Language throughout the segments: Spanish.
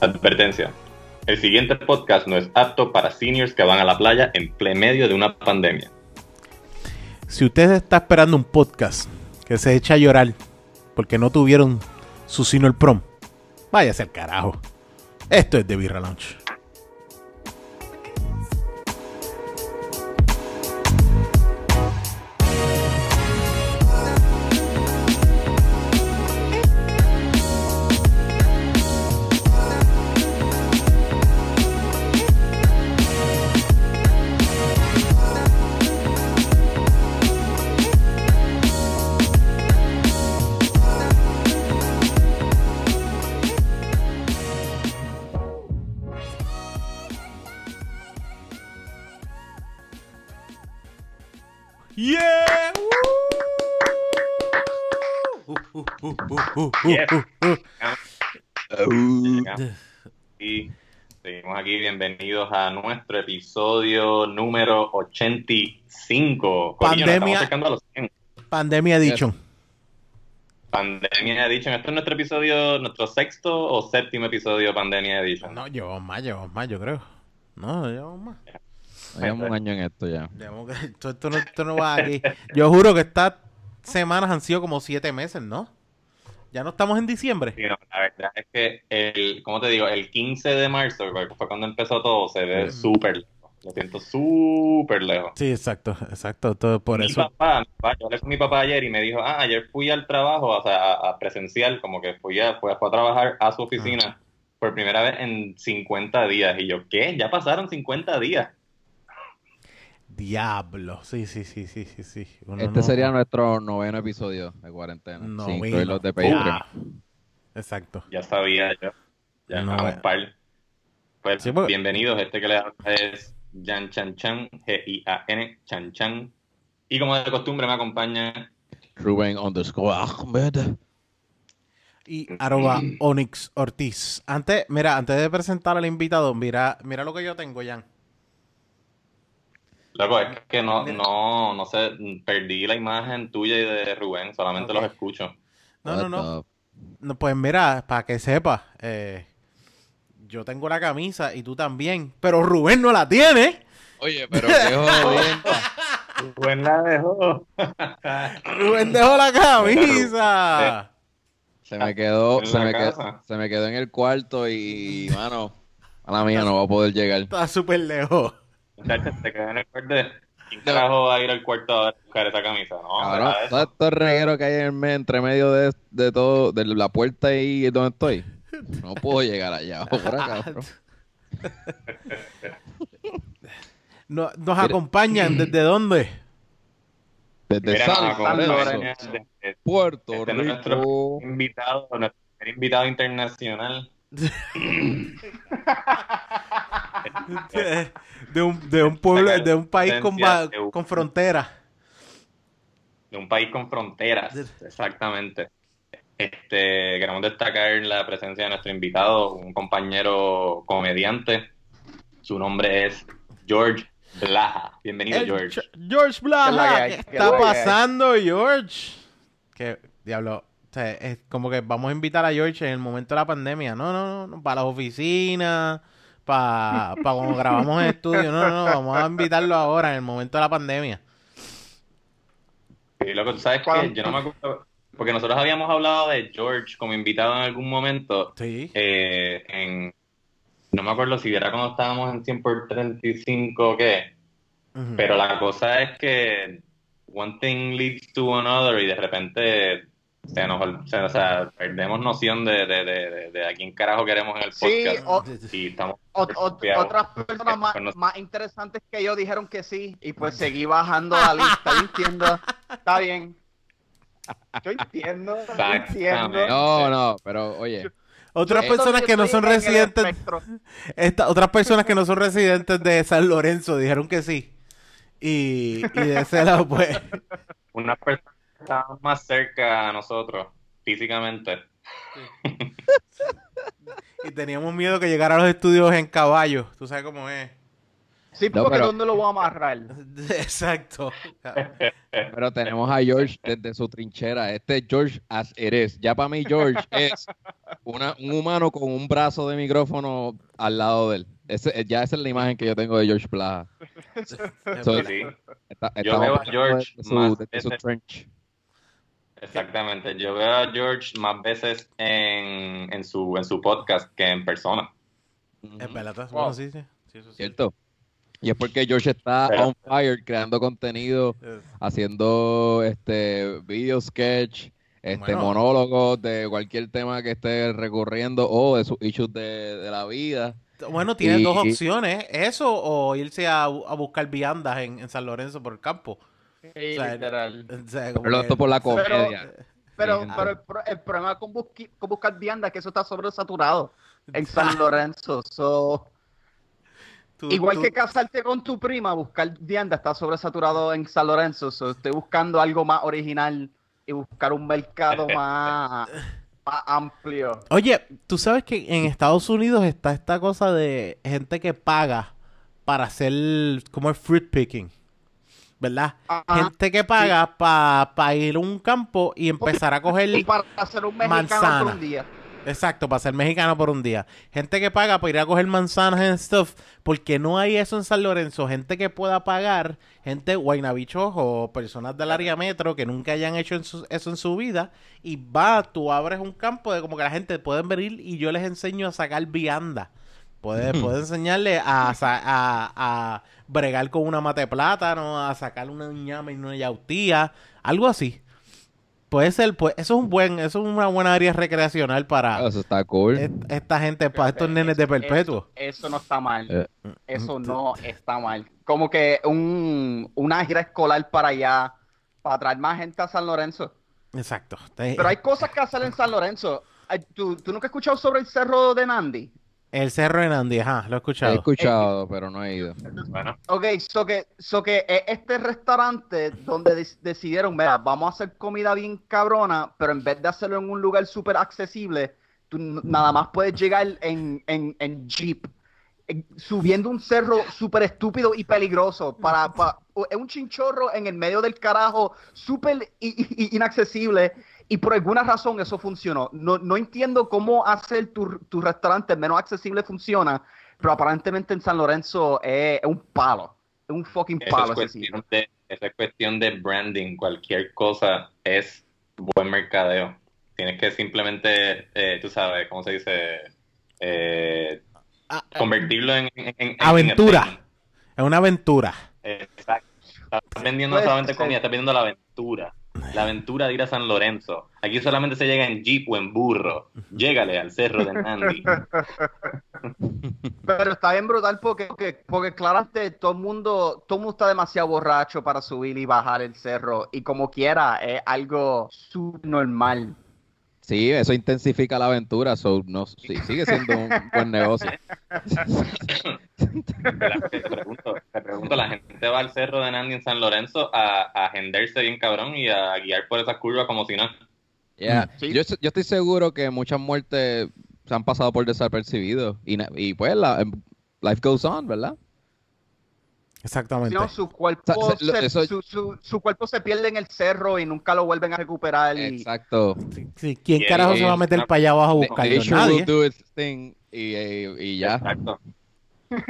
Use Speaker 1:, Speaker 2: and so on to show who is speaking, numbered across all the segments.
Speaker 1: Advertencia. El siguiente podcast no es apto para seniors que van a la playa en medio de una pandemia.
Speaker 2: Si usted está esperando un podcast que se echa a llorar porque no tuvieron su sino el prom, váyase al carajo. Esto es The Birra Lounge. Yeah.
Speaker 1: Y seguimos aquí, bienvenidos a nuestro episodio número 85. Corillo, nos
Speaker 2: Pandemia.
Speaker 1: a los 100.
Speaker 2: Pandemia Edition.
Speaker 1: Pandemia Edition. ¿Esto es nuestro episodio, nuestro sexto o séptimo episodio de Pandemia Edition?
Speaker 2: No, llevamos más, llevamos más, yo creo. No, llevamos más.
Speaker 3: Llevamos un año en esto ya.
Speaker 2: Llevamos que- Esto, esto no, esto no va aquí. Yo juro que estas semanas han sido como siete meses, ¿no? Ya no estamos en diciembre.
Speaker 1: Sí, no, la verdad es que, el, ¿cómo te digo? El 15 de marzo, que fue cuando empezó todo, se ve
Speaker 2: Mm.
Speaker 1: súper lejos. Lo siento súper lejos.
Speaker 2: Sí, exacto, exacto. Todo por
Speaker 1: mi
Speaker 2: eso.
Speaker 1: papá, mi papá, yo hablé con mi papá ayer y me dijo, ah, ayer fui al trabajo, o sea, a, a presencial, como que fui a, fue, fue a trabajar a su oficina por primera vez en 50 días. Y yo, ¿qué? Ya pasaron 50 días.
Speaker 2: Diablo. Sí, sí, sí, sí, sí, sí. Uno
Speaker 3: Este
Speaker 2: no-
Speaker 3: sería nuestro noveno episodio de cuarentena. sin
Speaker 2: Noveno.
Speaker 3: incluir los de
Speaker 2: Ah,
Speaker 3: Patreon.
Speaker 2: Exacto.
Speaker 1: Ya sabía yo. Ya
Speaker 2: No,
Speaker 1: no,
Speaker 2: eh.
Speaker 1: par. Pues
Speaker 2: Sí, porque-
Speaker 1: bienvenidos, este que le habla es Jan Chan Chan, G-I-A-N, Chan Chan. Y como de costumbre me acompaña
Speaker 3: Rubén underscore Ahmed.
Speaker 2: Y arroba Onyx Ortiz. Antes, mira, antes de presentar al invitado, mira, mira lo que yo tengo, Jan.
Speaker 1: Loco, es que no, no, no sé, perdí la imagen tuya y de Rubén, solamente los escucho.
Speaker 2: No, no, no. Pues mira, para que sepas, eh, yo tengo la camisa y tú también, pero Rubén no la tiene.
Speaker 3: Oye, pero qué jodiendo.
Speaker 1: Rubén la dejó.
Speaker 2: Rubén dejó la camisa.
Speaker 3: Se me quedó, se me quedó, se me quedó en el cuarto y, mano, a la mía no va a poder llegar.
Speaker 2: Está súper lejos.
Speaker 1: Muchachos, te quedé en el cuarto. ¿Quién carajo va a ir al cuarto a buscar esa camisa? No,
Speaker 3: Cabrón,
Speaker 1: ¿verdad eso?
Speaker 3: ¿sabes todo reguero que hay en me- entre medio de, de todo, de la puerta y donde estoy? No puedo llegar allá, por acá, bro.
Speaker 2: No- nos acompañan desde dónde?
Speaker 3: Desde
Speaker 1: Mira,
Speaker 3: San Lorenzo,
Speaker 1: este-
Speaker 3: Puerto
Speaker 1: este es nuestro invitado, nuestro primer invitado internacional.
Speaker 2: De, de un, de un pueblo, de un país con, ba-
Speaker 1: De un-
Speaker 2: con frontera.
Speaker 1: de un país con fronteras, exactamente. Este, queremos destacar la presencia de nuestro invitado, un compañero comediante. Su nombre es George Blaha. Bienvenido,
Speaker 2: El
Speaker 1: George.
Speaker 2: Ge- George Blaha,
Speaker 4: ¿Qué es?
Speaker 2: ¿qué
Speaker 4: ¿Qué es
Speaker 2: está pasando, George? Que, diablo, o sea, es como que vamos a invitar a George en el momento de la pandemia. No, no, no, para las oficinas, para cuando grabamos en estudio. No, no, no, vamos a invitarlo ahora, en el momento de la pandemia.
Speaker 1: Y loco, ¿tú sabes qué?
Speaker 4: ¿Cuándo?
Speaker 1: Yo no me acuerdo, porque nosotros habíamos hablado de George como invitado en algún momento,
Speaker 2: Sí.
Speaker 1: eh, en, no me acuerdo si era cuando estábamos en 100 por 35 o qué, pero la cosa es que one thing leads to another y de repente se nos, ol- se- o sea, perdemos noción de, de, de, de, de a quién carajo queremos en el
Speaker 4: Sí,
Speaker 1: podcast
Speaker 4: o-
Speaker 1: y estamos
Speaker 4: o- o-
Speaker 1: confiados.
Speaker 4: otras personas más, más interesantes que yo dijeron que sí y pues seguí bajando la lista. Yo entiendo, está bien. Yo entiendo, yo entiendo.
Speaker 3: No, no, pero oye,
Speaker 2: Otras personas que no son residentes, esta- otras personas que no son residentes de San Lorenzo dijeron que sí. Y, y de ese lado, pues,
Speaker 1: unas personas que estaban más cerca a nosotros físicamente.
Speaker 2: y teníamos miedo que llegara a los estudios en caballo. Tú sabes cómo es.
Speaker 4: Sí,
Speaker 3: No,
Speaker 4: porque
Speaker 3: pero-
Speaker 4: ¿dónde lo voy a amarrar?
Speaker 2: Exacto.
Speaker 3: Pero tenemos a George desde su trinchera. Este es George as it is. Ya para mí George es una- un humano con un brazo de micrófono al lado de él. Ese- ya esa es la imagen que yo tengo de George Plaza. So,
Speaker 1: Sí.
Speaker 3: Está-
Speaker 1: Yo veo a George
Speaker 3: desde su,
Speaker 1: más
Speaker 3: desde su trench.
Speaker 1: Exactamente. Yo veo a George más veces en, en, su, en su podcast que en persona.
Speaker 2: Es verdad, está-
Speaker 4: Wow.
Speaker 2: bueno, sí, sí. Sí, eso sí.
Speaker 3: ¿Cierto? Y es porque George está
Speaker 1: Pero-
Speaker 3: on fire creando contenido, haciendo este video sketch, este
Speaker 2: Bueno.
Speaker 3: monólogos de cualquier tema que esté recurriendo o de sus issues de, de la vida.
Speaker 2: Bueno, tiene
Speaker 3: Y-
Speaker 2: dos opciones, eso o irse a, a buscar viandas en, en San Lorenzo por el campo.
Speaker 4: Sí,
Speaker 2: O sea,
Speaker 4: literal.
Speaker 2: O sea, como
Speaker 3: Pero
Speaker 2: que-
Speaker 3: esto por la comedia.
Speaker 4: Pero,
Speaker 3: Sí,
Speaker 4: pero el, pro- el problema con, busqui- con buscar vianda es que eso está sobresaturado en San Lorenzo. So,
Speaker 2: tú-
Speaker 4: igual
Speaker 2: tú-
Speaker 4: que casarte con tu prima, buscar vianda está sobresaturado en San Lorenzo. So, estoy buscando algo más original y buscar un mercado más, más amplio.
Speaker 2: Oye, tú sabes que en Estados Unidos está esta cosa de gente que paga para hacer como el fruit picking, ¿verdad?
Speaker 4: Ajá.
Speaker 2: Gente que paga para ir a un campo y empezar a coger...
Speaker 4: Y para hacer un mexicano
Speaker 2: manzana.
Speaker 4: por un día.
Speaker 2: Exacto, para ser mexicano por un día. Gente que paga para ir a coger manzanas and stuff, porque no hay eso en San Lorenzo. Gente que pueda pagar, gente guaynabichos o personas del área metro que nunca hayan hecho en su- eso en su vida. Y va, tú abres un campo de como que la gente pueden venir y yo les enseño a sacar vianda. Puedes puede enseñarle a, a, a bregar con una mate de plátano, a sacar una ñama y una yautía, algo así. Puede ser, pues, eso es un buen, eso es una buena área recreacional para
Speaker 3: Ah, Eso está cool.
Speaker 2: est- esta gente, para estos nenes de perpetuo.
Speaker 4: Eso, eso no está mal.
Speaker 3: Eh.
Speaker 4: Eso no está mal. Como que un, una gira escolar para allá, para traer más gente a San Lorenzo.
Speaker 2: Exacto.
Speaker 4: Pero hay cosas que hacer en San Lorenzo. ¿Tú, tú nunca has escuchado sobre el cerro de Nandi?
Speaker 2: El Cerro de Nandi, ajá, lo he
Speaker 3: He
Speaker 2: escuchado.
Speaker 3: escuchado, pero no he ido.
Speaker 1: Bueno,
Speaker 4: Ok, so que, so que es este restaurante donde decidieron, mira, vamos a hacer comida bien cabrona, pero en vez de hacerlo en un lugar súper accesible, tú nada más puedes llegar en, en, en Jeep, en- subiendo un cerro súper estúpido y peligroso. Para, pa- o- es un chinchorro en el medio del carajo, súper inaccesible. Y por alguna razón eso funcionó. No, no entiendo cómo hacer tu, tu restaurante menos accesible funciona, pero aparentemente en San Lorenzo es, es un palo. Es un fucking
Speaker 1: eso
Speaker 4: palo
Speaker 1: es,
Speaker 4: ese sitio.
Speaker 1: cuestión de, eso es cuestión de branding. Cualquier cosa es buen mercadeo. Tienes que simplemente, eh, tú sabes, ¿cómo se dice? Eh,
Speaker 2: Ah,
Speaker 1: convertirlo en, en- en- en
Speaker 2: Aventura. Es una aventura.
Speaker 1: Exacto. Estás vendiendo solamente comida, estás vendiendo la aventura. La aventura de ir a San Lorenzo. Aquí solamente se llega en jeep o en burro. Llégale al cerro de Nandi.
Speaker 4: Pero está bien brutal porque, porque, porque claramente todo el mundo, todo el mundo está demasiado borracho para subir y bajar el cerro. Y como quiera, es algo subnormal.
Speaker 3: Sí, eso intensifica la aventura, so no, sí, sigue siendo un buen negocio.
Speaker 1: Te pregunto, te pregunto, la gente va al cerro de Nandi en San Lorenzo a, a agendarse bien cabrón y a guiar por esas curvas como si no.
Speaker 3: Yeah.
Speaker 4: Sí.
Speaker 3: Yo, yo estoy seguro que muchas muertes se han pasado por desapercibidos y, y pues la, em, life goes on, ¿verdad?
Speaker 2: Exactamente.
Speaker 4: No, su cuerpo,
Speaker 3: O sea, se- lo-
Speaker 4: se,
Speaker 3: eso-
Speaker 4: su, su- su cuerpo se pierde en el cerro y nunca lo vuelven a recuperar. Y,
Speaker 3: Exacto.
Speaker 2: Sí, ¿Quién carajo se va a meter para allá abajo a buscarlo? Nadie.
Speaker 3: will do its thing y, y- y ya.
Speaker 1: Exacto.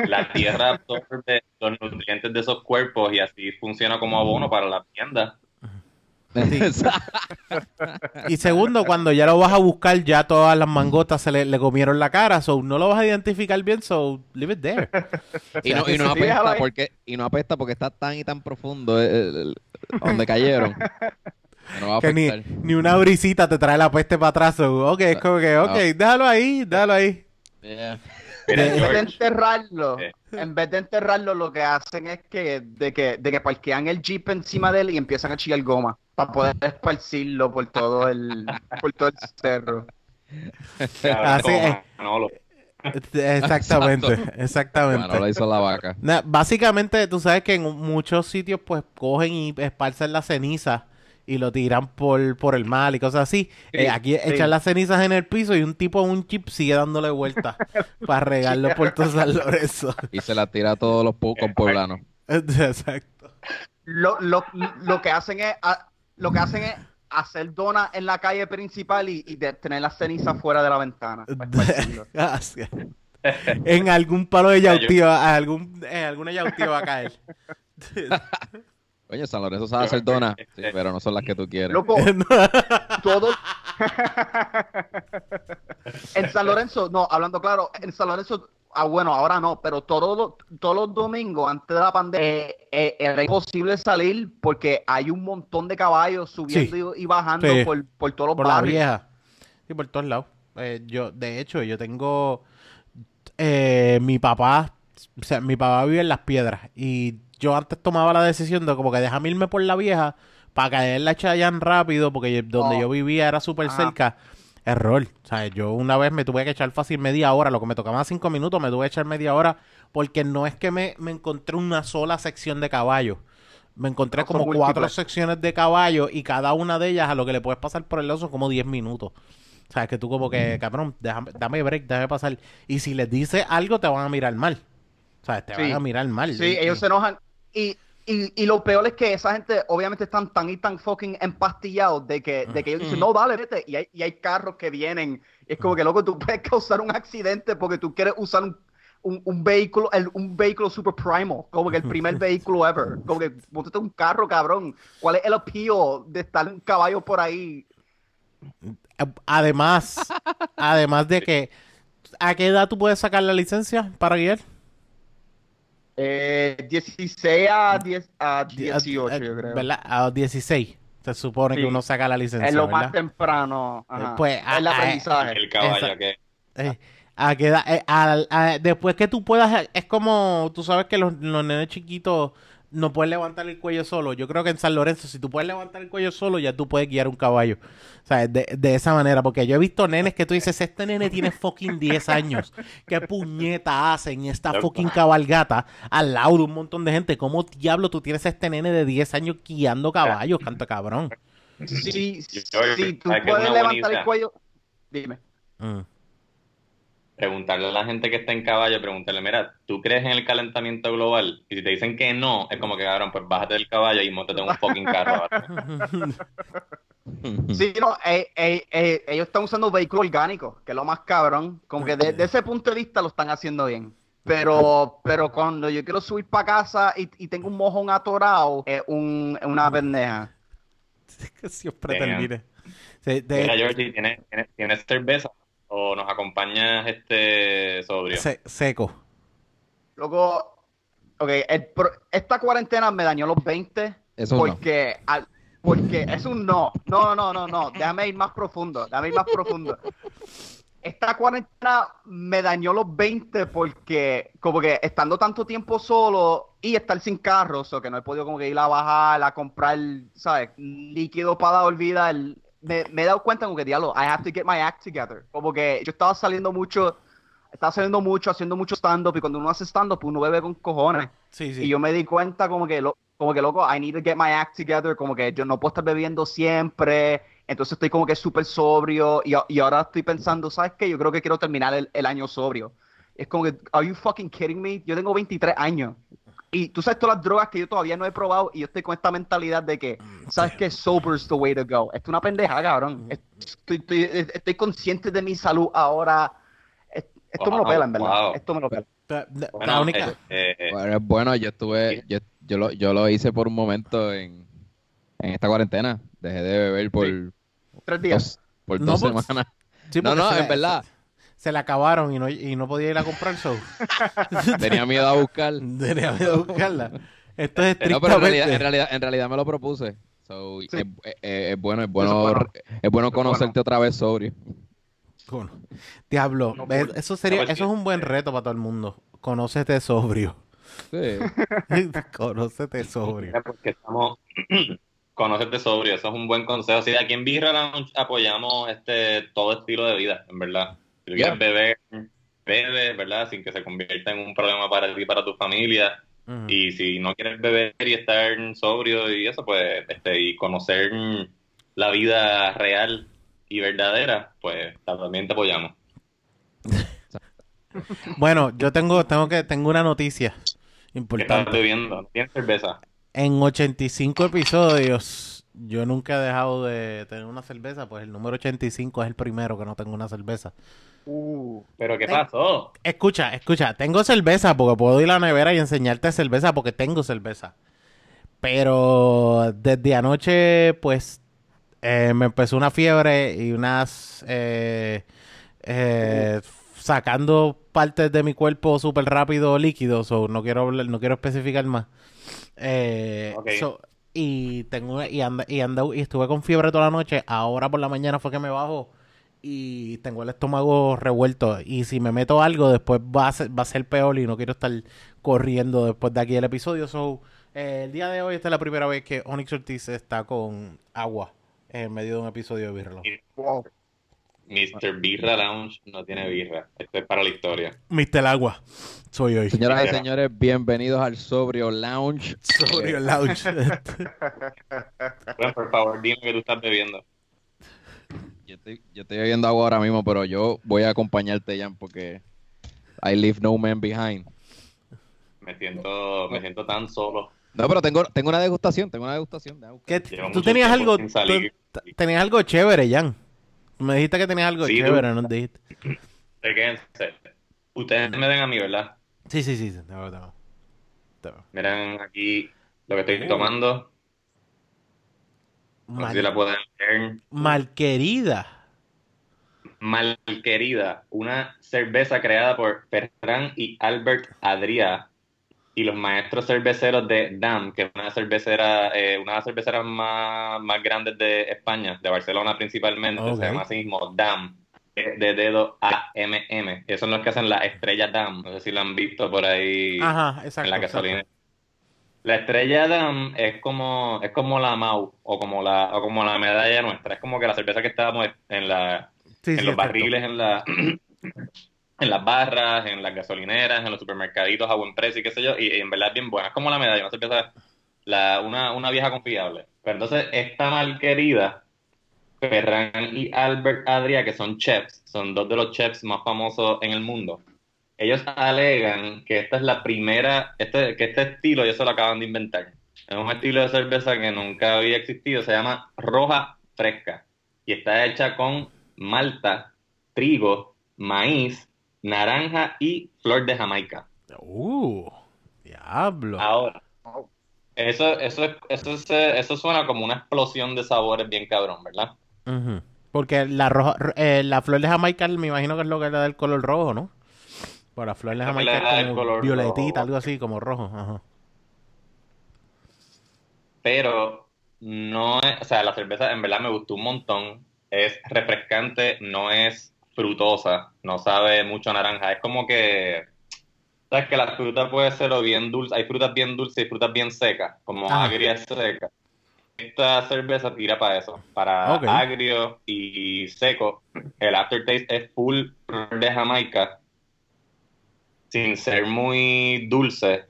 Speaker 1: La tierra absorbe los nutrientes de esos cuerpos y así funciona como abono para la tienda.
Speaker 2: Y segundo, cuando ya lo vas a buscar, ya todas las mangotas se le, le comieron la cara, so no lo vas a identificar bien, so leave it there.
Speaker 3: y, no, y no apesta porque y no apesta porque está tan y tan profundo el- el- el- donde cayeron. que No va a
Speaker 2: que ni, ni una brisita te trae la peste para atrás. so, ok, es como que, ok, déjalo ahí, déjalo ahí.
Speaker 3: Yeah.
Speaker 1: Mira,
Speaker 4: en vez de enterrarlo,
Speaker 1: Eh.
Speaker 4: en vez de enterrarlo, lo que hacen es que de que, de que parquean el jeep encima de él y empiezan a chillar goma para poder esparcirlo por todo el, por todo el cerro.
Speaker 2: Así es.
Speaker 1: Manolo.
Speaker 2: Exactamente,
Speaker 3: Bueno,
Speaker 2: exactamente.
Speaker 3: lo hizo la vaca.
Speaker 2: Na- básicamente, tú sabes que en muchos sitios pues cogen y esparcen la ceniza y lo tiran por, por el mal y cosas así.
Speaker 4: Sí,
Speaker 2: Eh, aquí
Speaker 4: sí.
Speaker 2: echan las cenizas en el piso y un tipo un chip sigue dándole vueltas para regarlo por todo San Lorenzo.
Speaker 3: Y se la tira a todos los con poblanos.
Speaker 2: Exacto.
Speaker 4: Lo, lo, lo que hacen es a- lo que hacen es hacer donas en la calle principal y, y de- tener las cenizas fuera de la ventana. esparcirlo.
Speaker 2: Gracias. En algún palo de yautiva, algún, en alguna yautiva va a caer.
Speaker 3: Oye, San Lorenzo sabe hacer donas, sí, pero no son las que tú quieres.
Speaker 4: Loco, todo. en San Lorenzo, no, hablando claro, en San Lorenzo, ah, bueno, ahora no, pero todos los, todos los domingos antes de la pandemia eh, eh, era imposible salir porque hay un montón de caballos subiendo y, y bajando
Speaker 2: Sí.
Speaker 4: por, por todos los
Speaker 2: por la
Speaker 4: barrios.
Speaker 2: vieja. Sí, por todos lados. Eh, yo, de hecho, yo tengo eh, mi papá, o sea, mi papá vive en las piedras y yo antes tomaba la decisión de como que déjame irme por la vieja para caer en la Chayanne rápido porque donde
Speaker 4: Oh.
Speaker 2: yo vivía era súper
Speaker 4: Ajá.
Speaker 2: cerca. Error. O sea, yo una vez me tuve que echar fácil media hora, lo que me tocaba cinco minutos, me tuve que echar media hora porque no es que me, me encontré una sola sección de caballos. Me encontré
Speaker 4: No,
Speaker 2: como cuatro
Speaker 4: múltiples.
Speaker 2: secciones de caballos y cada una de ellas a lo que le puedes pasar por el lado son como 10 minutos. O sea, que tú como que, cabrón, déjame, dame break, déjame pasar. Y si les dices algo, te van a mirar mal. O sea, te
Speaker 4: Sí.
Speaker 2: van a mirar mal.
Speaker 4: Sí,
Speaker 2: Y-
Speaker 4: ellos se enojan. Y, y, y lo peor es que esa gente obviamente están tan y tan fucking empastillados de que, de que ellos dicen, no, dale, vete. Y hay, y hay carros que vienen. Y es como que, loco, tú puedes causar un accidente porque tú quieres usar un, un, un vehículo, el- un vehículo super primal, como que el primer vehículo ever. Como que, montate un carro, cabrón. ¿Cuál es el appeal de estar un caballo por ahí?
Speaker 2: Además, además de que, ¿a qué edad tú puedes sacar la licencia para guiar?
Speaker 4: Eh, 16 a, 10, a
Speaker 2: Di-
Speaker 4: 18,
Speaker 2: eh,
Speaker 4: yo creo.
Speaker 2: ¿Verdad? A 16. Se supone
Speaker 4: Sí.
Speaker 2: que uno saca la licencia,
Speaker 4: Es lo
Speaker 2: ¿verdad?
Speaker 4: más temprano. ajá.
Speaker 2: Pues, a-
Speaker 4: el
Speaker 2: a-
Speaker 4: aprendizaje.
Speaker 1: El caballo
Speaker 2: Esa-
Speaker 1: que...
Speaker 2: Eh, ¿a qué edad? Eh, al- a- después que tú puedas, es como, tú sabes que los, los nenes chiquitos no pueden levantar el cuello solo. Yo creo que en San Lorenzo, si tú puedes levantar el cuello solo, ya tú puedes guiar un caballo. O sea, de, de esa manera, porque yo he visto nenes que tú dices, este nene tiene fucking 10 años. ¿Qué puñeta hacen esta fucking cabalgata al lado de un montón de gente? ¿Cómo diablo tú tienes a este nene de 10 años guiando caballos, canto cabrón?
Speaker 4: Si,
Speaker 1: Yo-
Speaker 4: si tú
Speaker 1: ¿sabes qué es
Speaker 4: puedes levantar el cuello, dime.
Speaker 2: Mm.
Speaker 1: Preguntarle a la gente que está en caballo, preguntarle, mira, ¿tú crees en el calentamiento global? Y si te dicen que no, es como que, cabrón, pues bájate del caballo y montate en un fucking carro.
Speaker 4: Sí, no, eh, eh, eh, ellos están usando vehículos orgánicos, que es lo más cabrón. Como que de, de ese punto de vista lo están haciendo bien. Pero, pero cuando yo quiero subir para casa y, y tengo un mojón atorado, es un, es una pendeja.
Speaker 2: siempre de-
Speaker 1: Mira, Georgie, ¿tienes, tienes, tienes cerveza? ¿O nos acompañas este sobrio?
Speaker 2: se- seco.
Speaker 4: Luego, ok, el pro- esta cuarentena me dañó los 20
Speaker 3: Eso no.
Speaker 4: porque, al- porque es un no. No, no, no, no. Déjame ir más profundo. Déjame ir más profundo. Esta cuarentena me dañó los 20 porque, como que estando tanto tiempo solo y estar sin carros, o que no he podido como que ir a bajar, a comprar, ¿sabes? Líquido para olvidar. Me, me he dado cuenta como que, diablo, I have to get my act together. Como que yo estaba saliendo mucho, estaba saliendo mucho, haciendo mucho stand-up y cuando uno hace stand-up, uno bebe con cojones.
Speaker 2: Sí, sí.
Speaker 4: Y yo me di cuenta como que, lo, como que, loco, I need to get my act together, como que yo no puedo estar bebiendo siempre, entonces estoy como que súper sobrio y, y ahora estoy pensando, ¿sabes qué? Yo creo que quiero terminar el, el año sobrio. Es como que, are you fucking kidding me? Yo tengo 23 años. Y tú sabes todas las drogas que yo todavía no he probado y yo estoy con esta mentalidad de que, ¿sabes qué? Sober is the way to go. Esto es una pendeja, cabrón. Estoy, estoy, estoy consciente de mi salud ahora. Esto me lo pela, en verdad.
Speaker 1: wow.
Speaker 4: Esto me lo pela.
Speaker 2: La, la-
Speaker 1: Bueno,
Speaker 2: la única.
Speaker 1: eh, eh,
Speaker 3: Bueno, es bueno, yo estuve, yo, yo, lo, yo lo hice por un momento en, en esta cuarentena. Dejé de beber por
Speaker 4: Tres días.
Speaker 3: dos, por dos semanas.
Speaker 2: Sí,
Speaker 3: no, no, en verdad.
Speaker 2: Se, la acabaron y no, y no podía ir a comprar show.
Speaker 3: Tenía miedo a buscar.
Speaker 2: Tenía miedo de buscarla. Esto es
Speaker 3: No, pero en realidad, en
Speaker 2: estrictamente.
Speaker 3: realidad, en realidad me lo propuse. So,
Speaker 4: Sí.
Speaker 3: es, es- es bueno, es bueno,
Speaker 4: bueno.
Speaker 3: es bueno conocerte otra vez sobrio.
Speaker 2: Bueno, Diablo,
Speaker 4: No,
Speaker 2: ¿ves?
Speaker 4: por-
Speaker 2: eso sería,
Speaker 1: no,
Speaker 2: eso es un buen reto para todo el mundo. Conócete sobrio.
Speaker 3: Sí.
Speaker 2: Conócete sobrio.
Speaker 1: Porque estamos conocerte sobrio, eso es un buen consejo. Sí, aquí en Birra Lounge apoyamos este todo estilo de vida, en verdad. Si
Speaker 3: Yeah.
Speaker 1: quieres beber, bebe, ¿verdad? Sin que se convierta en un problema para ti y para tu familia. Y si no quieres beber y estar sobrio y eso, pues, este, y conocer la vida real y verdadera, pues también te apoyamos.
Speaker 2: Bueno, yo tengo, tengo que, tengo una noticia
Speaker 1: ¿Qué estás
Speaker 2: importante.
Speaker 1: bebiendo? ¿Tienes cerveza?
Speaker 2: En 85 episodios, yo nunca he dejado de tener una cerveza, pues el número 85 es el primero que no tengo una cerveza.
Speaker 4: Uh,
Speaker 1: ¿Pero qué
Speaker 2: Ten-
Speaker 1: pasó?
Speaker 2: Escucha, escucha, tengo cerveza porque puedo ir a la nevera y enseñarte cerveza porque tengo cerveza. Pero desde anoche, pues, eh, me empezó una fiebre y unas... eh, eh, sacando partes de mi cuerpo súper rápido líquidos, o no quiero hablar- no quiero especificar más. Eh,
Speaker 1: Ok.
Speaker 2: so- y tengo y anda, y ando- y estuve con fiebre toda la noche. Ahora por la mañana fue que me bajo y tengo el estómago revuelto. Y si me meto algo, después va a ser, va a ser peor y no quiero estar corriendo después de aquí el episodio. So, eh, el día de hoy esta es la primera vez que Onyx Ortiz está con agua en medio de un episodio de Birrelo.
Speaker 4: wow.
Speaker 1: Mr. Birra Lounge no tiene birra. Esto es para la historia.
Speaker 2: Mr. Agua, soy hoy.
Speaker 3: Señoras y señores, bienvenidos al Sobrio Lounge.
Speaker 2: Sobrio Lounge.
Speaker 1: Bueno, por favor, dime que tú estás bebiendo.
Speaker 3: Yo estoy, yo estoy bebiendo agua ahora mismo, pero yo voy a acompañarte, Jan, porque I leave no man behind.
Speaker 1: Me siento, me siento tan solo.
Speaker 3: No, pero tengo, tengo una degustación, tengo una degustación.
Speaker 2: ¿Qué- tú tenías algo, tú- tenías algo chévere, Jan. Me dijiste que tenías algo
Speaker 1: Sí,
Speaker 2: chévere,
Speaker 1: tú.
Speaker 2: ¿no dijiste?
Speaker 1: Quédense. Ustedes me ven a mí, ¿verdad?
Speaker 2: Sí, sí, sí. veo. Te veo.
Speaker 1: Miren aquí lo que estoy tomando. No sé si la
Speaker 2: Mal,
Speaker 1: pueden ver.
Speaker 2: malquerida.
Speaker 1: Malquerida, una cerveza creada por Ferran y Albert Adrià y los maestros cerveceros de DAM, que es una cervecera, eh, una de las cerveceras más, más grandes de España, de Barcelona principalmente,
Speaker 2: Ok.
Speaker 1: se llama así mismo DAM, de de dedo A-M-M. Esos son los que hacen la estrella DAM, no sé si lo han visto por ahí
Speaker 2: Ajá, exacto.
Speaker 1: en la
Speaker 2: exacto.
Speaker 1: gasolina. La estrella DAM es como, es como la MAU o como la, o como la medalla nuestra, es como que la cerveza que estábamos en la
Speaker 2: Sí,
Speaker 1: en
Speaker 2: sí,
Speaker 1: los
Speaker 2: exacto.
Speaker 1: barriles, en la en las barras, en las gasolineras, en los supermercaditos a buen precio y qué sé yo, y, en verdad es bien buena. Es como la medalla, una cerveza, la, una, una vieja confiable. Pero entonces, esta mal querida, Ferran y Albert Adria, que son chefs, son dos de los chefs más famosos en el mundo. Ellos alegan que esta es la primera, este, que este estilo ellos se lo acaban de inventar. Es un estilo de cerveza que nunca había existido, se llama roja fresca y está hecha con malta, trigo, maíz, naranja y flor de Jamaica.
Speaker 2: Uh, diablo.
Speaker 1: Ahora, eso, eso, es- eso, es, eh, eso suena como una explosión de sabores bien cabrón, ¿verdad?
Speaker 2: Ujú. Porque la roja, eh, la flor de Jamaica me imagino que es lo que le da el color rojo, ¿no? Por la flor de Jamaica
Speaker 1: le da
Speaker 2: es
Speaker 1: el
Speaker 2: como
Speaker 1: color
Speaker 2: violetita,
Speaker 1: rojo.
Speaker 2: algo así, como rojo. Ajá.
Speaker 1: Pero no es, o sea, la cerveza en verdad me gustó un montón. Es refrescante, no es frutosa, no sabe mucho a naranja. Es como que, sabes que la fruta puede ser o bien dulce, hay frutas bien dulces y frutas bien secas, como
Speaker 2: Ajá.
Speaker 1: agrias secas. Esta cerveza tira para eso, para agrio y seco. El aftertaste es full de Jamaica, sin ser muy dulce.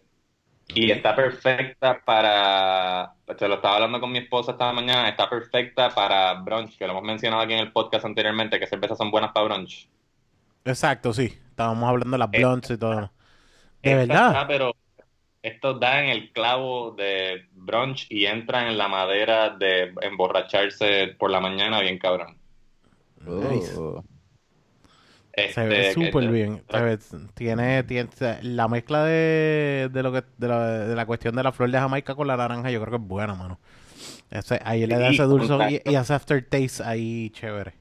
Speaker 1: Y está perfecta para, te lo estaba hablando con mi esposa esta mañana, está perfecta para brunch, que lo hemos mencionado aquí en el podcast anteriormente, que cervezas son buenas para brunch.
Speaker 2: Exacto, sí. Estábamos hablando de las
Speaker 1: Esta-
Speaker 2: blondes y todo. ¿De verdad?
Speaker 1: está, pero esto da en el clavo de brunch y entra en la madera de emborracharse por la mañana bien cabrón.
Speaker 2: Nice. Se ve
Speaker 1: Este,
Speaker 2: súper bien. Se ve- tiene, tiene la mezcla de, de lo que de la, de la cuestión de la flor de Jamaica con la naranja, yo creo que es buena, mano. Ese, ahí le da ese dulce y, y ese aftertaste ahí chévere.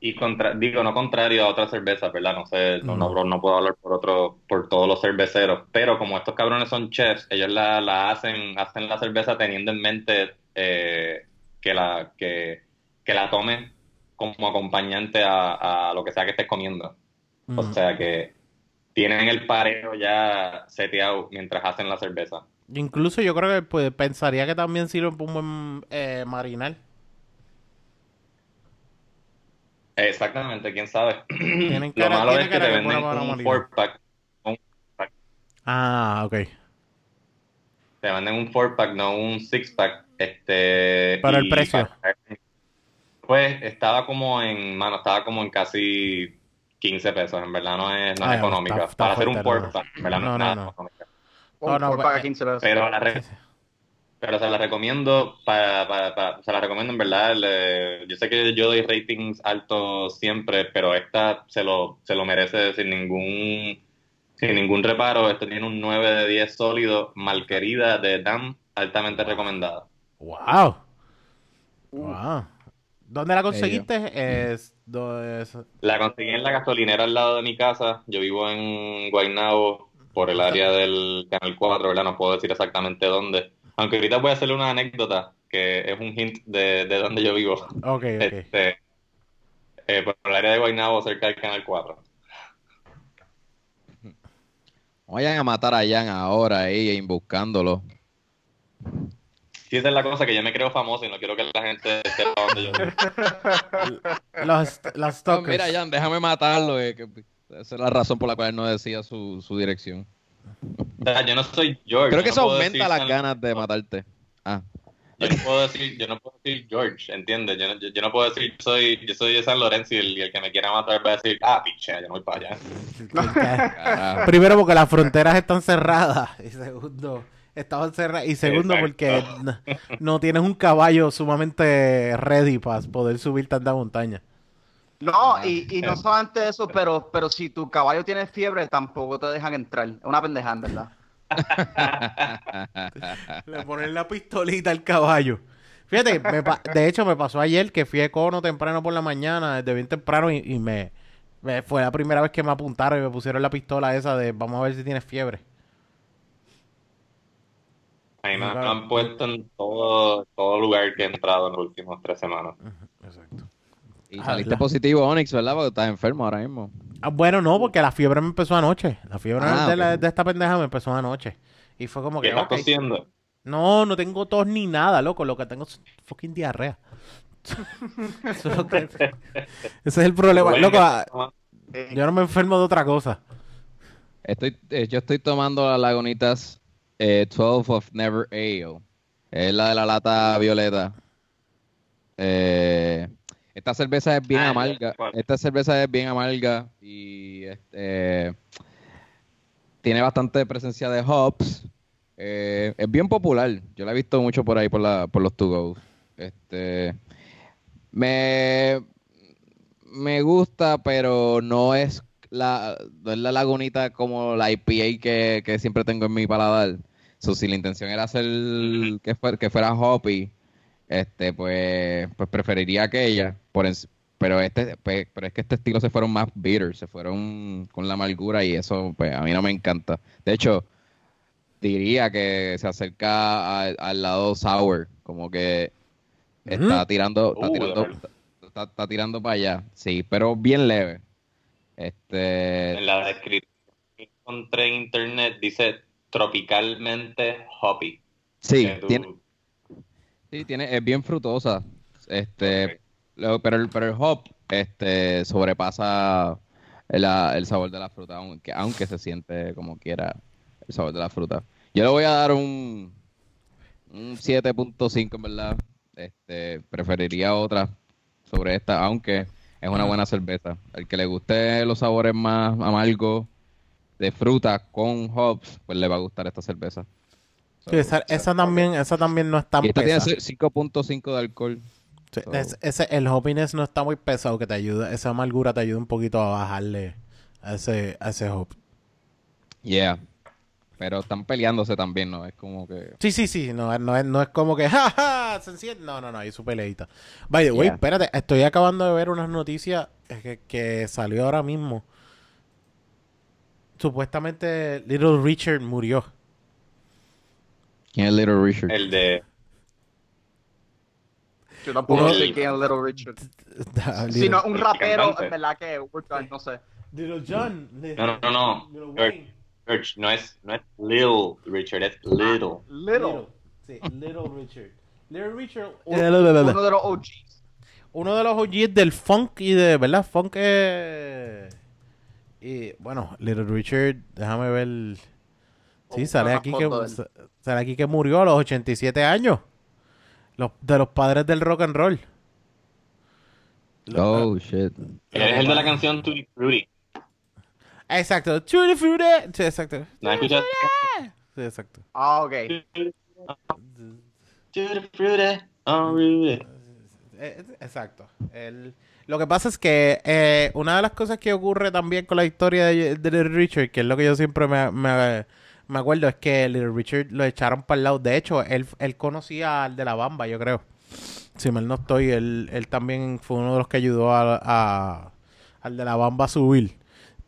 Speaker 1: Y contra, digo, no contrario a otras cervezas, ¿verdad? No sé, no,
Speaker 2: No.
Speaker 1: no, no puedo hablar por otro, por todos los cerveceros, pero como estos cabrones son chefs, ellos la, la hacen, hacen la cerveza teniendo en mente eh, que la, que, que la tomen como acompañante a, a lo que sea que estés comiendo. O sea que tienen el pareo ya seteado mientras hacen la cerveza.
Speaker 2: Incluso yo creo que pues, pensaría que también sirve para un buen eh, marinar.
Speaker 1: Exactamente, quién sabe.
Speaker 2: Tienen
Speaker 1: Lo malo
Speaker 2: tiene
Speaker 1: es que te venden un
Speaker 2: marinar.
Speaker 1: four pack.
Speaker 2: Ah, ok.
Speaker 1: te venden un 4-pack, no un 6-pack. Este,
Speaker 2: Pero el precio.
Speaker 1: para- Pues estaba como en, mano, estaba como en casi 15 pesos, en verdad no es, no es económica.
Speaker 2: está- está
Speaker 1: para hacer un. 4-pack, en verdad no,
Speaker 2: No,
Speaker 1: es
Speaker 2: no,
Speaker 1: nada
Speaker 2: no.
Speaker 1: económica.
Speaker 4: Un
Speaker 2: no,
Speaker 4: por paga 15 pesos.
Speaker 1: Pero la, re- pero se la recomiendo para, para, para- se la recomiendo en verdad. le- yo sé que yo doy ratings altos siempre, pero esta se lo, se lo merece sin ningún, sin ningún reparo. Esto tiene un 9 de 10 sólido, malquerida de DAM, altamente recomendada.
Speaker 2: Wow. Wow. ¿Dónde la conseguiste? Es, do- es-
Speaker 1: La conseguí en la gasolinera al lado de mi casa. Yo vivo en Guaynabo, por el área del Canal 4, ¿verdad? No puedo decir exactamente dónde. Aunque ahorita voy a hacerle una anécdota que es un hint de, de dónde yo vivo.
Speaker 2: Ok, ok.
Speaker 1: Este, eh, por el área de Guaynabo, cerca del Canal 4.
Speaker 3: Vayan a matar a Jan ahora ahí, buscándolo.
Speaker 1: Si esa es la cosa, que yo me creo famoso y no quiero que la gente sepa dónde yo vivo.
Speaker 2: Los, los
Speaker 3: No, mira, Jan, déjame matarlo. eh, que esa es la razón por la cual él no decía su, su dirección.
Speaker 1: O sea, yo no soy George.
Speaker 3: Creo que
Speaker 1: yo
Speaker 3: eso
Speaker 1: no puedo
Speaker 3: aumenta
Speaker 1: decir
Speaker 3: las ganas de matarte. Ah,
Speaker 1: Yo no puedo decir, yo no puedo decir George, ¿entiendes? Yo no, yo, yo no puedo decir, yo soy, yo soy de San Lorenzo y el, que me quiera matar va a decir, ah, piche, yo no voy para allá.
Speaker 2: Primero porque las fronteras están cerradas. Y segundo, estaban cerradas. Y segundo
Speaker 1: Exacto.
Speaker 2: porque no, no tienes un caballo sumamente ready para poder subir tanta montaña.
Speaker 4: No, y, y no solamente eso, pero, pero si tu caballo tiene fiebre, tampoco te dejan entrar. Es una pendeja, en verdad.
Speaker 2: Le ponen la pistolita al caballo. Fíjate, me pa- de hecho me pasó ayer que fui a Cono temprano por la mañana, desde bien temprano, y, y me, me- fue la primera vez que me apuntaron y me pusieron la pistola esa de vamos a ver si tienes fiebre.
Speaker 1: A mí me, han puesto en todo, todo lugar que he entrado en las últimas tres semanas.
Speaker 2: Exacto.
Speaker 3: Y saliste positivo, Onyx, ¿verdad? Porque estás enfermo ahora mismo.
Speaker 2: Ah, bueno, no, porque la fiebre me empezó anoche. La fiebre
Speaker 3: Ah,
Speaker 2: de, la-
Speaker 3: ok.
Speaker 2: de esta pendeja me empezó anoche. Y fue como
Speaker 1: ¿Qué
Speaker 2: que,
Speaker 1: estás
Speaker 2: ok.
Speaker 1: tosiendo?
Speaker 2: No, no tengo tos ni nada, loco. Lo que tengo es fucking diarrea. Eso es lo que- Ese es el problema.
Speaker 1: Bueno,
Speaker 2: Loco, ah,
Speaker 4: Eh,
Speaker 2: yo no me enfermo de otra cosa.
Speaker 3: Estoy, eh, yo estoy tomando las Lagunitas eh, 12 of Never Ale. Es la de la lata violeta. Eh, esta cerveza es bien
Speaker 1: Ah,
Speaker 3: amarga. Esta cerveza es bien amarga y este, tiene bastante presencia de hops. Eh, es bien popular. Yo la he visto mucho por ahí por, la, por los to go. Este, me, me gusta, pero no es la, no es la lagunita como la IPA que, que siempre tengo en mi paladar. So, si la intención era hacer que, fuera, que fuera hoppy, este, pues, pues preferiría aquella. Por ens- pero este, pues, pero es que este estilo se fueron más bitter, se fueron con la amargura y eso, pues, a mí no me encanta. De hecho, diría que se acerca al, al lado sour, como que está tirando, está
Speaker 1: Uh,
Speaker 3: tirando, está tirando para allá, sí, pero bien leve. Este,
Speaker 1: En la descripción que encontré en internet dice tropicalmente hoppy.
Speaker 3: sí,
Speaker 1: Que tú-
Speaker 3: tiene, sí, tiene, es bien frutosa. Este,
Speaker 1: Ok.
Speaker 3: lo- pero, el, pero el hop, este, sobrepasa el, el sabor de la fruta, aunque, aunque se siente como quiera el sabor de la fruta. Yo le voy a dar un, un 7.5 en verdad. Este, preferiría otra sobre esta, aunque es una buena cerveza. Al que le guste los sabores más amargos de fruta con hops, pues le va a gustar esta cerveza.
Speaker 2: Sí, esa, esa también, esa también no es tan
Speaker 3: Y esta tiene
Speaker 2: pesada.
Speaker 3: 5.5 de alcohol.
Speaker 2: Sí,
Speaker 3: so-
Speaker 2: es- ese, el hoppiness no está muy pesado, que te ayuda, esa amargura te ayuda un poquito a bajarle a ese, a ese hop.
Speaker 3: Yeah. Pero están peleándose también, ¿no? Es como que...
Speaker 2: Sí, sí, sí, no, no, es, no es como que, ja, ja, se enciende. No, no, no, hay su peleita. By the way,
Speaker 3: Yeah.
Speaker 2: espérate, estoy acabando de ver unas noticias que, que salió ahora mismo. Supuestamente Little Richard murió.
Speaker 3: ¿Quién es Little Richard?
Speaker 1: El de
Speaker 4: Yo tampoco sé quién es Little Richard.
Speaker 2: Little,
Speaker 4: Si no, un rapero, en verdad que no sé.
Speaker 2: Little John.
Speaker 1: No, no, no, no.
Speaker 2: Little Wayne.
Speaker 1: No es, no es Lil Richard, es Little.
Speaker 4: Little.
Speaker 2: Sí, Little Richard. Little Richard.
Speaker 4: Un-
Speaker 2: la, la, la, la.
Speaker 4: Uno de los OGs.
Speaker 2: Uno de los OGs del funk y de, ¿verdad? Funk eh, Y bueno, Little Richard, déjame ver. Sí, sale aquí, que, sale aquí que murió a los 87 años. Los, de los padres del rock and roll.
Speaker 3: Oh, shit.
Speaker 1: Es el de la canción Tutti Frutti.
Speaker 2: Exacto. Tutti Frutti. Sí, exacto.
Speaker 1: ¿No has escuchado?
Speaker 2: Sí, exacto.
Speaker 4: Ah, ok.
Speaker 1: Frutti, oh.
Speaker 2: Eh, Exacto. El- lo que pasa es que eh, una de las cosas que ocurre también con la historia de, de Little Richard, que es lo que yo siempre me, me- me acuerdo, es que Little Richard lo echaron para el lado. De hecho, él, él conocía al de la Bamba, yo creo. Si mal no estoy, él, él también fue uno de los que ayudó a, a- al de la Bamba a subir.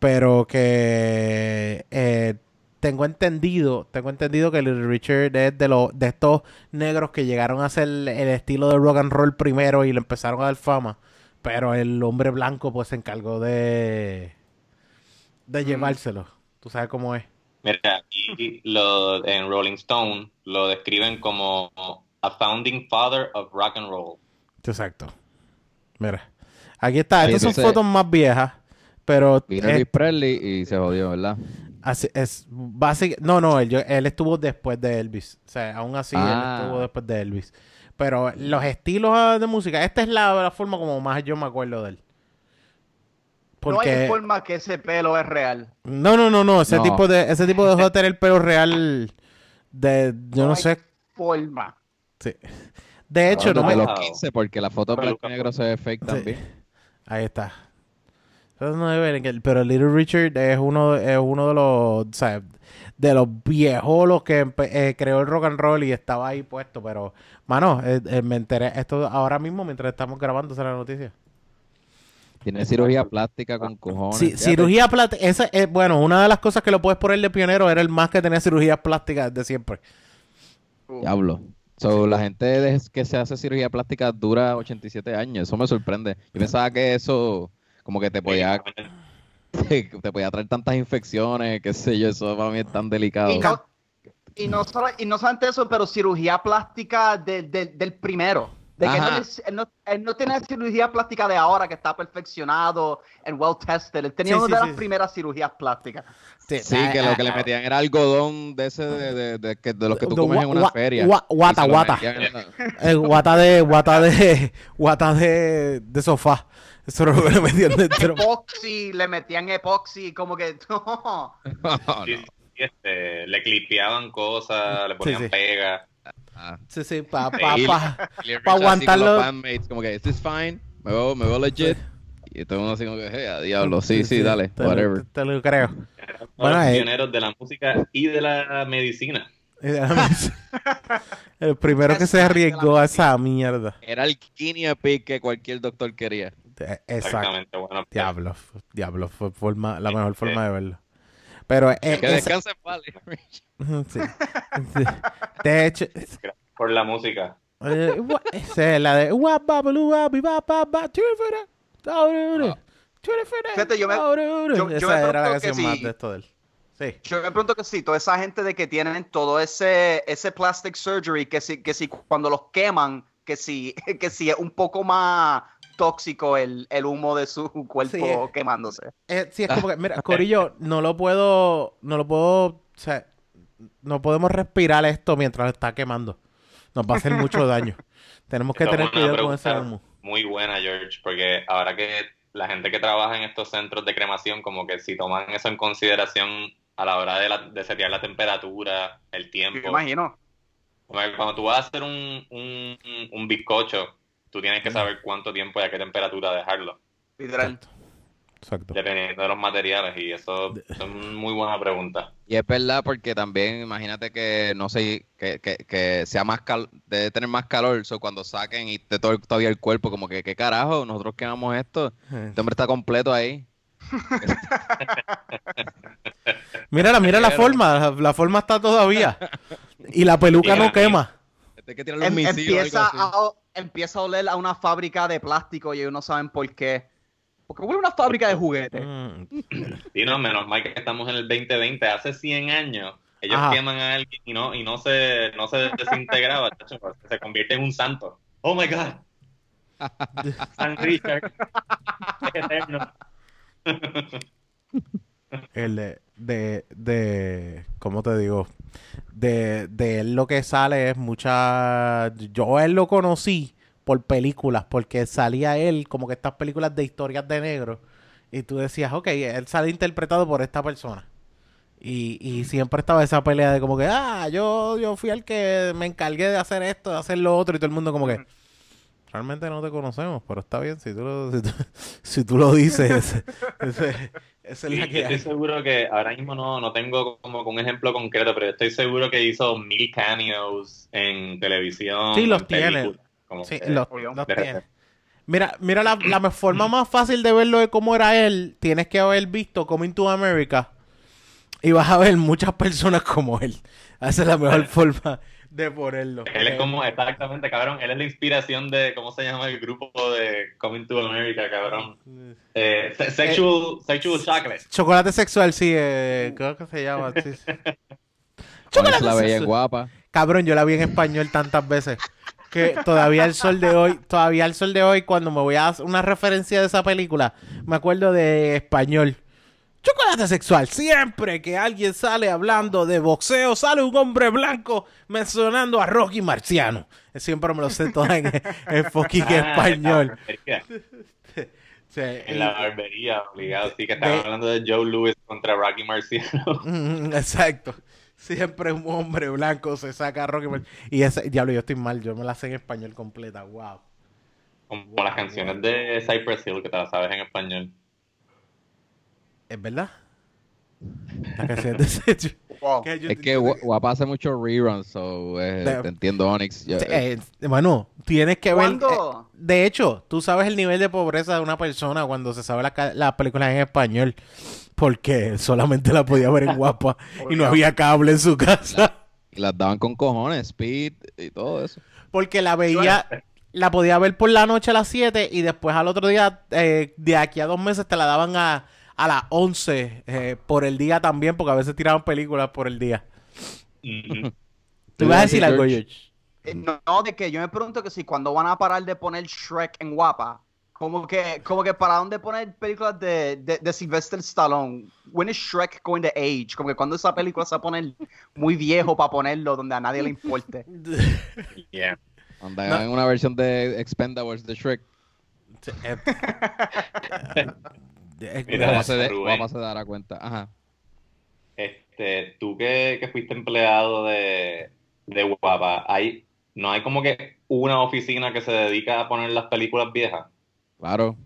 Speaker 2: Pero que eh, tengo entendido, tengo entendido que Little Richard es de los de estos negros que llegaron a hacer el estilo de rock and roll primero y le empezaron a dar fama. Pero el hombre blanco pues se encargó de de llevárselo. Tú sabes cómo es.
Speaker 1: Mira, aquí lo, en Rolling Stone lo describen como a founding father of rock and roll.
Speaker 2: Exacto. Mira. Aquí está. Estas son fotos más viejas. Pero
Speaker 3: Vino Elvis Presley y se jodió, ¿verdad?
Speaker 2: así es básic- No, no, él, yo- él estuvo después de Elvis. O sea, aún así
Speaker 3: Ah.
Speaker 2: él estuvo después de Elvis. Pero los estilos ah, de música, esta es la, la forma como más yo me acuerdo de él.
Speaker 4: No
Speaker 2: Porque...
Speaker 4: hay forma que ese pelo es real.
Speaker 2: No, no, no, no. Ese
Speaker 3: No.
Speaker 2: tipo de, ese tipo dejó de tener el pelo real de, yo no,
Speaker 4: No hay-
Speaker 2: sé.
Speaker 4: Forma.
Speaker 2: sí. De hecho, no
Speaker 3: de
Speaker 2: me.
Speaker 3: los 15, porque la foto blanco y negro se ve fake
Speaker 2: Sí.
Speaker 3: también.
Speaker 2: Ahí está. Eso no debe ver que- Pero Little Richard es uno, es uno de los, sea, de los viejos los que eh, creó el rock and roll y estaba ahí puesto. Pero, mano, eh, eh, me enteré esto ahora mismo mientras estamos grabando esa es la noticia.
Speaker 3: Tiene cirugía plástica con cojones.
Speaker 2: Sí, cirugía plástica. Esa es, bueno, una de las cosas que lo puedes poner de pionero era el más que tenía cirugías plásticas de siempre.
Speaker 4: Uh,
Speaker 3: Diablo. So, la gente que se hace cirugía plástica dura 87 años. Eso me sorprende. Yo pensaba que eso como que te podía, te podía traer tantas infecciones, qué sé yo, eso para mí es tan delicado.
Speaker 4: Y no, y no, solo- y no solamente eso, pero cirugía plástica de- de- del primero. De que no, él no, él no tiene cirugía plástica de ahora que está perfeccionado and well tested. Él tenía
Speaker 2: Sí,
Speaker 4: una
Speaker 2: sí,
Speaker 4: de
Speaker 2: sí.
Speaker 4: las primeras cirugías plásticas.
Speaker 3: Sí, que lo que le
Speaker 2: ah,
Speaker 3: metían era algodón de ese de, de, de, que- de los que tú comes en una feria.
Speaker 2: guata, guata.
Speaker 3: en
Speaker 2: Eh, guata de, guata de, guata de, de sofá. Eso era lo que le metían dentro.
Speaker 4: Epoxi, le metían epoxi, como que no.
Speaker 3: No,
Speaker 1: Sí,
Speaker 3: no.
Speaker 1: sí, este, le clipeaban cosas, le ponían
Speaker 2: sí.
Speaker 1: pega.
Speaker 3: Ah.
Speaker 2: Sí, sí, pa, pa,
Speaker 3: Y-
Speaker 2: pa.
Speaker 3: y
Speaker 2: Pa' aguantarlo.
Speaker 3: los como que, ¿is this fine? ¿Me veo, me veo legit? Y todo el mundo así como que, hey, a diablo, sí, sí, dale,
Speaker 2: te lo-
Speaker 3: whatever.
Speaker 2: Te, lo creo.
Speaker 1: Eran
Speaker 2: Bueno,
Speaker 1: los
Speaker 2: eh.
Speaker 1: pioneros de la música y de la medicina.
Speaker 2: El primero que se arriesgó a esa mierda.
Speaker 3: Era el guinea pig que cualquier doctor quería.
Speaker 2: Eh, Exacto.
Speaker 1: Exactamente. Bueno, pues,
Speaker 2: Diablo, diablo, fue forma, la mejor forma de verlo. Pero eh,
Speaker 3: Que
Speaker 2: esa-
Speaker 3: descanse Richard.
Speaker 2: sí, sí. de hecho,
Speaker 1: por la música.
Speaker 2: eh, es la de
Speaker 4: Fíjate, yo me- yo- yo
Speaker 2: Esa
Speaker 4: me
Speaker 2: era la canción
Speaker 4: que
Speaker 2: más
Speaker 4: si-
Speaker 2: de esto de él. Sí.
Speaker 4: Yo me pregunto que sí, toda esa gente de que tienen todo ese, ese plastic surgery, que si, que si cuando los queman, que si, que si es un poco más tóxico el, el humo de su cuerpo
Speaker 2: Sí, eh.
Speaker 4: quemándose.
Speaker 2: Eh, sí, es como que, mira, Corillo, no lo puedo, no lo puedo, o sea, no podemos respirar esto mientras lo está quemando. Nos va a hacer mucho daño. Tenemos que tener cuidado con ese humo.
Speaker 1: Muy buena, George, porque ahora que la gente que trabaja en estos centros de cremación, como que si toman eso en consideración a la hora de, la, de setear la temperatura, el tiempo.
Speaker 4: me imagino.
Speaker 1: Cuando tú vas a hacer un, un, un bizcocho, tú tienes que saber cuánto tiempo y a qué temperatura dejarlo,
Speaker 4: Literal.
Speaker 2: Exacto. Exacto.
Speaker 1: dependiendo de los materiales. Y eso es una muy buena pregunta.
Speaker 3: Y es verdad porque también imagínate que no sé que, que, que sea más cal debe tener más calor, so cuando saquen y te todo todavía el cuerpo como que qué carajo, nosotros quemamos esto, este hombre está completo ahí.
Speaker 2: Mírala, mira la forma, la, la forma está todavía. Y la peluca no
Speaker 1: la-
Speaker 2: quema.
Speaker 3: Este que
Speaker 4: Em- empieza, a, empieza a oler a una fábrica de plástico y ellos no saben por qué. Porque huele a una fábrica de juguetes.
Speaker 2: Mm.
Speaker 1: Y no, menos mal que estamos en el 2020. Hace 100 años, ellos
Speaker 2: Ajá.
Speaker 1: queman a alguien y no, y no se, no se desintegraba, se convierte en un santo. Oh my God. San Richard. Eterno.
Speaker 2: El de- de, ¿cómo te digo? De, de él lo que sale es mucha... Yo él lo conocí por películas, porque salía él como que estas películas de historias de negro y tú decías, ok, él sale interpretado por esta persona. Y, y siempre estaba esa pelea de como que, ah, yo, yo fui el que me encargué de hacer esto, de hacer lo otro, y todo el mundo como que, realmente no te conocemos, pero está bien si tú lo, si tú, si tú lo dices. ese- esa es
Speaker 1: Sí,
Speaker 2: la que
Speaker 1: estoy
Speaker 2: hay.
Speaker 1: seguro que ahora mismo no, no tengo como que un ejemplo concreto, pero estoy seguro que hizo mil cameos en televisión.
Speaker 2: Sí, los
Speaker 1: en
Speaker 2: tiene. Sí, los, los tiene. Mira, mira la, la forma más fácil de verlo de cómo era él. Tienes que haber visto Coming to America y vas a ver muchas personas como él. Esa es la mejor forma de ponerlo.
Speaker 1: Él es como, exactamente, cabrón, él es la inspiración de, ¿cómo se llama el grupo de Coming to America, cabrón? Eh, se- sexual, sexual Chocolate.
Speaker 2: Chocolate sexual, sí, eh, creo que se llama. sí, sí.
Speaker 3: Onyx la bella guapa.
Speaker 2: Cabrón, yo la vi en español tantas veces que todavía el sol de hoy, todavía el sol de hoy, cuando me voy a hacer una referencia de esa película, me acuerdo de español. Chocolate sexual. Siempre que alguien sale hablando de boxeo, sale un hombre blanco mencionando a Rocky Marciano. Siempre me lo sé todo en, en fucking
Speaker 1: Ah,
Speaker 2: español.
Speaker 1: En la barbería,
Speaker 2: Sí,
Speaker 1: en la barbería, obligado. Sí, que estaban hablando de Joe Louis contra Rocky Marciano.
Speaker 2: Mm, Exacto. Siempre un hombre blanco se saca a Rocky Marciano. Y ese, diablo, yo estoy mal, yo me la sé en español completa. Wow.
Speaker 1: Como las canciones de Cypress Hill, que te las sabes en español.
Speaker 2: ¿Es verdad? La canción de
Speaker 4: Wow.
Speaker 3: Es que Gua- Guapa hace muchos reruns, so eh,
Speaker 2: De-
Speaker 3: te entiendo, Onyx. Yo-
Speaker 2: Eh, bueno, tienes que ver.
Speaker 4: ¿Cuándo?
Speaker 2: eh, de hecho, tú sabes el nivel de pobreza de una persona cuando se sabe la las películas en español. Porque solamente la podía ver en guapa y no había cable en su casa.
Speaker 3: y las daban con cojones, Speed y todo eso.
Speaker 2: Porque la veía, la podía ver por la noche a las 7 y después al otro día, eh, de aquí a dos meses, te la daban a, a las 11 eh, por el día también, porque a veces tiraban películas por el día.
Speaker 1: Ujú.
Speaker 2: ¿Tú vas a decir algo, George?
Speaker 4: Eh, No, no, de que yo me pregunto que si cuando van a parar de poner Shrek en guapa, como que, como que para dónde poner películas de, de, de Sylvester Stallone, when is Shrek going to age? Como que cuando esa película se va a poner muy viejo para ponerlo donde a nadie le importe.
Speaker 1: Yeah.
Speaker 2: No.
Speaker 3: en una versión de Expendables de Shrek.
Speaker 1: Mira,
Speaker 3: Guapa se, se dará cuenta. Ajá.
Speaker 1: Este, tú que, que fuiste empleado de, de Guapa, hay, ¿no hay como que una oficina que se dedica a poner las películas viejas?
Speaker 3: Claro.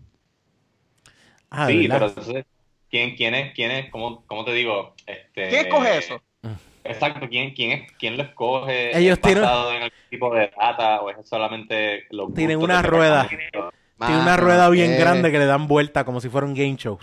Speaker 2: ah,
Speaker 1: sí, pero
Speaker 2: ¿verdad?
Speaker 1: entonces, ¿quién, quién es, quién es, cómo, cómo te digo? Este,
Speaker 4: ¿Quién escoge eso?
Speaker 1: Exacto, ¿quién, quién, es, quién lo escoge?
Speaker 2: Ellos
Speaker 1: ¿Es
Speaker 2: tienen-
Speaker 1: basado en algún tipo de data o es solamente los
Speaker 2: Tienen una rueda. Tiene una
Speaker 3: Mano,
Speaker 2: rueda bien
Speaker 3: eh,
Speaker 2: grande que le dan vuelta como si fuera un game show.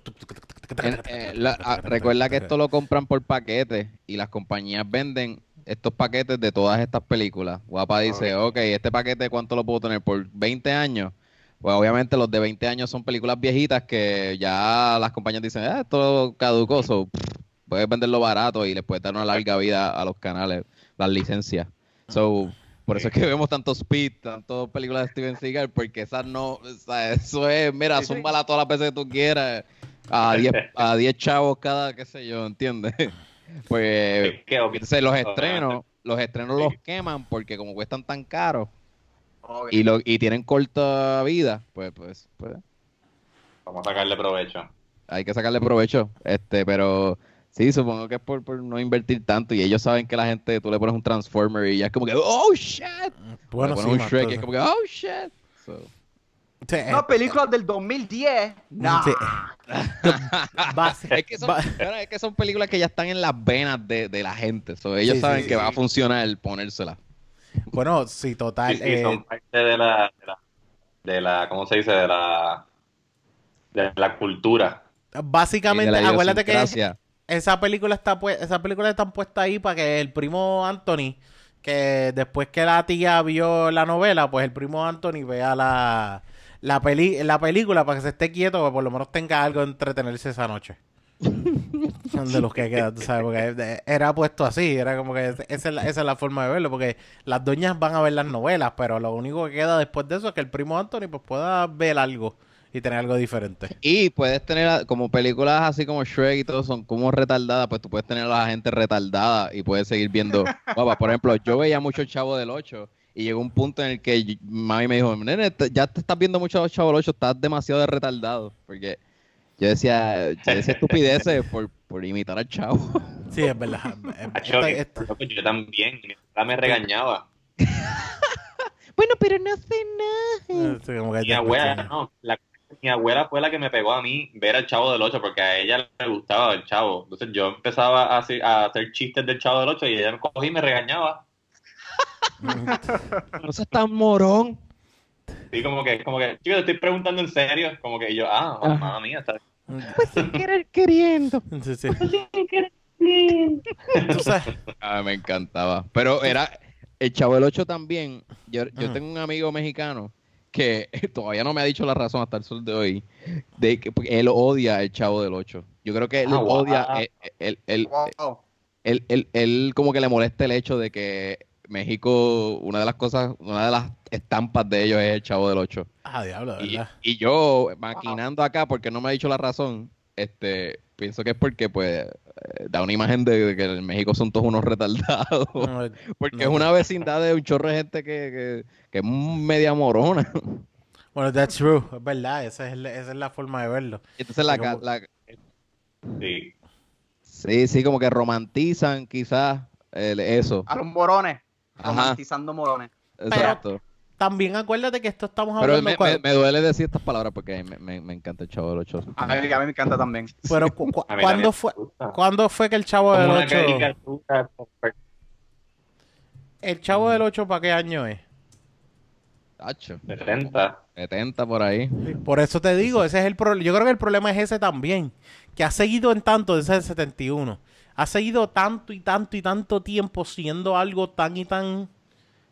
Speaker 3: en- eh, la- ah, recuerda que esto lo compran por paquetes y las compañías venden estos paquetes de todas estas películas. Guapa dice, ok, este paquete ¿cuánto lo puedo tener? ¿Por 20 años? Pues obviamente los de 20 años son películas viejitas que ya las compañías dicen, ah, esto caducó, so, pff, puedes venderlo barato y les puedes dar una larga vida a los canales, las licencias. So, por eso es que vemos tanto Speed, tantas películas de Steven Seagal, porque esas no, o sea, eso es, mira, zúmbala todas las veces que tú quieras, a 10 a 10 chavos cada, qué sé yo, ¿entiendes? Pues, entonces los estrenos, los estrenos los queman porque como cuestan tan caros y lo y tienen corta vida, pues pues pues.
Speaker 1: Vamos a sacarle provecho.
Speaker 3: hay que sacarle provecho, este, pero sí, supongo que es por, por no invertir tanto y ellos saben que la gente tú le pones un Transformer y ya es como que oh shit,
Speaker 2: Bueno,
Speaker 3: le
Speaker 2: sí,
Speaker 3: un Shrek y es como que oh shit. So,
Speaker 2: Sí, eh,
Speaker 4: Una película del 2010. Nah.
Speaker 2: sí. Base-
Speaker 3: es, que son,
Speaker 2: ba-
Speaker 3: bueno, es que son películas que ya están en las venas de, de la gente, so, ellos
Speaker 2: Sí,
Speaker 3: saben
Speaker 2: sí,
Speaker 3: que
Speaker 4: sí.
Speaker 3: va a funcionar el ponérsela.
Speaker 2: Bueno, sí, total.
Speaker 1: Sí, sí,
Speaker 2: eh,
Speaker 1: son parte de la, de la, de la, ¿cómo se dice? De la, de la cultura.
Speaker 2: básicamente,
Speaker 3: Y de la
Speaker 2: acuérdate que
Speaker 3: idiosincrasia.
Speaker 2: Esa película está pu- esa película está puesta ahí para que el primo Anthony, que después que la tía vio la novela, pues el primo Anthony vea la, la, peli la película para que se esté quieto, que por lo menos tenga algo de entretenerse esa noche. Son de los que quedan, tú sabes, porque era puesto así, era como que esa es, la, esa es la forma de verlo, porque las doñas van a ver las novelas, pero lo único que queda después de eso es que el primo Anthony pues pueda ver algo y tener algo diferente.
Speaker 3: Y puedes tener, como películas así como Shrek y todo son como retardadas, pues tú puedes tener a la gente retardada y puedes seguir viendo. guapa. Por ejemplo, yo veía mucho el Chavo del 8 y llegó un punto en el que mami me dijo, nene, ya te estás viendo mucho el Chavo del 8, estás demasiado de retardado. Porque yo decía, yo decía estupideces por, por imitar al Chavo.
Speaker 2: Sí, es verdad. Esta- esta-
Speaker 1: yo también, me regañaba.
Speaker 3: bueno, pero no sé nada.
Speaker 2: sí, como que
Speaker 1: Mi abuela, no, la- mi abuela fue la que me pegó a mí ver al Chavo del 8 porque a ella le gustaba el Chavo. Entonces yo empezaba a hacer, a hacer chistes del Chavo del 8 y ella me cogía y me regañaba.
Speaker 3: No seas tan morón.
Speaker 1: Sí, como que, como que, chico, te estoy preguntando en serio. Como que yo, ah,
Speaker 3: Ajá.
Speaker 1: mamá mía, está
Speaker 3: Pues sin querer queriendo.
Speaker 2: Sí, sí. Tú sabes,
Speaker 3: Ah, me encantaba. Pero era el Chavo del 8 también. Yo, yo tengo un amigo mexicano que todavía no me ha dicho la razón hasta el sol de hoy de que porque él odia el Chavo del 8. Yo creo que él
Speaker 1: Ah,
Speaker 3: odia, él, él, él,
Speaker 4: Wow.
Speaker 3: él- él- él como que le molesta el hecho de que México, una de las cosas, una de las estampas de ellos es el Chavo del 8.
Speaker 2: ah, diablo, de verdad.
Speaker 3: y yo, maquinando acá, porque no me ha dicho la razón, este, pienso que es porque, pues, eh, da una imagen de, de que en México son todos unos retardados.
Speaker 2: No,
Speaker 3: Porque
Speaker 2: no,
Speaker 3: es una vecindad de un chorro de gente que, que, que es media morona.
Speaker 2: Bueno, that's true, es verdad, esa es, la- esa es la forma de verlo.
Speaker 3: Entonces, la,
Speaker 2: Sí, como-
Speaker 3: la-
Speaker 1: Sí.
Speaker 3: sí, sí, como que romantizan quizás el- eso.
Speaker 4: A los morones.
Speaker 3: Ajá.
Speaker 4: Romantizando morones.
Speaker 3: Exacto.
Speaker 2: También acuérdate que esto estamos
Speaker 3: Pero
Speaker 2: hablando...
Speaker 3: me,
Speaker 2: cua-
Speaker 3: me- me duele decir estas palabras porque me, me- me encanta el chavo del 8.
Speaker 4: A mí, a mí me encanta también.
Speaker 2: pero cu- ¿cuándo fue. ¿cuándo fue que el Chavo
Speaker 1: Como
Speaker 2: del
Speaker 1: una
Speaker 2: 8...
Speaker 1: caricatura.
Speaker 2: ¿El Chavo del 8 para qué año es?
Speaker 3: Tacho,
Speaker 1: 70.
Speaker 3: 70 por ahí.
Speaker 2: Por eso te digo, ese es el problema. Yo creo que el problema es ese también. Que ha seguido en tanto desde el 71. Ha seguido tanto y tanto y tanto tiempo siendo algo tan y tan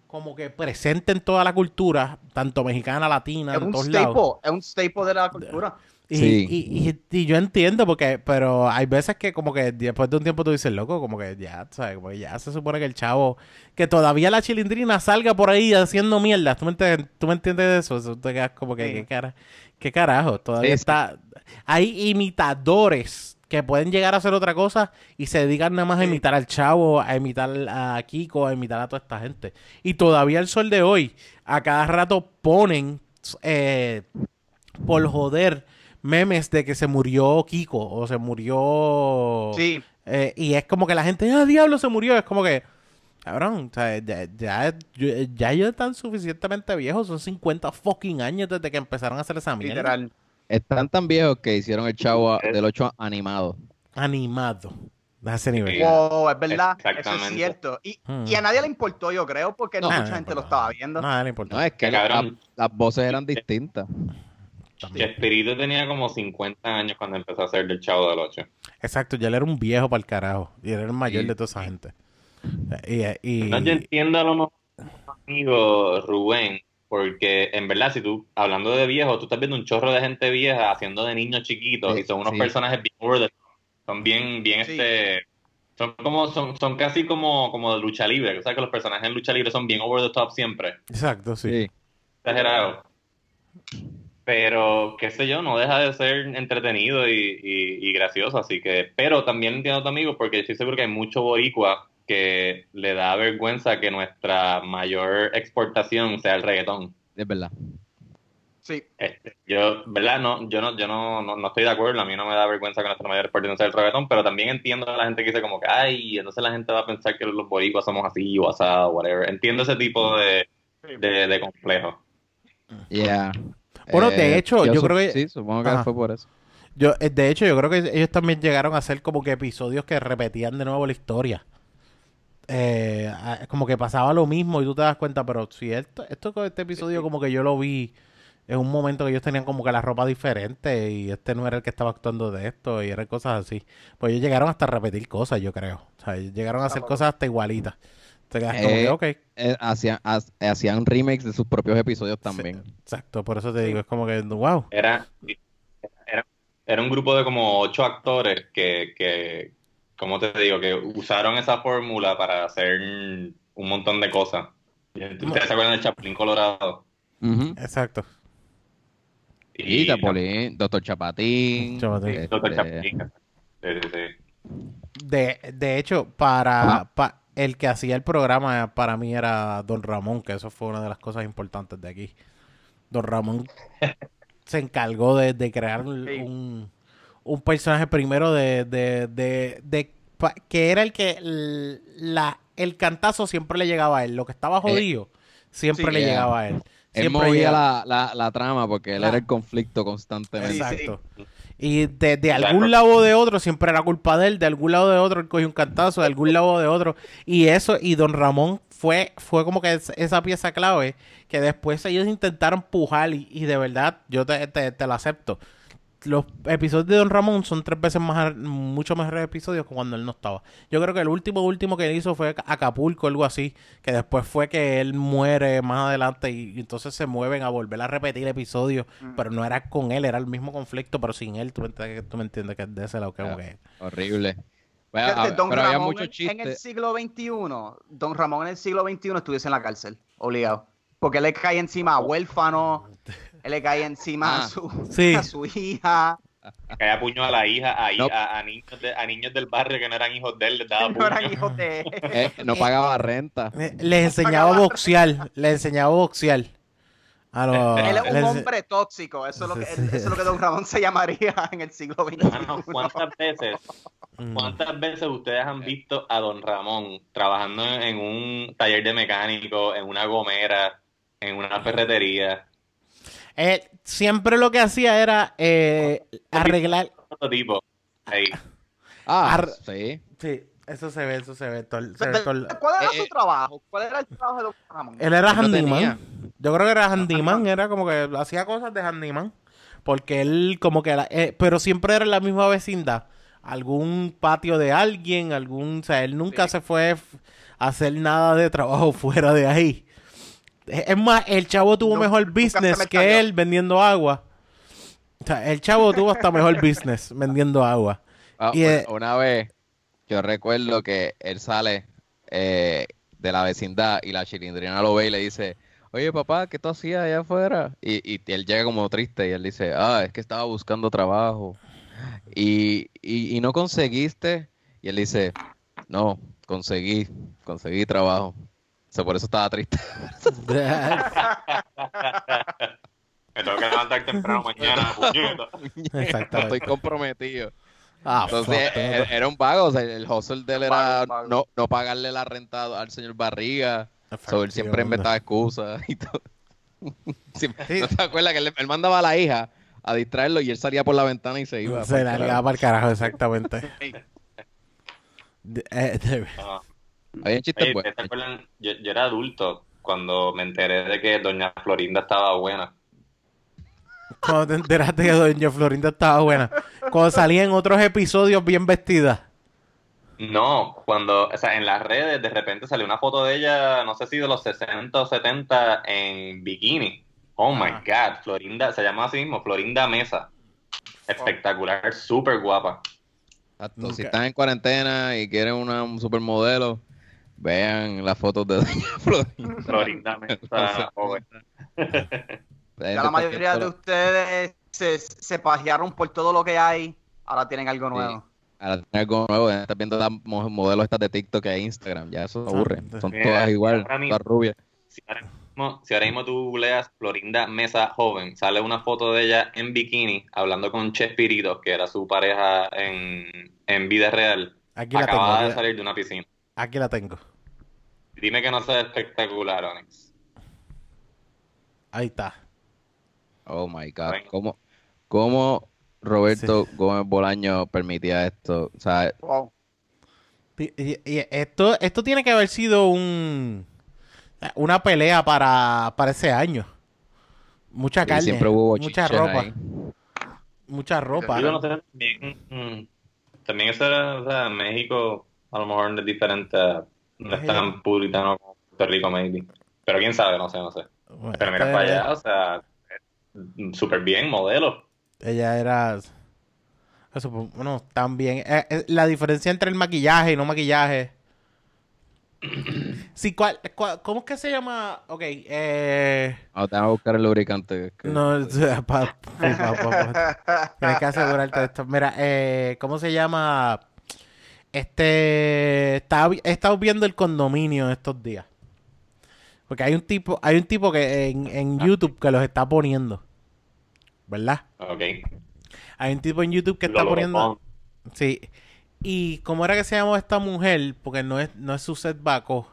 Speaker 2: como que presente en toda la cultura, tanto mexicana, latina,
Speaker 4: Es
Speaker 2: en
Speaker 4: un
Speaker 2: todos
Speaker 4: staple.
Speaker 2: lados.
Speaker 4: Es un staple de la cultura.
Speaker 2: Y,
Speaker 3: Sí.
Speaker 2: y, y- y yo entiendo porque, pero hay veces que como que después de un tiempo tú dices, loco, como que ya, ¿sabes? Como que ya se supone que el chavo, que todavía la chilindrina salga por ahí haciendo mierda. ¿Tú me entiendes, ¿tú me entiendes de eso? Eso te quedas como que,
Speaker 4: Sí.
Speaker 2: ¿qué, cara, ¿qué carajo? Todavía
Speaker 3: Sí, sí.
Speaker 2: está... Hay imitadores que pueden llegar a hacer otra cosa y se dedican nada más a imitar al chavo, a imitar a Kiko, a imitar a toda esta gente. Y todavía el sol de hoy, a cada rato ponen... Eh, por joder memes de que se murió Kiko o se murió
Speaker 4: Sí.
Speaker 2: eh, y es como que la gente ah diablo se murió es como que cabrón o sea, ya, ya, ya ellos están suficientemente viejos son 50 fucking años desde que empezaron a hacer esa mierda
Speaker 4: Literal.
Speaker 3: Están tan viejos que hicieron el chavo a- del 8 animado.
Speaker 2: animado a ese nivel.
Speaker 4: Wow, es verdad. Eso es cierto. Y,
Speaker 2: Hmm.
Speaker 4: y a nadie le importó, yo creo, porque no mucha
Speaker 2: no
Speaker 4: gente lo estaba viendo.
Speaker 2: nada le importa
Speaker 3: No, es que la- las voces eran distintas.
Speaker 1: Espíritu tenía como 50 años cuando empezó a hacer del Chavo del 8.
Speaker 2: exacto ya él era un viejo para el carajo y él era el mayor
Speaker 3: Sí.
Speaker 2: de toda esa gente y, y-
Speaker 1: No, yo entiendo a lo mejor, amigo Rubén, porque en verdad, si tú, hablando de viejos, tú estás viendo un chorro de gente vieja haciendo de niños chiquitos
Speaker 3: Sí,
Speaker 1: y son unos
Speaker 3: sí.
Speaker 1: personajes bien over the top. Son bien, bien,
Speaker 4: Sí.
Speaker 1: este. Son como, son, son casi como, como de lucha libre. O sea que los personajes en lucha libre son bien over the top siempre.
Speaker 2: exacto sí,
Speaker 3: Sí.
Speaker 1: Exagerado. Pero, qué sé yo, no deja de ser entretenido y, y- y gracioso, así que, pero también entiendo a tu amigo porque estoy seguro que hay mucho boricua que le da vergüenza que nuestra mayor exportación sea el reggaetón.
Speaker 3: Es verdad.
Speaker 4: Sí.
Speaker 1: Este, yo, ¿verdad? No, yo no, yo no, no, no estoy de acuerdo, a mí no me da vergüenza que nuestra mayor exportación sea el reggaetón, pero también entiendo a la gente que dice como que, ay, entonces la gente va a pensar que los boricuas somos así o asado, whatever. Entiendo ese tipo de, de, de complejo.
Speaker 3: Yeah.
Speaker 2: Bueno, de hecho, yo creo que-
Speaker 3: Sí, supongo que
Speaker 2: Ajá.
Speaker 3: fue por eso.
Speaker 2: Yo, eh, de hecho, yo creo que ellos también llegaron a hacer como que episodios que repetían de nuevo la historia. Eh, como que pasaba lo mismo y tú te das cuenta, pero si esto, esto con este episodio como que yo lo vi en un momento que ellos tenían como que la ropa diferente y este no era el que estaba actuando de esto y eran cosas así. Pues ellos llegaron hasta a repetir cosas, yo creo. O sea, ellos llegaron a hacer cosas hasta igualitas. Te quedas como que,
Speaker 3: Eh,
Speaker 2: ok.
Speaker 3: Eh, hacían, ha- hacían remakes de sus propios episodios también.
Speaker 2: Exacto, por eso te digo, es como que, wow.
Speaker 1: Era, era, era un grupo de como ocho actores que, que, como te digo, que usaron esa fórmula para hacer un montón de cosas. ¿Ustedes se acuerdan del Chapulín Colorado?
Speaker 2: Exacto.
Speaker 3: Y Chapulín, Doctor Chapatín.
Speaker 2: Chapatín.
Speaker 3: este,
Speaker 1: Doctor Chapatín. Sí, sí, sí.
Speaker 2: De, de hecho, para, pa- el que hacía el programa para mí era Don Ramón, que eso fue una de las cosas importantes de aquí. Don Ramón se encargó de, de crear un,
Speaker 4: Sí.
Speaker 2: Un- personaje primero de, de, de, de- pa- que era el que la, el cantazo siempre le llegaba a él. Lo que estaba jodido siempre
Speaker 4: sí,
Speaker 2: le
Speaker 3: yeah.
Speaker 2: llegaba a él.
Speaker 3: Él
Speaker 2: Siempre
Speaker 3: movía
Speaker 2: llegaba-
Speaker 3: la, la, la trama porque él era el conflicto constantemente.
Speaker 2: Exacto. Y de, de algún lado o de otro siempre era culpa de él, de algún lado o de otro él cogió un cantazo, de algún lado o de otro. Y eso, y Don Ramón fue, fue como que es- esa pieza clave que después ellos intentaron pujar y, y de verdad yo te, te, te lo acepto. Los episodios de Don Ramón son tres veces más mucho mejores episodios que cuando él no estaba. Yo creo que el último último que hizo fue Acapulco, algo así, que después fue que él muere más adelante y, y entonces se mueven a volver a repetir episodios, pero no era con él, era el mismo conflicto, pero sin él, tú me entiendes, tú me entiendes que es de ese lado, que como que...
Speaker 3: Horrible. Bueno,
Speaker 4: Fíjate,
Speaker 3: a-
Speaker 4: Don
Speaker 3: pero había
Speaker 4: Ramón
Speaker 3: muchos
Speaker 4: en, en el siglo XXI, Don Ramón en el siglo XXI estuviese en la cárcel, obligado. Porque él le cae encima a huérfanos, él le cae encima
Speaker 3: Ah,
Speaker 4: a, su,
Speaker 2: sí.
Speaker 4: a su hija,
Speaker 1: Que haya puño a la hija, a,
Speaker 3: No.
Speaker 1: a, a niños de- a niños del barrio que no eran hijos de él, les daba
Speaker 4: no eran
Speaker 1: puño.
Speaker 4: hijos de él.
Speaker 3: Eh, no pagaba renta.
Speaker 2: Les enseñaba a boxear, les enseñaba a boxear. A los,
Speaker 4: Él es un
Speaker 2: les-
Speaker 4: hombre tóxico, eso es, lo que,
Speaker 2: Sí, sí.
Speaker 4: eso es lo que Don Ramón se llamaría en el siglo XXI.
Speaker 1: ¿cuántas veces,
Speaker 2: Mm.
Speaker 1: cuántas veces ustedes han visto a Don Ramón trabajando en un taller de mecánico, en una gomera, en una ferretería?
Speaker 2: Eh, siempre lo que hacía era eh, arreglar.
Speaker 1: Otro tipo. Ahí.
Speaker 3: Ah,
Speaker 2: Ar-
Speaker 3: sí.
Speaker 2: Sí, eso se ve, eso se ve. todo el- se ve todo
Speaker 4: ¿Cuál era
Speaker 3: Eh,
Speaker 4: su
Speaker 3: eh.
Speaker 4: trabajo? ¿Cuál era el trabajo de Don Ramón?
Speaker 2: Él era
Speaker 3: no
Speaker 2: handyman. Yo creo que era handyman, era como que hacía cosas de handyman. Porque él, como que, era- eh, pero siempre era en la misma vecindad. Algún patio de alguien, algún. O sea, él nunca
Speaker 4: Sí.
Speaker 2: se fue a hacer nada de trabajo fuera de ahí. Es más, el chavo tuvo mejor business
Speaker 4: me
Speaker 2: que él vendiendo agua. O sea, el chavo tuvo hasta mejor business vendiendo agua.
Speaker 3: Ah,
Speaker 2: Y,
Speaker 3: una-
Speaker 2: eh,
Speaker 3: una vez yo recuerdo que él sale eh, de la vecindad y la chilindrina lo ve y le dice, oye papá, ¿qué tú hacías allá afuera? Y, y él llega como triste y él dice, ah, es que estaba buscando trabajo. Y, y, y no conseguiste. Y él dice, no, conseguí, conseguí trabajo. Por eso estaba triste.
Speaker 1: Me tengo que levantar temprano mañana, puñeta.
Speaker 3: Estoy
Speaker 2: Exactamente.
Speaker 3: comprometido.
Speaker 2: Ah,
Speaker 3: Entonces,
Speaker 2: fuck,
Speaker 3: eh, era un vago, o sea, el hustle de él
Speaker 4: vago,
Speaker 3: era
Speaker 4: vago.
Speaker 3: no, no pagarle la renta al señor Barriga. So, él siempre inventaba excusas y todo.
Speaker 2: Sí.
Speaker 3: ¿No te acuerdas que él, él mandaba a la hija a distraerlo y él salía por la ventana y se iba?
Speaker 2: Se la ligaba para el carajo, exactamente. De- eh, de-.
Speaker 3: Había chistes buenos.
Speaker 1: Yo, yo era adulto cuando me enteré de que Doña Florinda estaba buena.
Speaker 2: Cuando te enteraste que Doña Florinda estaba buena. Cuando salía en otros episodios bien vestida.
Speaker 1: No, cuando, o sea, en las redes de repente salió una foto de ella, no sé si de los 60 o 70 en bikini. Oh my
Speaker 2: Ah.
Speaker 1: God, Florinda, se llama así mismo, Florinda Mesa. Espectacular, súper guapa.
Speaker 3: Exacto, Si están en cuarentena y quieren una un supermodelo, vean las fotos de Doña Florinda.
Speaker 1: Florinda Mesa, joven.
Speaker 4: Ya la mayoría de ustedes se, se pajearon por todo lo que hay, ahora tienen algo nuevo.
Speaker 3: Ahora tiene algo nuevo, estás viendo las mo- modelos estas de TikTok en Instagram, ya eso aburre. Son
Speaker 1: Mira,
Speaker 3: todas igual,
Speaker 1: mismo-
Speaker 3: todas rubias.
Speaker 1: Si ahora mismo, si ahora mismo tú googleas Florinda Mesa joven, sale una foto de ella en bikini hablando con Chespirito, que era su pareja en, en vida real.
Speaker 2: Aquí la tengo.
Speaker 1: Acababa de salir de una piscina.
Speaker 2: Aquí la tengo.
Speaker 1: Dime que no sea espectacular, Onyx.
Speaker 2: Ahí está.
Speaker 3: Oh my God. ¿Cómo, cómo Roberto Gómez Bolaño permitía esto? O sea,
Speaker 4: Wow.
Speaker 2: Y, y- y esto, esto tiene que haber sido un una pelea para, para ese año. Mucha
Speaker 3: y
Speaker 2: carne,
Speaker 3: siempre hubo
Speaker 2: mucha ropa,
Speaker 3: ahí.
Speaker 2: mucha ropa.
Speaker 1: Digo, no sé, también, mm, también eso era, o sea, México a lo mejor no es diferente, no es tan puritano como Puerto Rico, maybe. Pero quién sabe, no sé, no sé.
Speaker 2: Bueno,
Speaker 1: Pero mira para
Speaker 2: era-
Speaker 1: allá, o sea, eh, súper bien, modelo.
Speaker 2: Ella era eso, pues, bueno, también eh, eh, la diferencia entre el maquillaje y no maquillaje. Sí, ¿cuál, cuál- ¿cómo es que se llama? Ok, eh...
Speaker 3: No, te voy a buscar el lubricante. que-
Speaker 2: No, o sea, pa- sí, pa- pa- pa- tienes que asegurarte de esto. Mira, eh, ¿cómo se llama? Este, estaba he estado viendo el condominio estos días. Porque hay un tipo, hay un tipo que en, en YouTube que los está poniendo. ¿Verdad?
Speaker 1: Ok.
Speaker 2: Hay un tipo en YouTube que está
Speaker 1: Lo-
Speaker 2: poniendo. Sí. Y cómo era que se llamó esta mujer, porque no es, no es Suset Baco.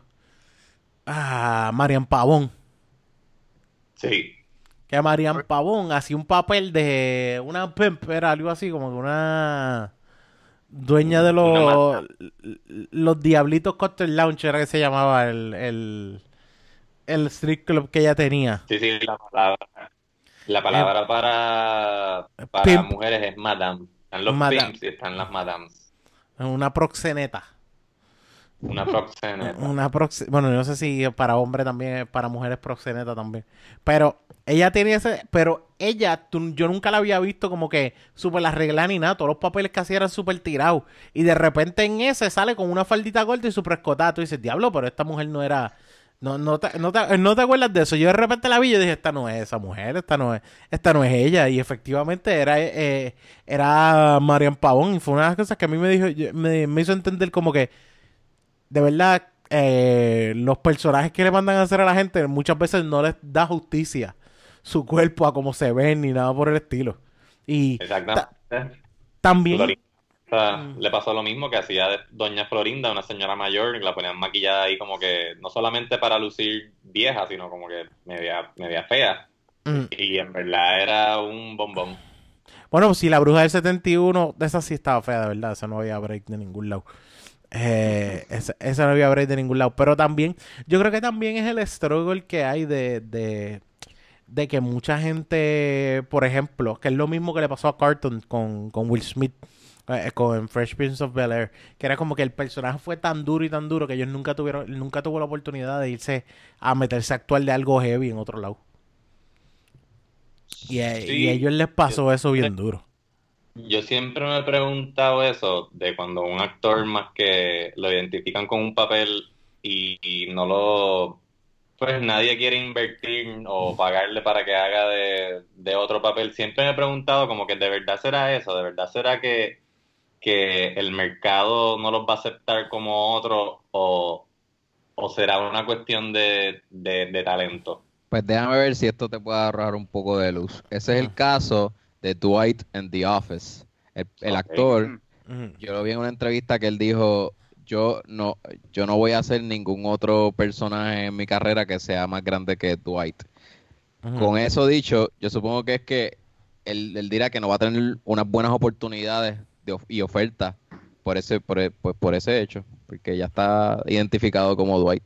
Speaker 2: Ah, Marian Pavón.
Speaker 1: Sí.
Speaker 2: Que Marian Pavón hacía un papel de una pimp, era algo así como de una dueña de los los Diablitos Cocktail Lounge, era que se llamaba el, el, el street club que ella tenía.
Speaker 1: Sí, sí, la palabra. La palabra para, para
Speaker 2: Pimp.
Speaker 1: mujeres es madame. Están los
Speaker 2: Madame.
Speaker 1: pimps y están las madames.
Speaker 2: Una proxeneta.
Speaker 1: Una proxeneta.
Speaker 2: Una prox- bueno, no sé si para hombres también, para mujeres proxeneta también. Pero ella tenía ese, pero ella, tú- yo nunca la había visto como que súper arreglada ni nada. Todos los papeles que hacía eran súper tirados. Y de repente en ese sale con una faldita corta y súper escotada. Tú dices, diablo, pero esta mujer no era... No, no, te, no, te, no te acuerdas de eso. Yo de repente la vi y dije, esta no es esa mujer, esta no es, esta no es ella. Y efectivamente era, eh, era Marian Pavón. Y fue una de las cosas que a mí me dijo, me, me hizo entender como que de verdad, eh, los personajes que le mandan a hacer a la gente muchas veces no les da justicia su cuerpo a cómo se ven ni nada por el estilo. Y
Speaker 1: Exactamente.
Speaker 2: también...
Speaker 1: Florinda
Speaker 2: Mm.
Speaker 1: le pasó lo mismo que hacía de Doña Florinda, una señora mayor, y la ponían maquillada ahí como que no solamente para lucir vieja, sino como que media, media fea.
Speaker 2: mm,
Speaker 1: Y en verdad era un bombón.
Speaker 2: Bueno, si la bruja del 71, esa sí estaba fea, de verdad. Esa no había break de ningún lado. Eh, esa, esa no había break de ningún lado. Pero también, yo creo que también es el struggle que hay de, de, de que mucha gente, por ejemplo, que es lo mismo que le pasó a Carton con, con Will Smith. eh, con Fresh Prince of Bel Air, que era como que el personaje fue tan duro y tan duro que ellos nunca tuvieron, nunca tuvo la oportunidad de irse a meterse a actuar de algo heavy en otro lado. Y, a- y a ellos les pasó eso bien duro.
Speaker 1: Yo siempre me he preguntado eso de cuando un actor más que lo identifican con un papel y, y no lo, pues nadie quiere invertir o pagarle para que haga de, de otro papel. Siempre me he preguntado como que de verdad será eso, de verdad será que, que el mercado no los va a aceptar como otro o, o será una cuestión de, de, de talento.
Speaker 3: Pues déjame ver si esto te puede arrojar un poco de luz. Ese es el
Speaker 2: Ajá.
Speaker 3: caso de Dwight en The Office. El, actor,
Speaker 2: Ujú.
Speaker 3: yo lo vi en una entrevista que él dijo, yo no, yo no voy a hacer ningún otro personaje en mi carrera que sea más grande que Dwight. Con eso dicho, yo supongo que es que él, él dirá que no va a tener unas buenas oportunidades de y ofertas por ese, por, pues, por ese hecho, porque ya está identificado como Dwight.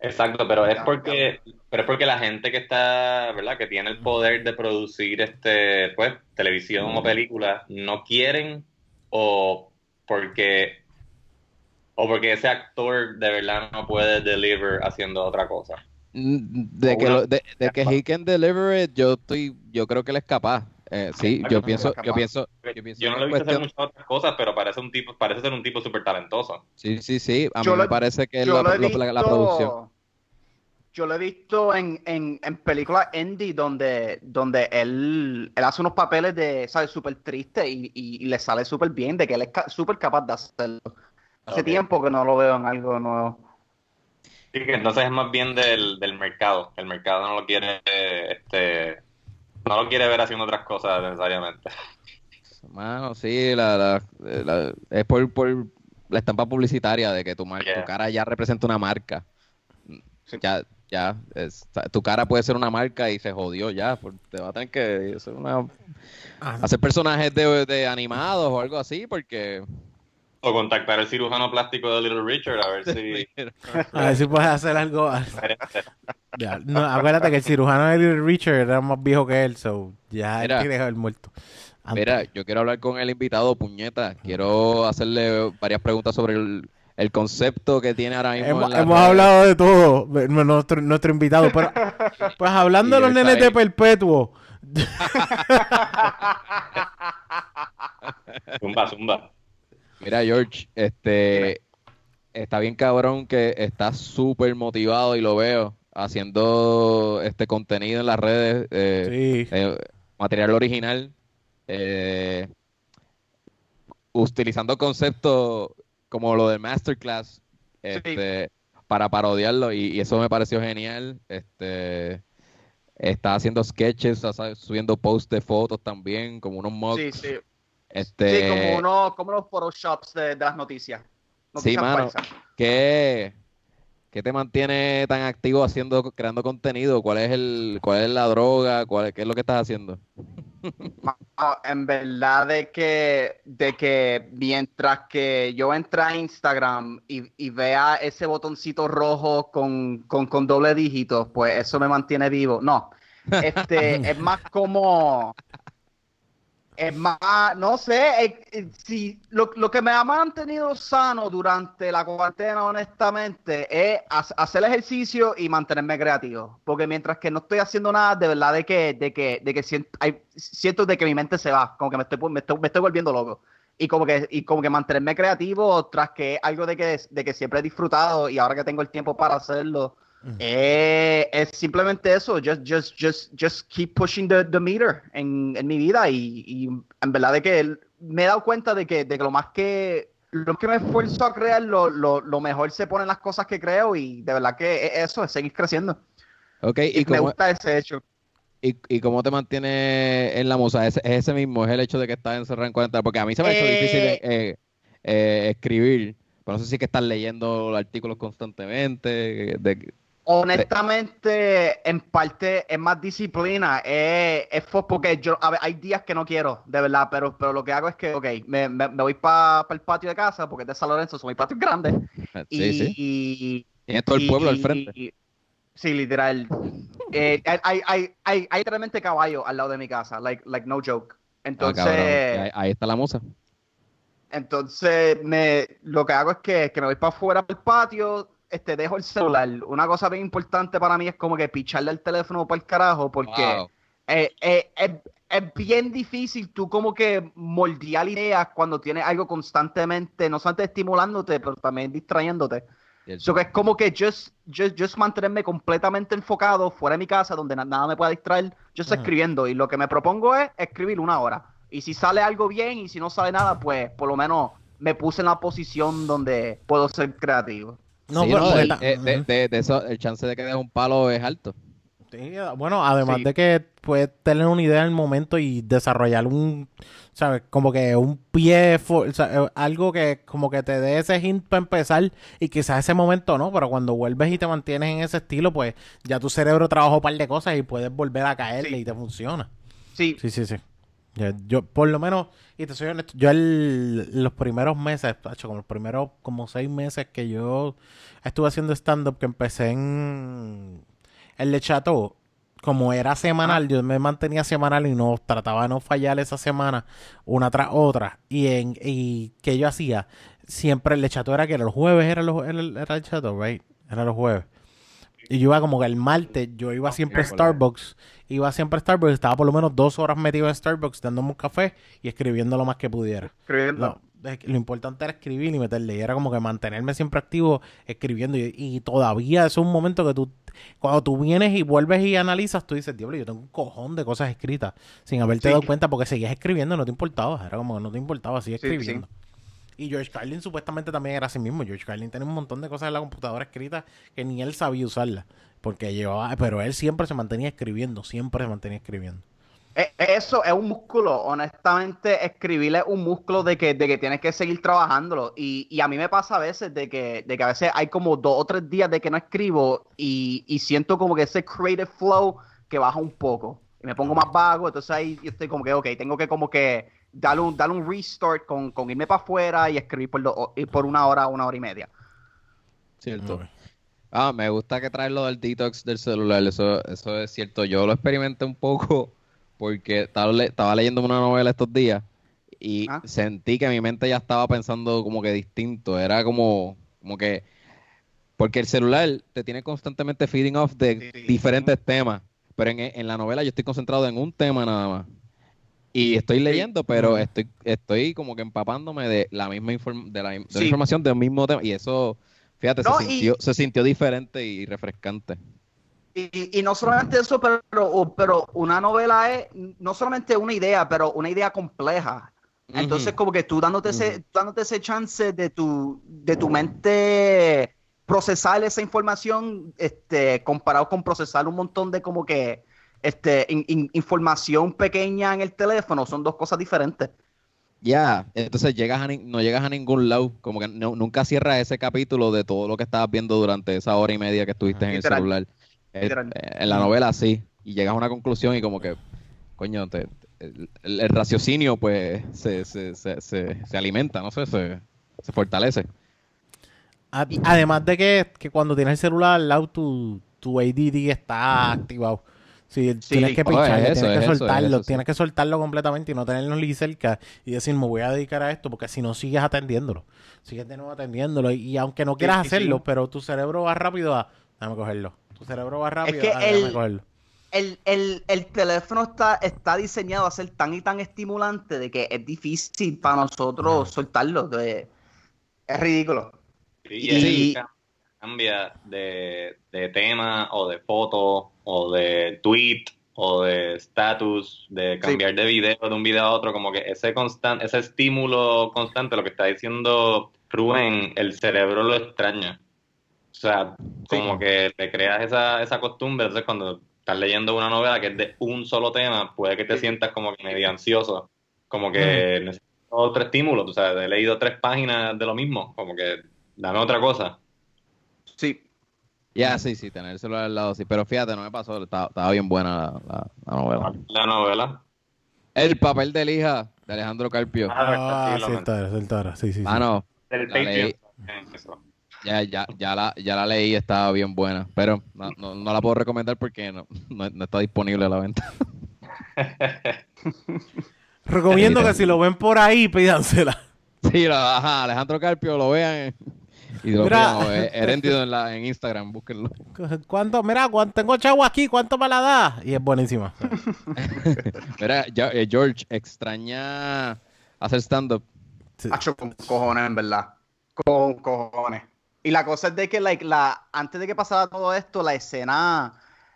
Speaker 1: Exacto, pero es porque, pero es porque la gente que está, ¿verdad? Que tiene el poder de producir este, pues, televisión o película, no quieren o porque o porque ese actor de verdad no puede deliver haciendo otra cosa.
Speaker 3: Mm, De que, lo- de, de que he can deliver it, yo estoy, yo creo que él es capaz. Eh, sí, yo pienso, yo pienso, yo pienso
Speaker 1: Yo no lo he visto hacer muchas otras cosas, pero parece un tipo, parece ser un tipo súper talentoso.
Speaker 3: Sí, sí, sí. A
Speaker 4: Yo
Speaker 3: mí
Speaker 4: lo-
Speaker 3: me parece que es
Speaker 4: Yo
Speaker 3: la, la- la producción.
Speaker 4: Yo lo he visto en, en, en películas indie donde, donde él, él hace unos papeles de, ¿sabes? Súper triste y, y, y le sale súper bien, de que él es ca- súper capaz de hacerlo. Hace tiempo que no lo veo en algo nuevo.
Speaker 1: Sí, que entonces es más bien del, del mercado. El mercado no lo quiere, este, no lo quiere ver haciendo otras cosas necesariamente.
Speaker 3: Mano, sí, la, la- la- es por, por la estampa publicitaria de que tu, mar-
Speaker 1: Yeah.
Speaker 3: tu cara ya representa una marca. Ya, ya, es- tu cara puede ser una marca y se jodió ya. por- te va a tener que hacer, una,
Speaker 2: Ah,
Speaker 3: hacer personajes de, de animados o algo así porque...
Speaker 1: O contactar al cirujano plástico de Little Richard a ver si...
Speaker 2: a ver si puedes hacer algo. Ya, no, acuérdate que el cirujano de Little Richard era más viejo que él, so ya él
Speaker 3: Mira.
Speaker 2: tiene que haber muerto. Antes.
Speaker 3: Mira, yo quiero hablar con el invitado, puñeta. Quiero hacerle varias preguntas sobre el, el concepto que tiene ahora mismo.
Speaker 2: Hemos,
Speaker 3: en la
Speaker 2: hemos
Speaker 3: red.
Speaker 2: hablado de todo, de nuestro, nuestro invitado, pero pues hablando de los nenes de
Speaker 3: ahí.
Speaker 2: perpetuo,
Speaker 1: Zumba, zumba.
Speaker 3: Mira, George, este, está bien cabrón que está súper motivado y lo veo haciendo este contenido en las redes, eh,
Speaker 2: Sí.
Speaker 3: eh, material original, eh, utilizando conceptos como lo del masterclass este, para parodiarlo y, y eso me pareció genial. Este, está haciendo sketches, está subiendo posts de fotos también, como unos mocks.
Speaker 4: Sí, sí.
Speaker 3: Este,
Speaker 4: Sí, como, uno, como los photoshops de, de las noticias. Noticias
Speaker 3: mano.
Speaker 4: falsas.
Speaker 3: ¿Qué, qué te mantiene tan activo haciendo, creando contenido? ¿Cuál es el, cuál es la droga? ¿Cuál, ¿Qué es lo que estás haciendo?
Speaker 4: En verdad de que, de que mientras que yo entre a Instagram y, y vea ese botoncito rojo con, con, con doble dígito, pues eso me mantiene vivo. No, este es más como... Es más, no sé, eh, eh, si lo, lo que me ha mantenido sano durante la cuarentena, honestamente, es ha- hacer ejercicio y mantenerme creativo. Porque mientras que no estoy haciendo nada, de verdad de que, de que, de que siento, hay- siento de que mi mente se va, como que me estoy, me estoy, me estoy volviendo loco. Y como que, y como que mantenerme creativo, tras que es algo de que, de que siempre he disfrutado y ahora que tengo el tiempo para hacerlo, eh, es simplemente eso, just, just, just, just keep pushing the, the meter en, en mi vida y, y en verdad de que me he dado cuenta de que, de que lo más que lo que me esfuerzo a crear, lo, lo, lo mejor se ponen las cosas que creo y de verdad que es eso, es seguir creciendo.
Speaker 3: Ok,
Speaker 4: Y
Speaker 3: ¿y
Speaker 4: me
Speaker 3: cómo,
Speaker 4: gusta ese hecho.
Speaker 3: y, y cómo te mantiene en la musa? ¿Es, es ese mismo, es el hecho de que estás encerrado en cuarentena? Porque a mí se me ha hecho
Speaker 4: Eh,
Speaker 3: difícil eh, eh, escribir, pero no sé si es que estás leyendo artículos constantemente, de,
Speaker 4: Honestamente, en parte es más disciplina, es, es porque yo, a ver, hay días que no quiero, de verdad, pero, pero lo que hago es que, ok, me, me, me voy para el patio de casa, porque es de San Lorenzo, son mis patios grandes, y,
Speaker 3: Sí, sí.
Speaker 4: y-
Speaker 3: Tienes todo el
Speaker 4: y-
Speaker 3: pueblo al
Speaker 4: y-
Speaker 3: frente.
Speaker 4: y- sí, literal. Eh, hay, hay, hay, hay, hay realmente caballo al lado de mi casa, like, like no joke.
Speaker 3: Ah,
Speaker 4: Entonces.
Speaker 3: Ahí, ahí está la musa.
Speaker 4: entonces me, lo que hago es que, que me voy para afuera del patio, este, dejo el celular. Una cosa bien importante para mí es como que picharle el teléfono para el carajo, porque
Speaker 3: Wow.
Speaker 4: eh, eh, es, es bien difícil tú como que moldear ideas cuando tienes algo constantemente, no solamente estimulándote, pero también distrayéndote. So que es como que just, just, just mantenerme completamente enfocado fuera de mi casa, donde na- nada me pueda distraer, yo estoy escribiendo. Y lo que me propongo es escribir una hora. Y si sale algo bien y si no sale nada, pues por lo menos me puse en la posición donde puedo ser creativo.
Speaker 2: No,
Speaker 3: Sí,
Speaker 2: pero-
Speaker 3: no, el, eh, de,
Speaker 2: Ujú.
Speaker 3: de- de eso, el chance de que deje un palo es alto.
Speaker 2: Sí, bueno, además
Speaker 4: Sí.
Speaker 2: de que puedes tener una idea en el momento y desarrollar un, ¿sabes? Como que un pie, fo- o sea, eh, algo que como que te dé ese hint para empezar y quizás ese momento no, pero cuando vuelves y te mantienes en ese estilo, pues ya tu cerebro trabaja un par de cosas y puedes volver a caerle
Speaker 4: Sí.
Speaker 2: y te funciona.
Speaker 4: Sí,
Speaker 2: Sí, sí, sí. Yo, yo, por lo menos, y te soy honesto, yo el- los primeros meses, como los primeros como seis meses que yo estuve haciendo stand-up, que empecé en el Le Chateau, como era semanal, yo me mantenía semanal y no trataba de no fallar esa semana una tras otra. Y en y que yo hacía, siempre el Le Chateau era que era los jueves, era, los, era, el- era el Chateau, right? Era los jueves. Y yo iba como que el martes, yo iba siempre a. Starbucks, iba siempre a Starbucks, estaba por lo menos dos horas metido en Starbucks dándome un café y escribiendo lo más que pudiera.
Speaker 4: escribiendo.
Speaker 2: Lo, lo importante era escribir y meterle, y era como que mantenerme siempre activo escribiendo. Y, y todavía es un momento que tú, cuando tú vienes y vuelves y analizas, tú dices, diablo, yo tengo un cojón de cosas escritas sin haberte
Speaker 4: Sí.
Speaker 2: dado cuenta porque seguías escribiendo, no te importaba, era como que no te importaba,
Speaker 4: Sí, sí.
Speaker 2: Y George Carlin supuestamente también era así mismo. George Carlin tenía un montón de cosas en la computadora escritas que ni él sabía usarlas. Porque llevaba, pero él siempre se mantenía escribiendo, siempre se mantenía escribiendo.
Speaker 4: Eh, Eso es un músculo, honestamente, escribir es un músculo de que, de que tienes que seguir trabajándolo. Y, y a mí me pasa a veces de que, de que a veces hay como dos o tres días de que no escribo y, y siento como que ese creative flow que baja un poco. Y me pongo más vago, entonces ahí yo estoy como que, ok, tengo que como que darle un, darle un restart con, con irme para afuera y escribir por, do- y por una hora, una hora y media.
Speaker 3: Cierto. Ah, me gusta que traes lo del detox del celular, eso, eso es cierto. Yo lo experimenté un poco porque estaba, le- estaba leyendo una novela estos días y
Speaker 4: Ah.
Speaker 3: sentí que mi mente ya estaba pensando como que distinto. Era como, como que, porque el celular te tiene constantemente feeding off de
Speaker 4: Sí.
Speaker 3: diferentes temas, pero en, en la novela yo estoy concentrado en un tema nada más. Y estoy leyendo, pero estoy, estoy como que empapándome de la misma inform- de la, de la
Speaker 4: Sí.
Speaker 3: información del mismo tema. Y eso, fíjate,
Speaker 4: No,
Speaker 3: se,
Speaker 4: y-
Speaker 3: sintió, se sintió diferente y refrescante.
Speaker 4: Y, y no solamente eso, pero, pero una novela es no solamente una idea, pero una idea compleja. Entonces, como que tú dándote, ese, dándote ese chance de tu, de tu mente procesar esa información, este, comparado con procesar un montón de como que este, in- in- información pequeña en el teléfono, son dos cosas diferentes.
Speaker 3: Ya, entonces llegas a ni- no llegas a ningún lado, como que no- nunca cierras ese capítulo de todo lo que estabas viendo durante esa hora y media que estuviste en el celular. Eh,
Speaker 4: Literal.
Speaker 3: eh, en la novela sí, y llegas a una conclusión y como que, coño, te- el, el- el raciocinio pues se, se, se, se, se alimenta, no sé, se, se fortalece.
Speaker 2: Además de que, que cuando tienes el celular al lado, tu, tu ADD está activado. Si tienes que pincharle,
Speaker 3: es eso,
Speaker 2: tienes que
Speaker 3: es eso, es
Speaker 2: soltarlo,
Speaker 3: eso, sí.
Speaker 2: tienes que soltarlo completamente y no tenerlo ni cerca y decir, me voy a dedicar a esto, porque si no sigues atendiéndolo, sigues de nuevo atendiéndolo. Y, y aunque no quieras
Speaker 4: sí, sí.
Speaker 2: hacerlo, pero tu cerebro va rápido a, déjame cogerlo. Tu cerebro va rápido
Speaker 4: que
Speaker 2: a, déjame
Speaker 4: el-
Speaker 2: cogerlo.
Speaker 4: El, el, el teléfono está, está diseñado a ser tan y tan estimulante de que es difícil para nosotros soltarlo. de- es ridículo.
Speaker 1: Y,
Speaker 4: Y-
Speaker 1: cambia de, de tema o de foto o de tweet o de status, de cambiar de video de un video a otro, como que ese constan ese estímulo constante, lo que está diciendo Rubén, el cerebro lo extraña. O sea, como que te creas esa, esa costumbre, entonces cuando estás leyendo una novela que es de un solo tema, puede que te
Speaker 4: Sí.
Speaker 1: sientas como que medio ansioso, como que necesito otro estímulo, tú sabes, he leído tres páginas de lo mismo, como que dame otra cosa.
Speaker 4: Sí.
Speaker 3: Ya, sí, sí, tener el celular al lado, sí, pero fíjate, no me pasó, estaba, estaba bien buena la, la- la novela.
Speaker 1: La novela.
Speaker 3: El papel de hija de Alejandro Carpio.
Speaker 2: Ah,
Speaker 1: sí,
Speaker 2: sí,
Speaker 1: lo
Speaker 2: está, sí, está, sí, sí, sí.
Speaker 3: Ah, no,
Speaker 1: Del
Speaker 3: leí. Ya, ya, ya, la, ya la leí, estaba bien buena, pero no, no, no la puedo recomendar porque no, no, no está disponible a la venta.
Speaker 2: Recomiendo que si lo ven por ahí, pídansela.
Speaker 3: Sí, la, ajá, Alejandro Carpio, lo vean y lo
Speaker 2: Mira.
Speaker 3: eh, Heréndido en, la, en Instagram, búsquenlo.
Speaker 2: ¿Cuánto? Mira, cuánto, tengo chavo aquí, ¿cuánto me la da? Y es buenísima.
Speaker 3: Mira, ya, eh, George, extraña hacer stand-up.
Speaker 2: Sí.
Speaker 4: Hacho con cojones, en verdad. Con cojones. Y la cosa es de que, like, la, antes de que pasara todo esto, la escena,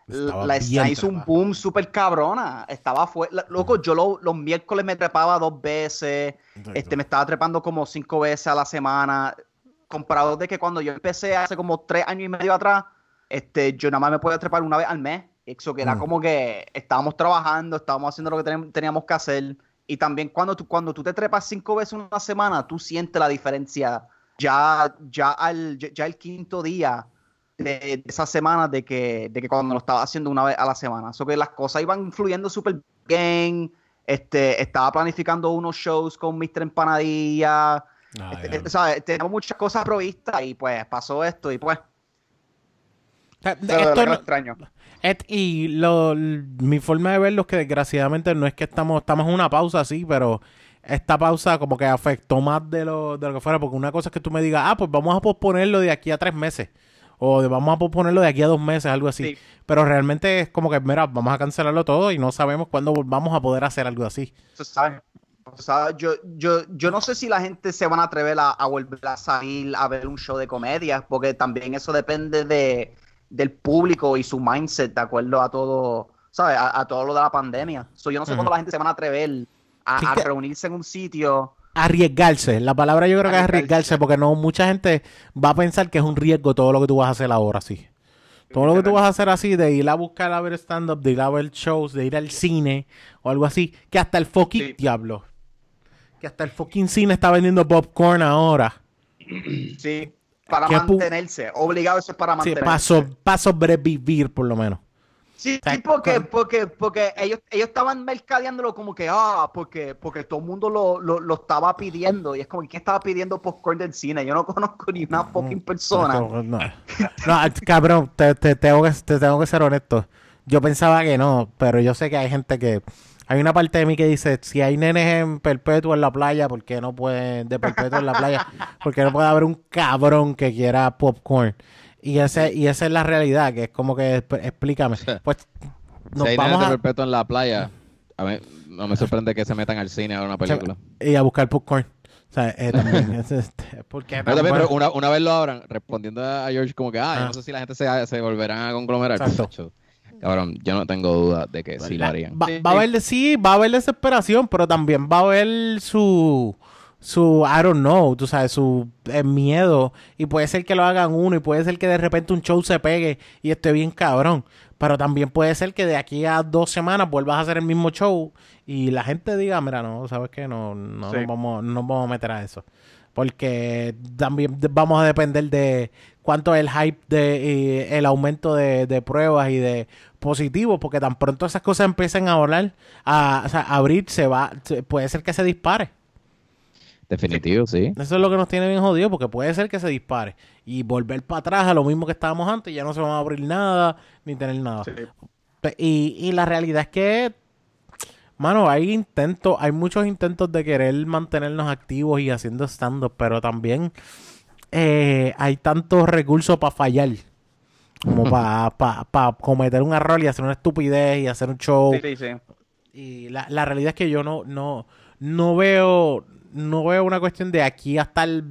Speaker 2: Estaba
Speaker 4: la escena hizo un boom súper cabrona. Estaba fuera. Loco, yo lo- los miércoles me trepaba dos veces. Este, me estaba trepando como cinco veces a la semana. Comparado de que cuando yo empecé hace como tres años y medio atrás, este, yo nada más me podía trepar una vez al mes. Eso que era
Speaker 2: Mm.
Speaker 4: como que estábamos trabajando, estábamos haciendo lo que teníamos que hacer. Y también cuando tú, cuando tú te trepas cinco veces una semana, tú sientes la diferencia. Ya, ya, al, ya el quinto día de, de esa semana de que, de que cuando lo estaba haciendo una vez a la semana. Eso que las cosas iban fluyendo súper bien. Este, estaba planificando unos shows con Mr. Empanadilla.
Speaker 2: Ay,
Speaker 4: Este. Tenemos muchas cosas provistas y pues pasó esto y pues
Speaker 2: esto no-
Speaker 4: extraño.
Speaker 2: Et- y lo, mi forma de verlo es que desgraciadamente no es que estamos, estamos en una pausa así, pero esta pausa como que afectó más de lo, de lo que fuera, porque una cosa es que tú me digas, ah, pues vamos a posponerlo de aquí a tres meses, o de- vamos a posponerlo de aquí a dos meses, algo así.
Speaker 4: Sí.
Speaker 2: Pero realmente es como que, mira, vamos a cancelarlo todo y no sabemos cuándo vamos a poder hacer algo así.
Speaker 4: Sabes. O sea, yo, yo, yo no sé si la gente se van a atrever a, a volver a salir a ver un show de comedia, porque también eso depende de, del público y su mindset de acuerdo a todo, ¿sabes? A, a todo lo de la pandemia. So, yo no sé
Speaker 2: Ujú.
Speaker 4: cuándo la gente se van a atrever a, reunirse en un sitio.
Speaker 2: Arriesgarse, la palabra yo creo que es
Speaker 4: Arriesgarse.
Speaker 2: arriesgarse, porque no mucha gente va a pensar que es un riesgo todo lo que tú vas a hacer ahora, sí. Todo lo que tú vas a hacer así, de ir a buscar a ver stand-up, de ir a ver shows, de ir al cine o algo así, que hasta el fucking
Speaker 4: Sí.
Speaker 2: diablo. Que hasta el fucking cine está vendiendo popcorn ahora.
Speaker 4: Sí. Para
Speaker 2: ¿Qué pu-
Speaker 4: mantenerse. Obligado eso es para
Speaker 2: Sí,
Speaker 4: mantenerse.
Speaker 2: para, so- para sobrevivir, por lo menos.
Speaker 4: Sí, sí, porque, porque, porque ellos, ellos estaban mercadeándolo como que, ah, porque, porque todo el mundo lo, lo, lo estaba pidiendo. Y es como, ¿quién estaba pidiendo popcorn del cine? Yo no conozco ni una fucking persona.
Speaker 2: No, no. No, cabrón, te, te tengo que, te tengo que ser honesto. Yo pensaba que no, pero yo sé que hay gente que... Hay una parte de mí que dice, si hay nenes en perpetuo en la playa, ¿por qué no pueden, de perpetuo en la playa, por qué no puede haber un cabrón que quiera popcorn? Y, ese, y esa es la realidad, que es como que, exp- explícame. Pues
Speaker 3: si
Speaker 2: nos
Speaker 3: hay
Speaker 2: vamos
Speaker 3: nenes de
Speaker 2: a...
Speaker 3: perpetuo en la playa, A mí no me sorprende que se metan al cine a ver una película.
Speaker 2: Y a buscar popcorn. O sea, eh, también, es, este, porque
Speaker 3: Pero también,
Speaker 2: bueno,
Speaker 3: pero una, una vez lo abran, respondiendo a George como que, ah, yo
Speaker 2: Ah.
Speaker 3: no sé si la gente se, se volverán a conglomerar.
Speaker 2: Exacto.
Speaker 3: Cabrón, yo no tengo duda de que sí lo harían.
Speaker 2: va, va a haber, sí, va a haber desesperación, pero también va a haber su, su, I don't know, tú sabes, su eh, miedo. Y puede ser que lo hagan uno, y puede ser que de repente un show se pegue y esté bien cabrón. Pero también puede ser que de aquí a dos semanas vuelvas a hacer el mismo show y la gente diga, mira, no, sabes que no, no,
Speaker 4: Sí.
Speaker 2: nos vamos, no nos vamos a meter a eso. Porque también vamos a depender de cuánto es el hype de y el aumento de, de pruebas y de positivos, porque tan pronto esas cosas empiecen a volar, a, o sea, a abrir, se va, puede ser que se dispare.
Speaker 3: Definitivo, sí.
Speaker 2: Eso es lo que nos tiene bien jodido, porque puede ser que se dispare y volver para atrás a lo mismo que estábamos antes, ya no se va a abrir nada, ni tener nada.
Speaker 4: Sí.
Speaker 2: Y, y la realidad es que, mano, hay intentos, hay muchos intentos de querer mantenernos activos y haciendo stand-up, pero también eh, hay tantos recursos para fallar, como para cometer un error y hacer una estupidez y hacer un show.
Speaker 4: Sí, sí, sí.
Speaker 2: Y la, la realidad es que yo no, no, no veo, no veo una cuestión de aquí hasta el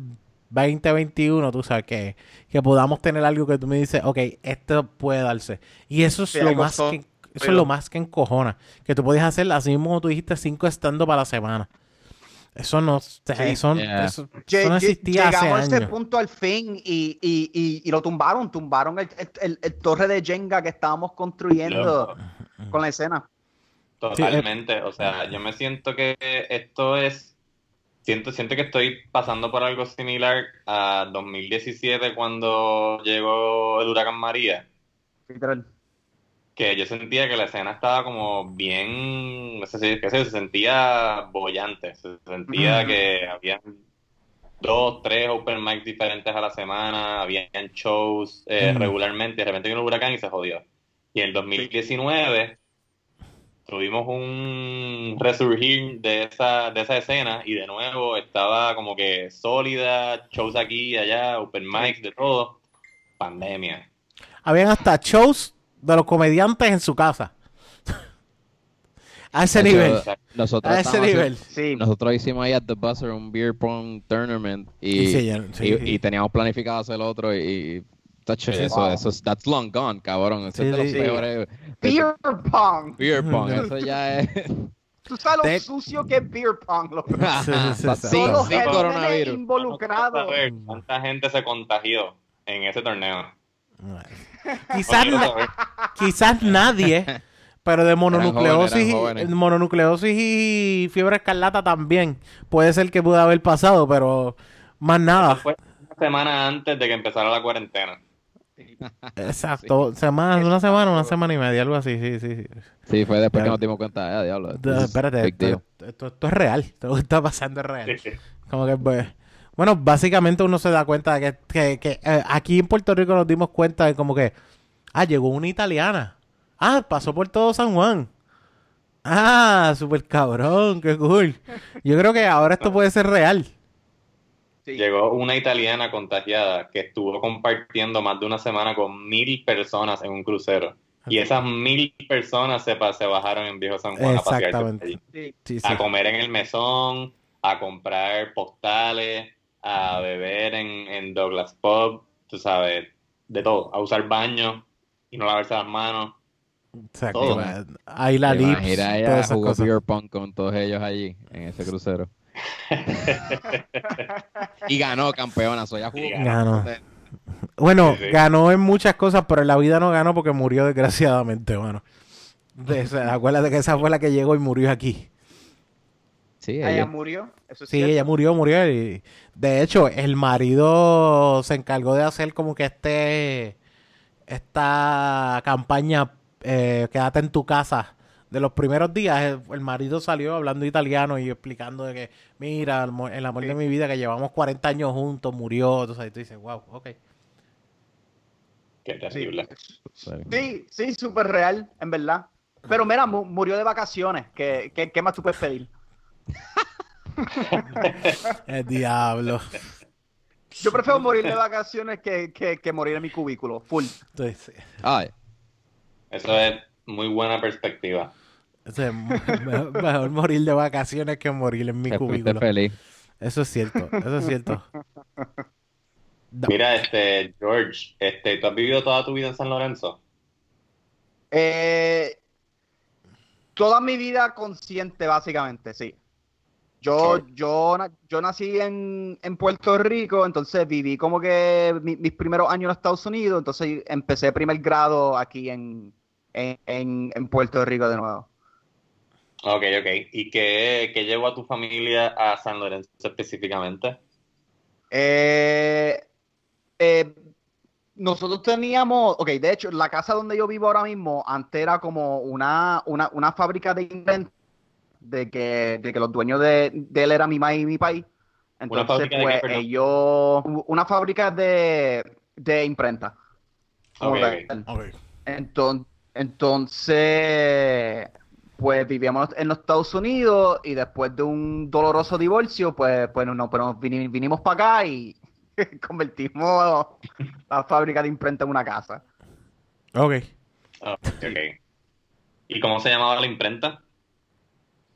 Speaker 2: 2021, tú sabes, que, que podamos tener algo que tú me dices, ok, esto puede darse. Y eso es
Speaker 4: Sí,
Speaker 2: lo más que, eso es lo más que encojona. Que tú podías hacer, así mismo como tú dijiste, cinco estando para la semana. Eso no,
Speaker 4: Sí.
Speaker 2: eso,
Speaker 3: Yeah.
Speaker 2: eso-
Speaker 4: Lle-
Speaker 2: eso no existía hace
Speaker 4: Llegamos a ese
Speaker 2: años.
Speaker 4: punto al fin y, y, y, y lo tumbaron, tumbaron el, el, el- el torre de Jenga que estábamos construyendo
Speaker 1: Loco.
Speaker 4: con la escena.
Speaker 1: Totalmente, o sea, yo me siento que esto es, siento, siento que estoy pasando por algo similar a 2017 cuando llegó el huracán María,
Speaker 4: Literal.
Speaker 1: Que yo sentía que la escena estaba como bien, no sé si, qué sé, se sentía bollante, se sentía que había dos, tres open mics diferentes a la semana, habían shows eh, regularmente, de repente vino el huracán y se jodió. Y en el 2019 tuvimos un resurgir de esa, de esa escena y de nuevo estaba como que sólida, shows aquí y allá, open mics, de todo, pandemia.
Speaker 2: Habían hasta shows de los comediantes en su casa. a ese nivel.
Speaker 3: Nosotros,
Speaker 2: A ese nivel.
Speaker 4: Sí.
Speaker 3: nosotros hicimos ahí at The Buzzer un beer pong tournament y,
Speaker 2: Y sí, ya- sí,
Speaker 3: y,
Speaker 2: sí.
Speaker 3: y teníamos planificado hacer el otro y, y tacho,
Speaker 1: Sí,
Speaker 3: eso,
Speaker 4: wow.
Speaker 3: eso es, that's long gone, cabrón. Eso
Speaker 2: Sí,
Speaker 3: es de los
Speaker 2: sí.
Speaker 3: peores.
Speaker 4: Beer pong.
Speaker 3: Beer pong, eso ya es.
Speaker 4: Tú sabes lo
Speaker 2: Te-
Speaker 4: sucio que es beer pong, loco.
Speaker 2: Sí, sí, sí,
Speaker 3: Pa-
Speaker 2: sí.
Speaker 3: sí,
Speaker 4: Todos
Speaker 3: sí, coronavirus.
Speaker 1: saber cuánta gente se contagió en ese torneo.
Speaker 2: Quizás, na-
Speaker 1: saber.
Speaker 2: quizás nadie, pero de mononucleosis, y- mononucleosis y fiebre escarlata también puede ser que pudo haber pasado, pero más nada.
Speaker 1: Fue una semana antes de que empezara la cuarentena.
Speaker 2: Exacto, semana, una semana, una semana y media, algo así, sí, sí. sí.
Speaker 3: Sí, fue después
Speaker 2: Ya.
Speaker 3: que nos dimos cuenta, ah, diablo. This is
Speaker 2: espérate, esto, esto- esto es real, todo lo que está pasando es real.
Speaker 1: Sí, sí.
Speaker 2: Como que, pues, bueno, básicamente uno se da cuenta de que, que- que, eh, aquí en Puerto Rico nos dimos cuenta de como que, ah, llegó una italiana. Ah, pasó por todo San Juan. Ah, súper cabrón, qué cool. Yo creo que ahora esto puede ser real.
Speaker 4: Sí.
Speaker 1: Llegó una italiana contagiada que estuvo compartiendo más de una semana con mil personas en un crucero. Y esas mil personas se, se bajaron en Viejo San Juan a pasearse por
Speaker 2: Exactamente.
Speaker 1: allí.
Speaker 4: Sí.
Speaker 2: Sí, sí.
Speaker 1: A comer en el mesón, a comprar postales, a beber en, en Douglas Pub, tú sabes, de todo. A usar baños y no lavarse las manos.
Speaker 2: Exacto.
Speaker 1: todo.
Speaker 2: Ahí la
Speaker 3: ¿Te
Speaker 2: lips,
Speaker 3: ella jugó
Speaker 2: cosas.
Speaker 3: beer pong con todos ellos allí en ese crucero. y ganó campeona, so ella jugó.
Speaker 2: Ganó. Bueno,
Speaker 1: Sí, sí.
Speaker 2: ganó en muchas cosas, pero en la vida no ganó porque murió desgraciadamente, bueno. De esa- acuérdate que esa fue la que llegó y murió aquí.
Speaker 3: Sí,
Speaker 4: Ella
Speaker 3: ella.
Speaker 4: murió. Eso es
Speaker 2: Sí,
Speaker 4: cierto.
Speaker 2: ella murió, murió. Y de hecho, el marido se encargó de hacer como que este esta campaña eh, quédate en tu casa. De los primeros días, el, el marido salió hablando italiano y explicando de que, mira, el, mo- el amor de mi vida, que llevamos 40 años juntos, murió. Entonces, y tú dices, wow, ok.
Speaker 1: Qué
Speaker 4: Sí.
Speaker 1: terrible.
Speaker 4: Sí, sí, súper real, en verdad. Pero mira, mu- murió de vacaciones. ¿Qué, qué, qué más tú puedes pedir?
Speaker 2: El diablo.
Speaker 4: Yo prefiero morir de vacaciones que, que, que morir en mi cubículo, full.
Speaker 2: Entonces,
Speaker 3: Ay,
Speaker 1: Eso es muy buena perspectiva.
Speaker 2: Ese es mejor, mejor morir de vacaciones que morir en mi
Speaker 3: Te
Speaker 2: cubículo.
Speaker 3: feliz.
Speaker 2: Eso es cierto, eso es cierto.
Speaker 1: Mira, este, George, este, ¿tú has vivido toda tu vida en San Lorenzo?
Speaker 4: Eh, toda mi vida consciente, básicamente, sí. Yo, yo, yo nací en, en Puerto Rico, entonces viví como que mi- mis primeros años en Estados Unidos, entonces empecé primer grado aquí en, en, en- en Puerto Rico de nuevo.
Speaker 1: Ok, ok. ¿Y qué, qué llevó a tu familia a San Lorenzo específicamente?
Speaker 4: Eh, eh, nosotros teníamos, ok, de hecho, la casa donde yo vivo ahora mismo, antes era como una, una, una fábrica de inventos, de que, de que los dueños de, de él eran mi mamá y mi país. Entonces,
Speaker 1: qué,
Speaker 4: pues,
Speaker 1: perdón?
Speaker 4: ellos, una fábrica de, de imprenta. como
Speaker 1: Ok,
Speaker 4: tal.
Speaker 2: Ok.
Speaker 4: Enton- entonces, pues vivíamos en los Estados Unidos y después de un doloroso divorcio, pues, pues no, pero nos vini- vinimos para acá y convertimos la fábrica de imprenta en una casa.
Speaker 2: Ok.
Speaker 1: Ah, ok. ¿Y cómo se llamaba la imprenta?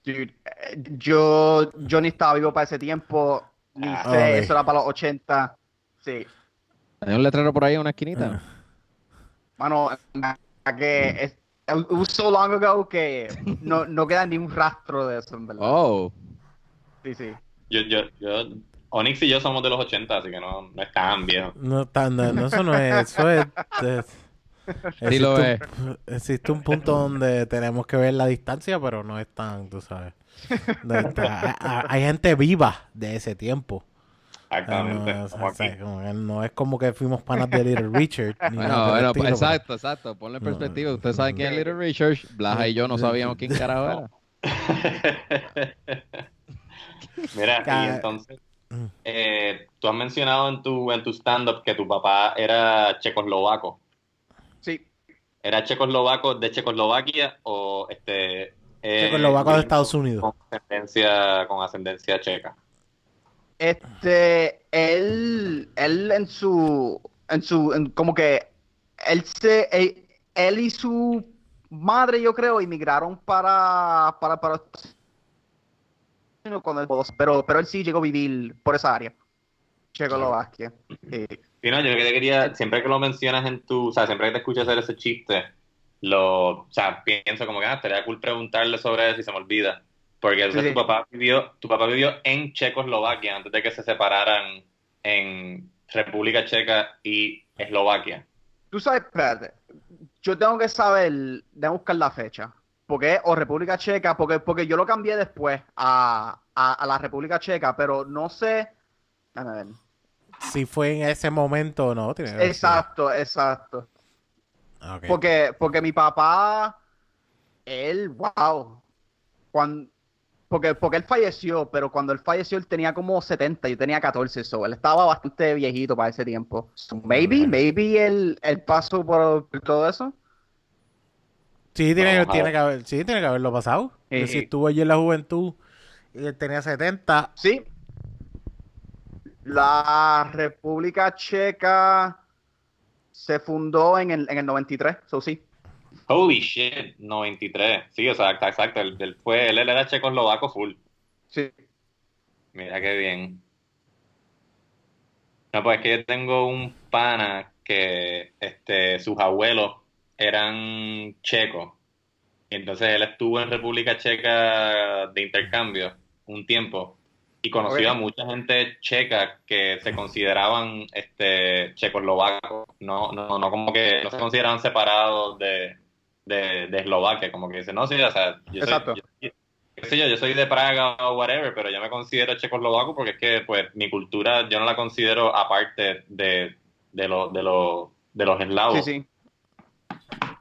Speaker 4: Dude, eh, yo, yo ni estaba vivo para ese tiempo, ni
Speaker 1: Ah,
Speaker 4: sé, eso era para los 80. Sí,
Speaker 3: Hay un letrero por ahí en una esquinita.
Speaker 4: mano, a que es, it was so long ago que no, no queda ni un rastro de eso, en verdad.
Speaker 3: Oh.
Speaker 4: Sí, sí.
Speaker 1: Yo, yo, yo, Onyx y yo somos de los 80, así que no, no es tan viejo.
Speaker 2: No, no, no, eso no es, eso es, es-
Speaker 3: Sí lo
Speaker 2: existe un- existe un punto donde tenemos que ver la distancia, pero no es tan, tú sabes. No hay, hay gente viva de ese tiempo. Ah,
Speaker 1: Exactamente.
Speaker 2: No, o sea,
Speaker 1: como
Speaker 2: o sea,
Speaker 1: aquí.
Speaker 2: como que no es como que fuimos panas de Little Richard. ni
Speaker 3: Bueno,
Speaker 2: nada por el
Speaker 3: bueno,
Speaker 2: estilo,
Speaker 3: exacto, exacto. Ponle en
Speaker 2: No,
Speaker 3: perspectiva.
Speaker 2: no,
Speaker 3: Ustedes saben quién es
Speaker 4: no.
Speaker 3: Little Richard. Blaja y yo no sabíamos quién carajo era.
Speaker 1: Mira, y
Speaker 2: Ca-
Speaker 1: entonces,
Speaker 2: Mm.
Speaker 1: eh, tú has mencionado en tu, en tu stand-up que tu papá era checoslovaco.
Speaker 4: Sí,
Speaker 1: ¿Era checoslovaco de Checoslovaquia o este... eh,
Speaker 2: Checoslovaco de Estados Unidos.
Speaker 1: Con ascendencia, con ascendencia checa.
Speaker 4: Este, él, él en su, en su, en como que, él se, él, él y su madre, yo creo, emigraron para, para, para pero, pero él sí llegó a vivir por esa área, Checoslovaquia. Sí.
Speaker 1: Sí, no, yo que te quería, siempre que lo mencionas en tu, o sea, siempre que te escucho hacer ese chiste, lo, o sea, pienso como que, ah, estaría cool preguntarle sobre eso y se me olvida. Porque entonces
Speaker 4: Sí,
Speaker 1: tu
Speaker 4: sí.
Speaker 1: papá vivió, tu papá vivió en Checoslovaquia antes de que se separaran en República Checa y Eslovaquia.
Speaker 4: Tú sabes, espérate, yo tengo que saber, de buscar la fecha, porque o República Checa, porque, porque yo lo cambié después a, a, a la República Checa, pero no sé, déjame ver.
Speaker 2: Si fue en ese momento o no.
Speaker 4: Exacto, exacto.
Speaker 2: Ah.
Speaker 4: Porque, porque mi papá, él, wow, cuando, porque, porque él falleció, pero cuando él falleció él tenía como 70, yo tenía 14, so él estaba bastante viejito para ese tiempo. So, maybe, maybe él, él pasó por, por todo eso.
Speaker 2: Sí, tiene, que haber, sí, tiene que haberlo pasado.
Speaker 4: Sí.
Speaker 2: Si estuvo allí en la juventud y él tenía 70,
Speaker 4: Sí. La República Checa se fundó en el, en el 93, so sí.
Speaker 1: Holy shit, 93. Sí, o sea, exacto, exacto. Él, él fue, él, era checoslovaco full.
Speaker 4: Sí.
Speaker 1: Mira qué bien. No, pues es que yo tengo un pana que este, sus abuelos eran checos. Entonces él estuvo en República Checa de intercambio un tiempo y conoció
Speaker 4: Ok.
Speaker 1: a mucha gente checa que se consideraban este, checoslovacos. No, no, no como que no se consideraban separados de, de, de Eslovaquia. Como que dicen, no, sí, o sea, yo soy, yo- qué sé yo, yo soy de Praga o whatever, pero yo me considero checoslovaco porque es que pues mi cultura yo no la considero aparte de, de, lo- de, lo- de los
Speaker 4: Sí,
Speaker 1: eslavos.
Speaker 4: sí.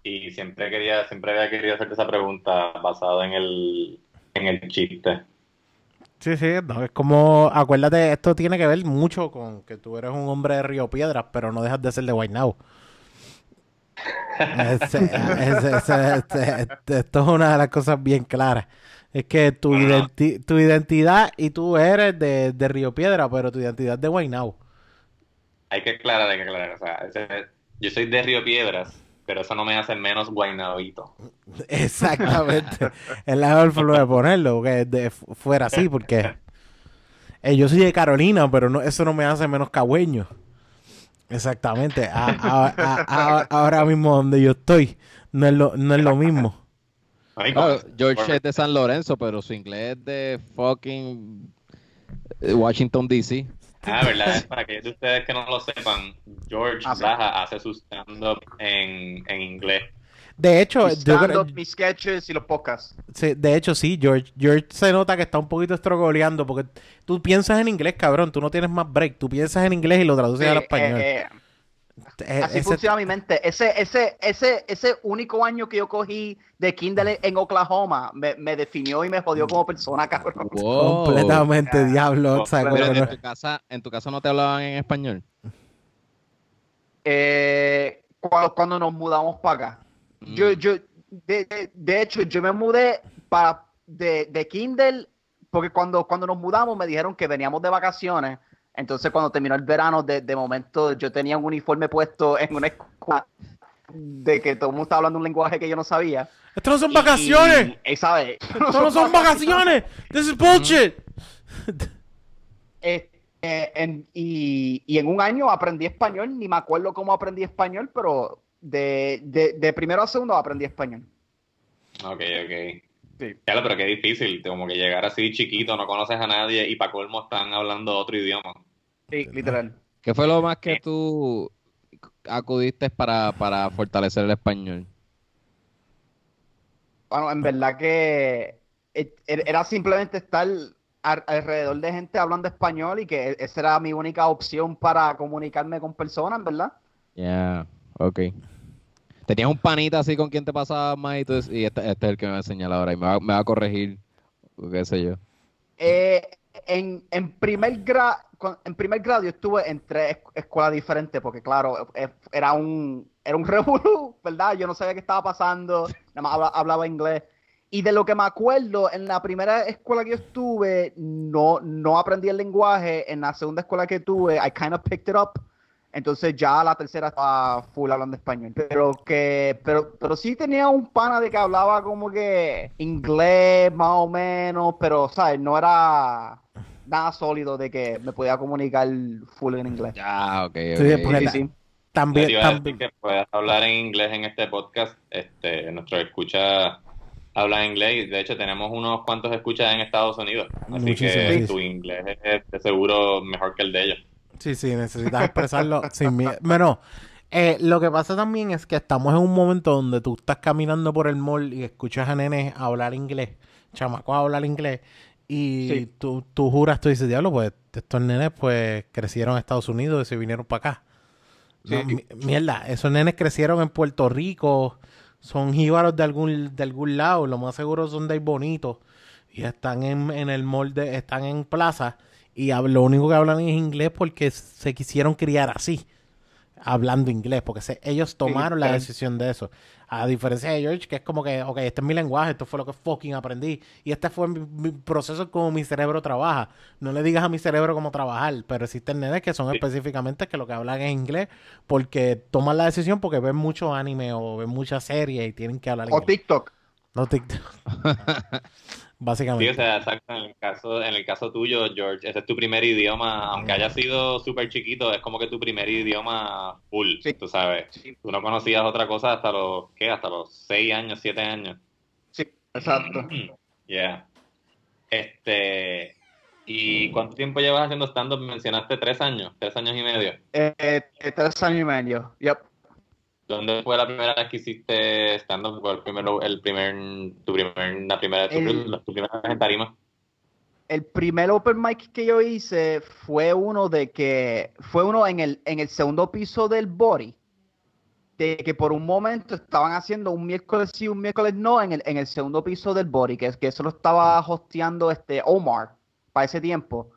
Speaker 1: Y siempre quería, siempre había querido hacerte esa pregunta basada en el, en el chiste.
Speaker 2: Sí, sí, no, es como, acuérdate, esto tiene que ver mucho con que tú eres un hombre de Río Piedras, pero no dejas de ser de Guaynabo. Este- este- esto es una de las cosas bien claras. Es que tu, identi- tu identidad y tú eres de, de Río Piedra, pero tu identidad es de Guaynabo.
Speaker 1: Hay que aclarar, hay que aclarar. O sea, yo soy de Río Piedras, pero eso no me hace menos guaynabito.
Speaker 2: Exactamente. es la mejor forma de ponerlo, que de, fuera así, porque eh, yo soy de Carolina, pero no, eso no me hace menos cagüeño. Exactamente. ahora mismo donde yo estoy, no es lo, no es lo mismo.
Speaker 3: George es de San Lorenzo, pero su inglés es de fucking eh, Washington, D.C.
Speaker 1: Ah, verdad, para aquellos de ustedes que no lo sepan, George ah, hace su stand-up en, en inglés.
Speaker 2: De hecho,
Speaker 4: yo mis sketches y los podcasts.
Speaker 2: Sí, de hecho, sí, George, George se nota que está un poquito estrogoleando porque tú piensas en inglés, cabrón, tú no tienes más break, tú piensas en inglés y lo traduces al español. Eh, eh,
Speaker 4: así funciona mi mente. Ese, ese, ese, ese único año que yo cogí de Kindle en Oklahoma me, me definió y me jodió como persona, cabrón.
Speaker 2: Completamente, diablo.
Speaker 3: en, tu casa, ¿En tu casa no te hablaban en español?
Speaker 4: Eh, cuando, cuando nos mudamos para acá. Yo, mm. yo, de, de, hecho, yo me mudé para de, de Kindle porque cuando, cuando nos mudamos me dijeron que veníamos de vacaciones. Entonces, cuando terminó el verano, de, de momento yo tenía un uniforme puesto en una escuela de que todo el mundo estaba hablando un lenguaje que yo no sabía.
Speaker 2: Esto no son vacaciones.
Speaker 4: Y, ¿sabes?
Speaker 2: Esto no son vacaciones. This is bullshit.
Speaker 4: Eh, en, y, y, en un año aprendí español, ni me acuerdo cómo aprendí español, pero de, de, de primero a segundo aprendí español.
Speaker 1: Ok, ok. Sí. Claro, pero qué difícil, como que llegar así chiquito, no conoces a nadie y para colmo están hablando otro idioma.
Speaker 4: Sí, literal.
Speaker 3: ¿Qué fue lo más que tú acudiste para, para fortalecer el español?
Speaker 4: Bueno, en verdad que e, e, era simplemente estar alrededor de gente hablando español y que esa era mi única opción para comunicarme con personas, ¿verdad?
Speaker 3: Ya, yeah, ok. Tenías un panita así con quien te pasaba más y, y este, este, es el que me va a enseñar ahora y me va, me va a corregir, qué sé yo.
Speaker 4: Eh, en, en, primer grado, en primer grado yo estuve en tres escuelas diferentes porque claro, eh, era un, era un revolú, ¿verdad? Yo no sabía qué estaba pasando, nada más hablaba, inglés. Y de lo que me acuerdo, en la primera escuela que yo estuve, no, no aprendí el lenguaje. En la segunda escuela que tuve, I kind of picked it up. Entonces ya la tercera estaba full hablando español. Pero que, pero, pero sí tenía un pana de que hablaba como que inglés más o menos, pero sabes, no era nada sólido de que me podía comunicar full en inglés.
Speaker 3: Ya, ok, okay.
Speaker 1: Sí, sí, También, también. que puedas hablar en inglés en este podcast. Este, nuestro escucha habla inglés y de hecho tenemos unos cuantos escuchas en Estados Unidos. Así que tu inglés es de seguro mejor que el de ellos.
Speaker 2: Sí, sí, necesitas expresarlo sin miedo. Bueno, eh, lo que pasa también es que estamos en un momento donde tú estás caminando por el mall y escuchas a nenes hablar inglés, chamacos hablar inglés, y tú, tú juras, tú dices, diablo, pues estos nenes pues crecieron en Estados Unidos y se vinieron para acá. mierda, esos nenes crecieron en Puerto Rico, son jíbaros de algún, de algún lado, lo más seguro son de ahí bonitos, y están en, en el mall, de, están en plaza y lo único que hablan es inglés porque se quisieron criar así, hablando inglés, porque ellos tomaron la decisión de eso. A diferencia de George, que es como que, ok, este es mi lenguaje, esto fue lo que fucking aprendí. Y este fue mi, proceso como mi cerebro trabaja. No le digas a mi cerebro cómo trabajar, pero existen nenes que son específicamente que lo que hablan es inglés porque toman la decisión porque ven mucho anime o ven muchas series y tienen que hablar
Speaker 4: inglés. O TikTok.
Speaker 2: No TikTok. Básicamente.
Speaker 1: Sí, o sea, exacto. En el caso, en el caso tuyo, George, ese es tu primer idioma, aunque haya sido súper chiquito, es como que tu primer idioma full, tú sabes. Tú no conocías otra cosa hasta los, ¿qué? Hasta los 6 años, 7 años.
Speaker 4: Sí, exacto.
Speaker 1: Yeah. Este, ¿y cuánto tiempo llevas haciendo stand-up? Mencionaste tres años, tres años y medio.
Speaker 4: Eh, eh, tres años y medio, yep.
Speaker 1: ¿Dónde fue la primera vez que hiciste stand-up? el primero, el primer, tu primer, la primera, tu, tu primera vez en tarima?
Speaker 4: El primer open mic que yo hice fue uno de que, fue uno en el, en el segundo piso del Body, de que por un momento estaban haciendo un miércoles sí, un miércoles no en el, en el segundo piso del Body, que, que eso lo estaba hosteando este Omar para ese tiempo.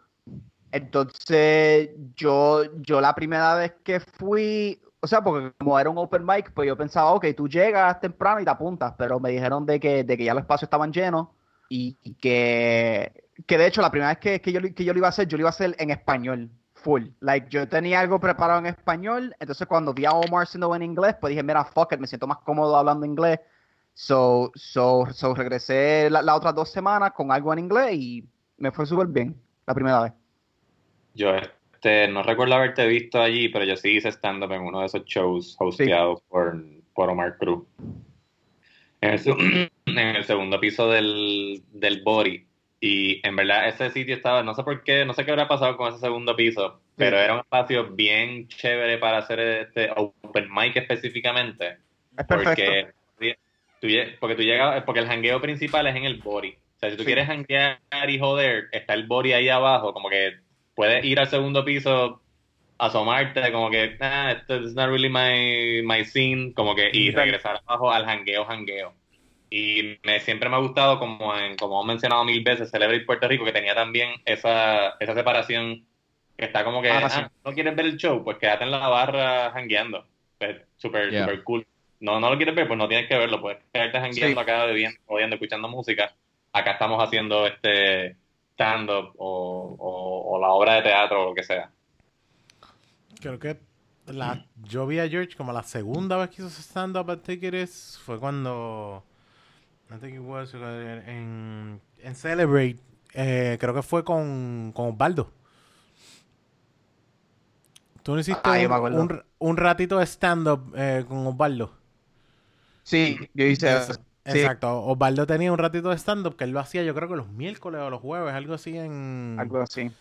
Speaker 4: Entonces, yo, yo la primera vez que fui, o sea, porque como era un open mic, pues yo pensaba, ok, tú llegas temprano y te apuntas, pero me dijeron de que, de que ya los espacios estaban llenos y, que, que de hecho la primera vez que, que, yo, que yo lo iba a hacer, yo lo iba a hacer en español, full. Like, yo tenía algo preparado en español, entonces cuando vi a Omar siendo en inglés, pues dije, mira, fuck it, me siento más cómodo hablando inglés. So, so, so regresé las otras dos semanas con algo en inglés y me fue súper bien la primera vez.
Speaker 1: Yo este, no recuerdo haberte visto allí, pero yo sí hice stand-up en uno de esos shows hosteados por, por Omar Cruz. En el, en el segundo piso del, del Body. Y en verdad ese sitio estaba, no sé por qué, no sé qué habrá pasado con ese segundo piso, pero era un espacio bien chévere para hacer este open mic específicamente.
Speaker 4: Es.
Speaker 1: Porque, tú, porque tú llegas, porque el jangueo principal es en el Body. O sea, si tú quieres janguear y joder, está el Body ahí abajo, como que puedes ir al segundo piso, asomarte, como que, ah, esto is not really my, my scene, como que, y regresar abajo al jangueo, jangueo. Y me, siempre me ha gustado, como en, como he mencionado mil veces, Celebrate Puerto Rico, que tenía también esa, esa separación que está como que, ah, ah ¿no quieres ver el show? Pues quédate en la barra jangueando. Pues, súper, super cool. No, no lo quieres ver, pues no tienes que verlo. Puedes quedarte jangueando acá, bebiendo, oyendo, escuchando música. Acá estamos haciendo este stand-up o, o, la obra de teatro o lo que sea.
Speaker 2: Creo que la, yo vi a George como la segunda vez que hizo stand-up a Tickets fue cuando I think it was, en, en Celebrate, eh, creo que fue con, con Osvaldo. ¿Tú no hiciste un, un, ratito de stand-up eh, con Osvaldo?
Speaker 4: Sí, yo hice eso.
Speaker 2: Exacto. Osvaldo tenía un ratito de stand-up que él lo hacía, yo creo que los miércoles o los jueves, algo así en.
Speaker 4: Algo así.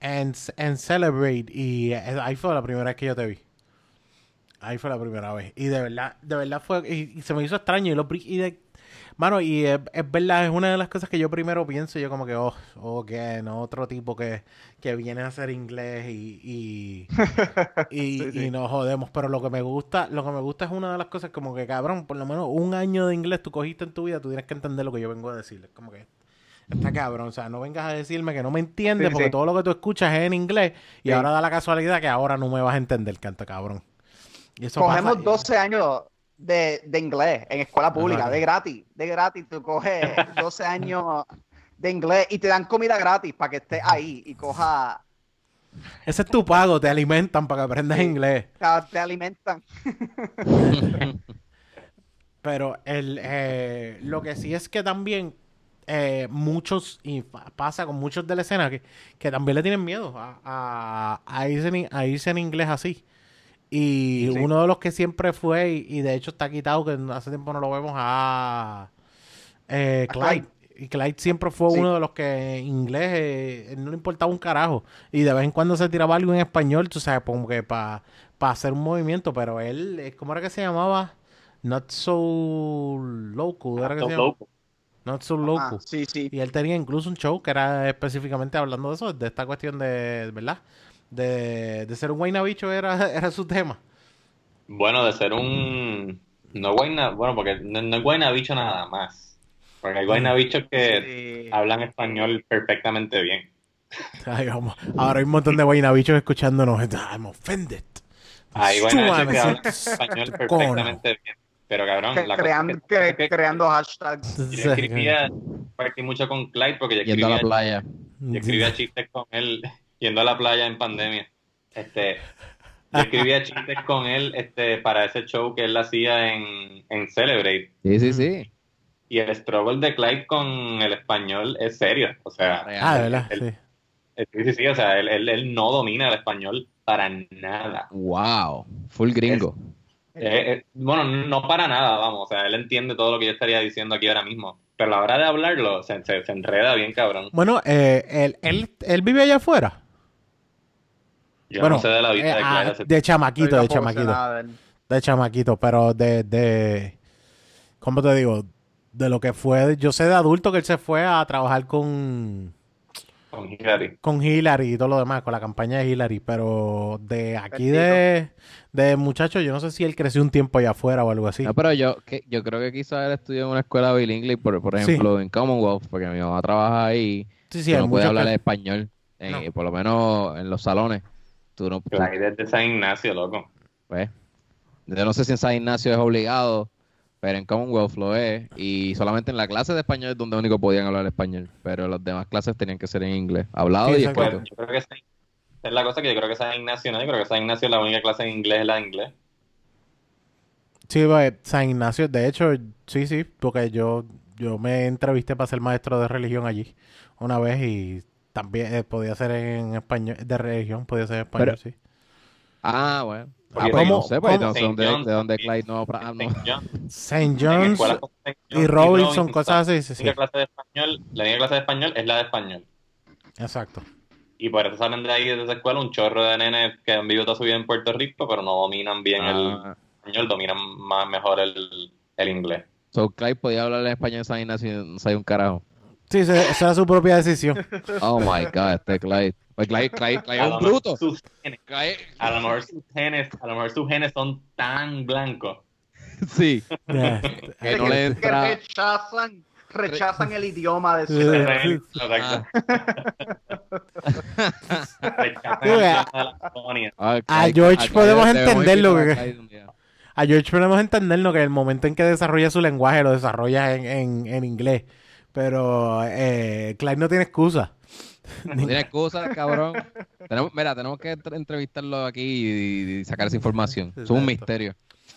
Speaker 2: En, en Celebrate. Y eh, ahí fue la primera vez que yo te vi. Ahí fue la primera vez. Y de verdad, de verdad fue. Y, se me hizo extraño. Y, lo, y de, Mano, y es, verdad, es una de las cosas que yo primero pienso, yo como que, oh, ok, no, otro tipo que, que viene a hacer inglés y, y, y, nos jodemos. Pero lo que me gusta, lo que me gusta es una de las cosas como que, cabrón, por lo menos un año de inglés tú cogiste en tu vida, tú tienes que entender lo que yo vengo a decirles. Como que está cabrón. O sea, no vengas a decirme que no me entiendes porque todo lo que tú escuchas es en inglés y ahora da la casualidad que ahora no me vas a entender, canta cabrón.
Speaker 4: Y eso Cogemos 12 años de, de inglés en escuela pública, de gratis, de gratis. Tú coges 12 años de inglés y te dan comida gratis para que estés ahí y coja.
Speaker 2: Ese es tu pago, te alimentan para que aprendas inglés.
Speaker 4: Te alimentan.
Speaker 2: Pero el, eh, lo que sí es que también eh, muchos, y pasa con muchos de la escena, que, que también le tienen miedo a, a, irse, a irse en inglés así. Y uno de los que siempre fue, y, de hecho está quitado, que hace tiempo no lo vemos, a eh, Clyde. Y Clyde siempre fue uno de los que en inglés eh, no le importaba un carajo. Y de vez en cuando se tiraba algo en español, tú sabes, como que para hacer un movimiento. Pero él, eh, ¿cómo era que se llamaba? Not So Loco. ¿era que se loco. Not So Loco.
Speaker 4: sí, sí.
Speaker 2: Y él tenía incluso un show que era específicamente hablando de eso, de esta cuestión de, ¿verdad? De, ser un guaynabicho era, era su tema.
Speaker 1: Bueno, de ser un... No guayna, bueno, porque no, es guaynabicho nada más. Porque hay guaynabichos que hablan español perfectamente bien.
Speaker 2: Ahora hay un montón de guaynabichos escuchándonos. I'm offended.
Speaker 1: Hay guaynabichos que hablan español perfectamente bien. Pero cabrón,
Speaker 4: la creando, que, creando hashtags.
Speaker 1: Yo escribía, partí mucho con Clyde porque yo escribía,
Speaker 3: la playa.
Speaker 1: Yo escribía chistes con él yendo a la playa en pandemia. Este, yo escribía chistes con él este, para ese show que él hacía en, en Celebrate.
Speaker 3: Sí, sí, sí.
Speaker 1: Y el struggle de Clyde con el español es serio. O sea,
Speaker 2: ah, ¿verdad?
Speaker 1: sí. sí, sí, o sea, él, él, no domina el español para nada.
Speaker 3: Wow, full gringo.
Speaker 1: bueno, no para nada, vamos, o sea, él entiende todo lo que yo estaría diciendo aquí ahora mismo. Pero a la hora de hablarlo, se, se, enreda bien, cabrón.
Speaker 2: Bueno, eh, él, él, él vive allá afuera
Speaker 1: bueno, de la vida
Speaker 2: de eh, ah, De chamaquito, de chamaquito. De chamaquito, pero de, de. ¿Cómo te digo? De lo que fue. Yo sé de adulto que él se fue a trabajar con.
Speaker 1: Con Hillary.
Speaker 2: Con Hillary y todo lo demás, con la campaña de Hillary. Pero de aquí de, de muchacho, yo no sé si él creció un tiempo allá afuera o algo así.
Speaker 3: No, pero yo, que, yo creo que quizás él estudió en una escuela bilingüe, por, por ejemplo, en Commonwealth, porque mi mamá trabaja ahí. Sí, sí, no puede hablar español, por lo menos en los salones. Tú no,
Speaker 1: de San Ignacio, loco.
Speaker 3: Pues, yo no sé si en San Ignacio es obligado, pero en Commonwealth lo es. Y solamente en la clase de español es donde único podían hablar español. Pero las demás clases tenían que ser en inglés. Hablado y escrito.
Speaker 1: yo creo que es la cosa que yo creo que San Ignacio no. Yo creo que San Ignacio la única clase en inglés es la de inglés.
Speaker 2: Sí, pues, San Ignacio, de hecho, sí, sí, porque yo, yo me entrevisté para ser maestro de religión allí una vez y también eh, podía ser en español, de religión, podía ser en español, sí.
Speaker 3: Ah, bueno. Ah, pues
Speaker 2: ¿cómo-
Speaker 3: no sé, pues
Speaker 2: cómo-
Speaker 3: no sé dónde,
Speaker 1: Saint
Speaker 3: de dónde
Speaker 1: John's,
Speaker 3: Clyde no, ah,
Speaker 1: John.
Speaker 2: St. John's
Speaker 1: escuelas como Saint
Speaker 2: y
Speaker 1: John's
Speaker 2: Robinson, cosas así, sí,
Speaker 1: La
Speaker 2: sí,
Speaker 1: única clase de español, la única clase de español es la de español.
Speaker 2: exacto.
Speaker 1: Y por eso salen de ahí, de esa escuela, un chorro de nenes que han vivido toda su vida en Puerto Rico, pero no dominan bien el
Speaker 3: Ah,
Speaker 1: español, dominan más mejor el, el inglés.
Speaker 3: so Clyde podía hablar español en San Ignacio y no sabía un carajo.
Speaker 2: Sí, esa era su propia decisión.
Speaker 3: Oh my god, este Clyde. Pues Clyde, Clyde, Clyde
Speaker 1: A
Speaker 3: es
Speaker 1: lo
Speaker 3: un
Speaker 1: mejor
Speaker 3: bruto.
Speaker 1: sus genes-
Speaker 3: Clyde,
Speaker 1: a lo mejor sus genes, a lo mejor sus genes son tan blancos.
Speaker 3: Sí, que no le
Speaker 4: que
Speaker 3: entra.
Speaker 4: rechazan, rechazan el idioma de su
Speaker 1: Exacto. Rechazan
Speaker 2: Sí,
Speaker 1: el
Speaker 2: a-
Speaker 1: idioma de la colonia.
Speaker 3: Ah,
Speaker 2: A George podemos
Speaker 3: debemos
Speaker 2: entenderlo, que-. A George podemos entenderlo que el momento en que desarrolla su lenguaje lo desarrolla en, en, en inglés. Pero eh, Clyde no tiene excusa.
Speaker 3: No tiene excusa, cabrón. Tenemos, mira, tenemos que entre- entrevistarlo aquí y, y sacar esa información. Es un misterio.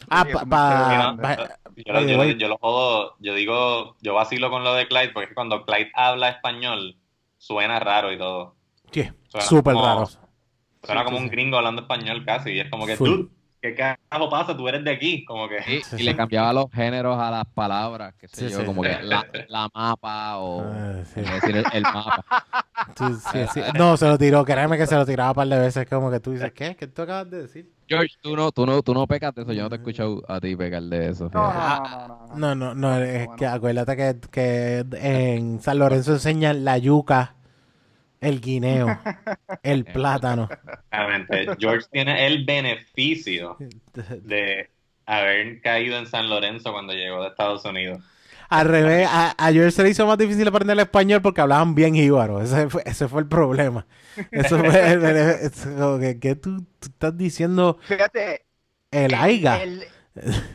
Speaker 2: Ah, pa,
Speaker 4: es un
Speaker 2: pa-
Speaker 1: misterio.
Speaker 2: pa-
Speaker 1: Yo, lo-
Speaker 2: Oye,
Speaker 1: yo,
Speaker 2: güey.
Speaker 1: yo lo jodo, yo digo, yo vacilo con lo de Clyde, porque es que cuando Clyde habla español, suena raro y todo.
Speaker 2: sí, súper raro.
Speaker 1: Suena
Speaker 2: Sí,
Speaker 1: como
Speaker 2: sí,
Speaker 1: un gringo hablando español casi, y es como que,
Speaker 2: Full.
Speaker 1: dude, ¿qué carajo pasa? Tú eres de aquí, como que...
Speaker 3: Y,
Speaker 2: Sí,
Speaker 3: y
Speaker 2: sí.
Speaker 3: le cambiaba los géneros a las palabras, qué sé
Speaker 2: Sí,
Speaker 3: yo,
Speaker 2: sí.
Speaker 3: como que la, la mapa o
Speaker 2: Ah,
Speaker 3: decir el, el mapa.
Speaker 2: Sí, sí, sí. No, se lo tiró, créeme que se lo tiraba un par de veces. Como que tú dices, ¿qué? ¿Qué tú acabas de decir?
Speaker 3: George, tú no, tú no, tú no pecas de eso, yo no te he escuchado a ti pecar de eso.
Speaker 4: No, no, no, no, no, no.
Speaker 2: No, no, no, es que acuérdate que, que en San Lorenzo enseñan la yuca, el guineo, el plátano.
Speaker 1: Realmente, George tiene el beneficio de haber caído en San Lorenzo cuando llegó de Estados Unidos.
Speaker 2: Al revés, a, a George se le hizo más difícil aprender el español porque hablaban bien jíbaro. Ese fue, ese fue el problema. Eso fue el, el- que, ¿qué tú, tú estás diciendo
Speaker 4: Fíjate,
Speaker 2: el aiga.
Speaker 4: el,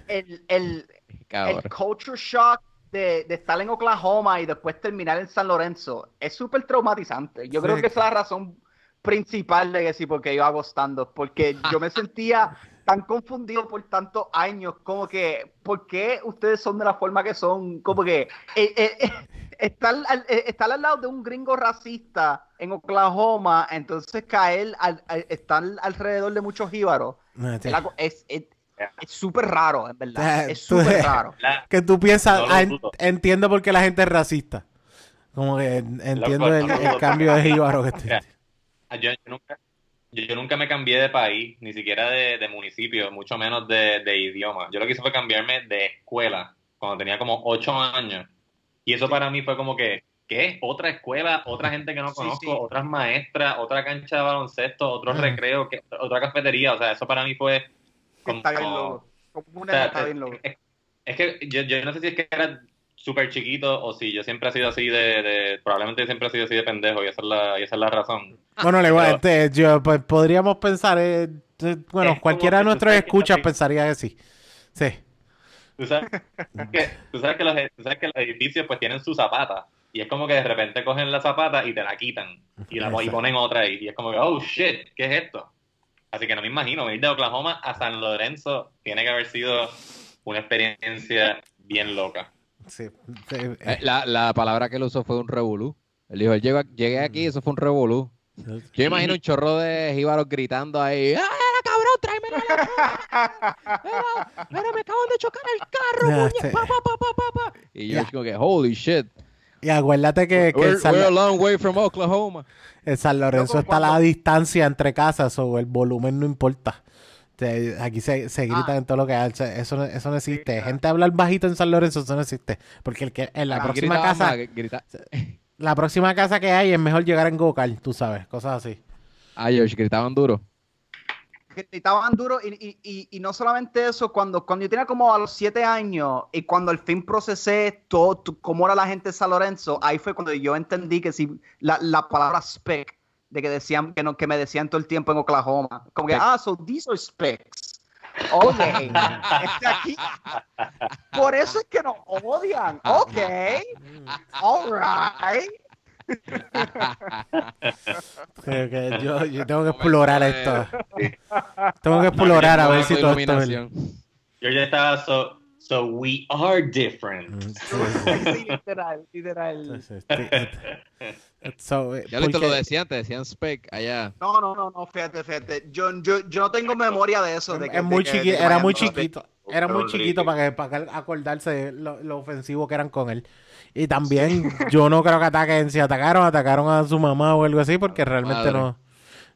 Speaker 4: el, el,
Speaker 3: Cabrón.
Speaker 4: el culture shock de, de estar en Oklahoma y después terminar en San Lorenzo es súper traumatizante. Yo
Speaker 2: Sí.
Speaker 4: creo que esa es la razón principal de que sí, porque yo hago stand-up, porque yo me sentía tan confundido por tantos años, como que, ¿por qué ustedes son de la forma que son? Como que eh, eh, eh, estar, al, eh, estar al lado de un gringo racista en Oklahoma, entonces caer, al, al- estar alrededor de muchos jíbaros,
Speaker 2: No,
Speaker 4: es es- súper raro, en verdad. Es súper raro.
Speaker 1: La-
Speaker 2: Que tú piensas,
Speaker 1: No
Speaker 2: ah, entiendo por qué la gente es racista. Como que en- entiendo
Speaker 1: Loco,
Speaker 2: el,
Speaker 1: no
Speaker 2: cambio de jíbaro que te-
Speaker 1: Mira, yo, yo nunca, yo, yo nunca me cambié de país, ni siquiera de, de municipio, mucho menos de, de idioma. Yo lo que hice fue cambiarme de escuela cuando tenía como ocho años. Y eso para mí fue como que, ¿qué? Otra escuela, otra gente que no conozco,
Speaker 4: sí.
Speaker 1: otras maestras, otra cancha de baloncesto, otro recreo, que, otra cafetería. O sea, eso para mí fue como...
Speaker 4: Está bien loco. Como
Speaker 1: o
Speaker 4: una
Speaker 1: sea,
Speaker 4: está bien loco.
Speaker 1: es, es que yo, yo no sé si es que era súper chiquito o si yo siempre he sido así de, de- probablemente yo siempre he sido así de pendejo y esa es la, y esa es la razón.
Speaker 2: Bueno, le igual, este, yo, pues, podríamos pensar, eh, bueno,
Speaker 1: Es
Speaker 2: cualquiera de nuestros
Speaker 1: que
Speaker 2: escuchas pensaría que sí. Sí.
Speaker 1: Tú sabes que, tú sabes que los, tú sabes que los edificios pues tienen su zapata y es como que de repente cogen la zapata y te la quitan y, la, y ponen otra ahí y es como que, oh shit, ¿qué es esto? Así que no me imagino, ir de Oklahoma a San Lorenzo tiene que haber sido una experiencia bien loca.
Speaker 2: sí, sí,
Speaker 3: Eh,
Speaker 2: eh,
Speaker 3: La, la palabra que él usó fue un revolú. Él dijo, él llegó a- llegué aquí, eso fue un revolú. Yo imagino un chorro de jíbaros gritando ahí, ¡Ah, cabrón, tráeme la mira, mira, me acaban de chocar el carro, puñe,
Speaker 2: este-
Speaker 3: pa, pa, pa, pa, pa, pa". Y yo es como que, holy shit,
Speaker 2: Y acuérdate que, que
Speaker 3: we're,
Speaker 2: San,
Speaker 3: we're a long way from Oklahoma.
Speaker 2: el San Lorenzo está a la distancia entre casas o el volumen no importa. Aquí se, se gritan
Speaker 4: Ah.
Speaker 2: en todo lo que hay. Eso, no- eso no existe. Gente hablar bajito en San Lorenzo, eso no existe. Porque el que en la
Speaker 4: Ah,
Speaker 2: próxima casa,
Speaker 3: grita-
Speaker 2: la próxima casa que hay es mejor llegar en go-kart, tú sabes, cosas así.
Speaker 3: Ah, George, gritaban duro.
Speaker 4: Gritaban duro y, y, y, y no solamente eso, cuando, cuando yo tenía como a los siete años y cuando al fin procesé todo, tu- cómo era la gente de San Lorenzo, ahí fue cuando yo entendí que si la, la palabra spec, de que decían, que no, que me decían todo el tiempo en Oklahoma, como que, ah, so these are specs. Ok, este aquí. Por eso es que nos odian. Ok, all right.
Speaker 2: Creo que yo, yo tengo que explorar esto. Tengo que explorar a ver si todo esto es
Speaker 3: Iluminación.
Speaker 1: George estaba so, so we are different.
Speaker 4: Sí, literal, literal.
Speaker 2: So, eh,
Speaker 3: Ya te lo
Speaker 2: porque-
Speaker 3: decían, te decían spec allá.
Speaker 4: No, no, no, no, fíjate, fíjate. Yo, yo, yo no tengo memoria de eso. De que,
Speaker 2: es muy
Speaker 4: de
Speaker 2: chiqui-
Speaker 4: que
Speaker 2: era muy chiquito. Era muy chiquito para que, para que acordarse de lo, lo ofensivo que eran con él. Y también yo no creo que ataquen, si atacaron, atacaron a su mamá o algo así, porque realmente
Speaker 3: madre.
Speaker 2: no.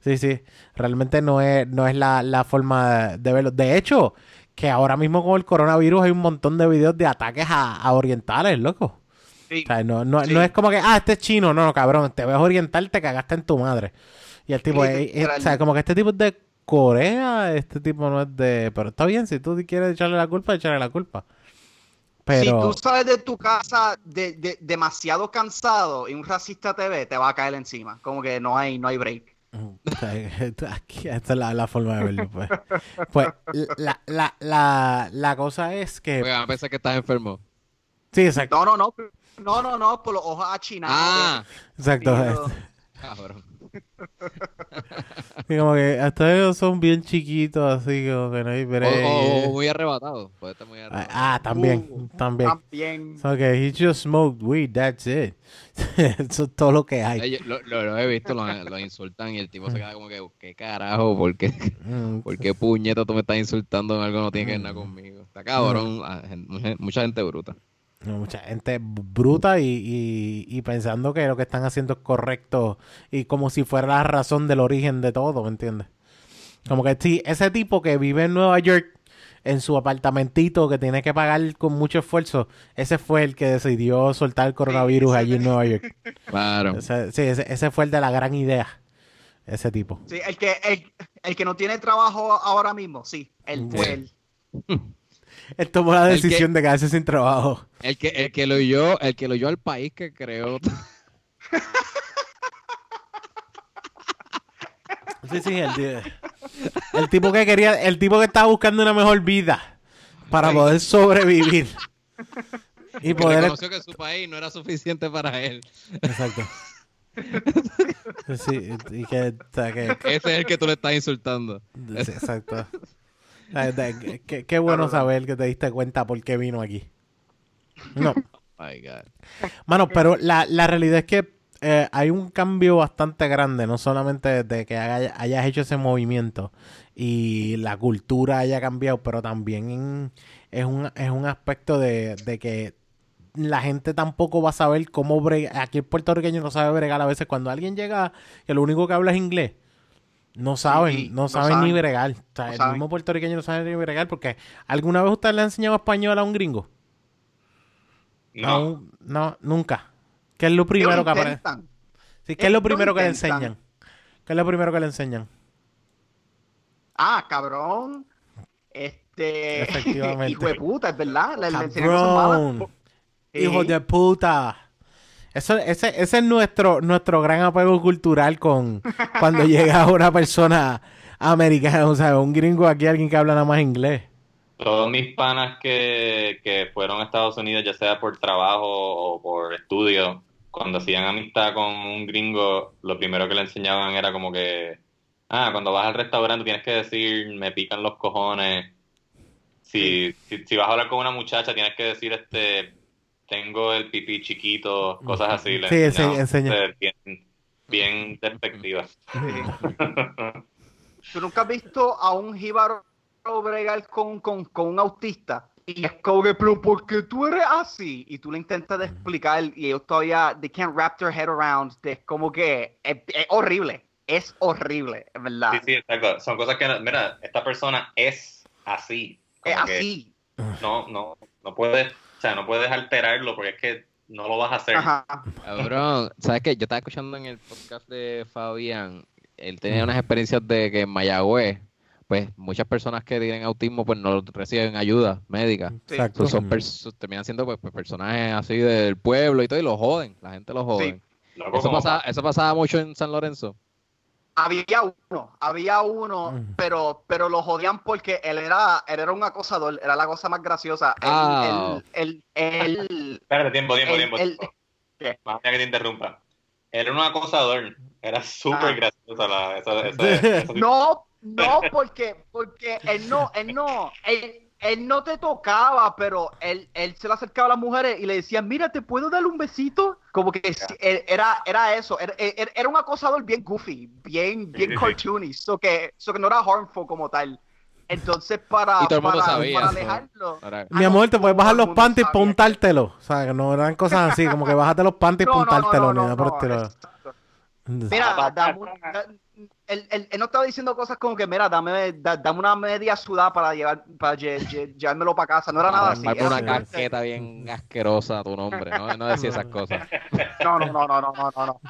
Speaker 2: Sí, sí. Realmente no es, no es la, la forma de, de verlo. De hecho, que ahora mismo con el coronavirus hay un montón de videos de ataques a, a orientales, loco.
Speaker 4: Sí.
Speaker 2: O sea, no, no,
Speaker 4: Sí.
Speaker 2: no es como que, ah, este es chino, no, no, cabrón, te ves oriental, te cagaste en tu madre. Y el tipo,
Speaker 4: literal.
Speaker 2: o sea, como que este tipo es de Corea, este tipo no es de... Pero está bien, si tú quieres echarle la culpa, echarle la culpa. Pero...
Speaker 4: Si tú sales de tu casa de, de- demasiado cansado y un racista te ve, te va a caer encima. Como que no hay, no hay break.
Speaker 2: Aquí- Esta es la, la forma de verlo, pues. Pues la, la, la, la cosa es que...
Speaker 3: Oigan, a pensar que estás enfermo.
Speaker 2: Sí, exacto.
Speaker 4: No, no, no. No, no, no, por los ojos achinados.
Speaker 3: Ah,
Speaker 2: Exacto.
Speaker 3: Cabrón.
Speaker 2: Y como que hasta ellos son bien chiquitos, así como que no hay
Speaker 3: O,
Speaker 2: break.
Speaker 3: o- o muy arrebatado. Puede estar muy
Speaker 2: Ah,
Speaker 3: arrebatado.
Speaker 2: ah, también,
Speaker 4: Uh,
Speaker 2: también.
Speaker 4: También.
Speaker 2: So, he just smoked weed, that's it. Eso es todo lo que hay.
Speaker 3: Eh, yo lo, lo- lo he visto, lo, lo insultan y el tipo se queda como que, ¿qué carajo? ¿Por qué,
Speaker 2: Mm,
Speaker 3: por qué puñeta tú me estás insultando en algo que no tiene que ver nada conmigo? Está cabrón. ah, mucha gente bruta.
Speaker 2: No, mucha gente bruta y, y, y pensando que lo que están haciendo es correcto y como si fuera la razón del origen de todo, ¿me entiendes? Como que sí, ese tipo que vive en Nueva York en su apartamentito que tiene que pagar con mucho esfuerzo, ese fue el que decidió soltar el coronavirus allí en Nueva York.
Speaker 3: Claro.
Speaker 2: Ese, sí, ese, ese fue el de la gran idea, ese tipo.
Speaker 4: Sí, el que, el, el que no tiene trabajo ahora mismo, sí. Él fue
Speaker 3: Sí.
Speaker 4: él.
Speaker 2: Él tomó la
Speaker 3: que-
Speaker 2: decisión de quedarse sin trabajo.
Speaker 3: El que, el que lo oyó, el que lo oyó al país que creó.
Speaker 2: Sí, sí, el, ti- el tipo que quería, el tipo que estaba buscando una mejor vida para poder sobrevivir. Y poder.
Speaker 3: reconoció que su país no era suficiente para él.
Speaker 2: Exacto. Sí, y que, o sea, que-
Speaker 3: Ese es el que tú le estás insultando.
Speaker 2: sí, exacto. Qué bueno saber que te diste cuenta por qué vino aquí. No.
Speaker 3: My God.
Speaker 2: Mano, pero la, la realidad es que eh, hay un cambio bastante grande, no solamente de que haya- hayas hecho ese movimiento y la cultura haya cambiado, pero también en- es, un, es un aspecto de, de que la gente tampoco va a saber cómo bregar. Aquí el puertorriqueño no sabe bregar a veces. Cuando alguien llega que lo único que habla es inglés, no saben,
Speaker 4: Sí,
Speaker 2: no
Speaker 4: no
Speaker 2: saben ni bregar. O sea,
Speaker 4: No
Speaker 2: el
Speaker 4: saben.
Speaker 2: mismo puertorriqueño no sabe ni bregar porque ¿alguna vez usted le ha enseñado español a un gringo?
Speaker 1: No,
Speaker 2: un- no, nunca. ¿Qué es lo primero que aparece?
Speaker 4: intentan.
Speaker 2: Sí, ¿Qué es lo primero que le
Speaker 4: intentan.
Speaker 2: enseñan? ¿Qué es lo primero que le enseñan?
Speaker 4: Ah, cabrón. Este.
Speaker 2: Efectivamente.
Speaker 4: Hijo de puta, es verdad. Le, le enseñan.
Speaker 2: Cabrón.
Speaker 4: Sí.
Speaker 2: Hijo de puta. Eso, ese, ese es nuestro, nuestro gran apego cultural con cuando llega una persona americana, o sea, un gringo aquí, alguien que habla nada más inglés.
Speaker 1: todos mis panas que, que fueron a Estados Unidos, ya sea por trabajo o por estudio, cuando hacían amistad con un gringo, lo primero que le enseñaban era como que, ah, cuando vas al restaurante tienes que decir, me pican los cojones. Si, si, si vas a hablar con una muchacha, tienes que decir, este, tengo el pipí chiquito, cosas así. le
Speaker 2: Sí, sí, enseña.
Speaker 1: eh, Bien, bien despectivas.
Speaker 4: ¿Tú nunca has visto a un jíbaro bregar con, con, con un autista? Y es como que, pero ¿por qué tú eres así? Y tú le intentas de explicar y ellos todavía, they can't wrap their head around. Es como que es, es horrible. Es horrible, es verdad.
Speaker 1: Sí, sí, exacto. Son cosas que, mira, esta persona es así.
Speaker 4: es
Speaker 1: Como
Speaker 4: así.
Speaker 1: No, no, no puedes, o sea, no puedes alterarlo porque es que no lo vas a hacer.
Speaker 4: Ajá.
Speaker 3: Cabrón, ¿sabes qué? Yo estaba escuchando en el podcast de Fabián, él tenía unas experiencias de que en Mayagüez, pues muchas personas que tienen autismo pues no reciben ayuda médica.
Speaker 4: Sí.
Speaker 2: Exacto.
Speaker 3: Pues, son terminan siendo pues, pues, personajes así del pueblo y todo y lo joden, la gente lo jode.
Speaker 1: Loco,
Speaker 3: Eso pasaba, eso pasaba mucho en San Lorenzo.
Speaker 4: Había uno, había uno,
Speaker 2: Mm.
Speaker 4: pero, pero lo jodían porque él era, él era un acosador, era la cosa más graciosa.
Speaker 3: Ah.
Speaker 4: él, él, él-
Speaker 1: Espérate, tiempo, tiempo, tiempo. tiempo.
Speaker 4: ¿Qué?
Speaker 1: Más que te interrumpa. Él era un acosador. Era súper
Speaker 4: Ah.
Speaker 1: graciosa la, esa, esa- esa-
Speaker 4: No, no, porque, porque él no, él no, él, él no te tocaba, pero él, él se le acercaba a las mujeres y le decía, mira, ¿te puedo dar un besito? Como que él- era, era eso, era, era- un acosador bien goofy, bien, bien cartoony, so que, so que no era harmful como tal. Entonces, para,
Speaker 3: Y todo el mundo
Speaker 4: para,
Speaker 3: sabía
Speaker 4: para alejarlo...
Speaker 2: Mi amor, te puedes bajar los panties para
Speaker 4: sabía que-
Speaker 2: untártelo. O sea, que no eran cosas así, como que bájate los panties para
Speaker 4: No, no, no,
Speaker 2: untártelo,
Speaker 4: no,
Speaker 2: ni
Speaker 4: no,
Speaker 2: nada por el
Speaker 4: no,
Speaker 2: estilo.
Speaker 4: exacto. Mira, dame un- da- él, él- él no estaba diciendo cosas como que, mira, dame, da- dame una media sudada para llevar para lle- lle- llevármelo para casa. No era nada así. Era
Speaker 3: una casqueta bien asquerosa a tu nombre, ¿no? No decía esas cosas.
Speaker 4: No, no, no, no, no, no, no, no.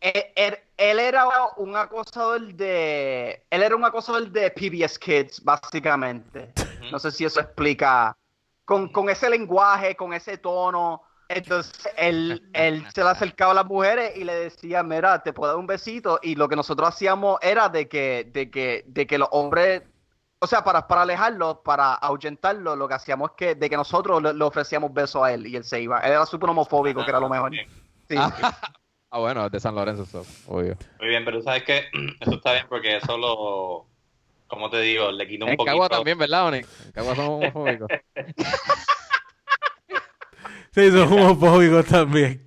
Speaker 4: él, él- él era un acosador de. Él era un acosador de PBS Kids, básicamente. No sé si eso explica. Con, con ese lenguaje, con ese tono. Entonces, él, él se le acercaba a las mujeres y le decía, mira, te puedo dar un besito. Y lo que nosotros hacíamos era de que, de que, de que los hombres, o sea, para, para alejarlo, para ahuyentarlo, lo que hacíamos es que, de que nosotros le, le ofrecíamos besos a él y él se iba. Él era súper homofóbico, que era lo mejor. Sí.
Speaker 3: Ah, bueno, de San Lorenzo, eso, obvio.
Speaker 1: Muy bien, pero sabes que eso está bien porque eso lo, como te digo, le quita un
Speaker 3: En
Speaker 1: poquito.
Speaker 3: Cagua también, ¿verdad, Oni? En Cagua somos homofóbicos.
Speaker 2: Sí, son homofóbicos también.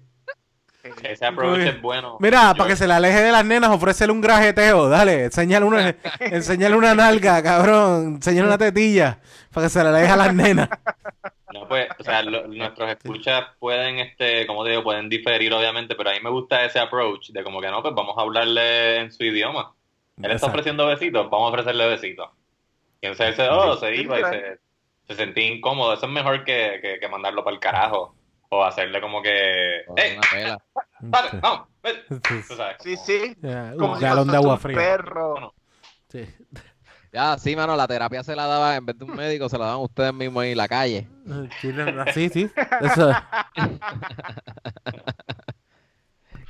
Speaker 1: Ese approach es bueno.
Speaker 2: Mira,
Speaker 1: Yo-
Speaker 2: para que se le aleje de las nenas, ofrécele un grajeteo. Dale, enséñale una, enséñale una nalga, cabrón. Enséñale una tetilla para que se le aleje a las nenas.
Speaker 1: No, pues, o sea, lo- nuestros escuchas pueden, este, como te digo, pueden diferir, obviamente, pero a mí me gusta ese approach de como que no, pues vamos a hablarle en su idioma. Él está ofreciendo besitos, vamos a ofrecerle besitos. Y entonces él se, oh, se iba y se, se sentía incómodo. Eso es mejor que, que, que mandarlo para el carajo. O hacerle como que,
Speaker 3: Oh,
Speaker 1: ¡Ey!
Speaker 3: Una pela.
Speaker 1: ¡Vale! ¡Vamos! ven". Tú sabes,
Speaker 4: Sí,
Speaker 1: como-
Speaker 4: sí. Como
Speaker 2: un
Speaker 4: si
Speaker 2: galón de
Speaker 4: fuese
Speaker 2: agua
Speaker 4: un
Speaker 2: fría.
Speaker 4: perro.
Speaker 2: Sí.
Speaker 3: Ya, sí, mano, la terapia se la daba, en vez de un médico, se la daban ustedes mismos ahí en la calle.
Speaker 2: Sí, sí, sí. Eso.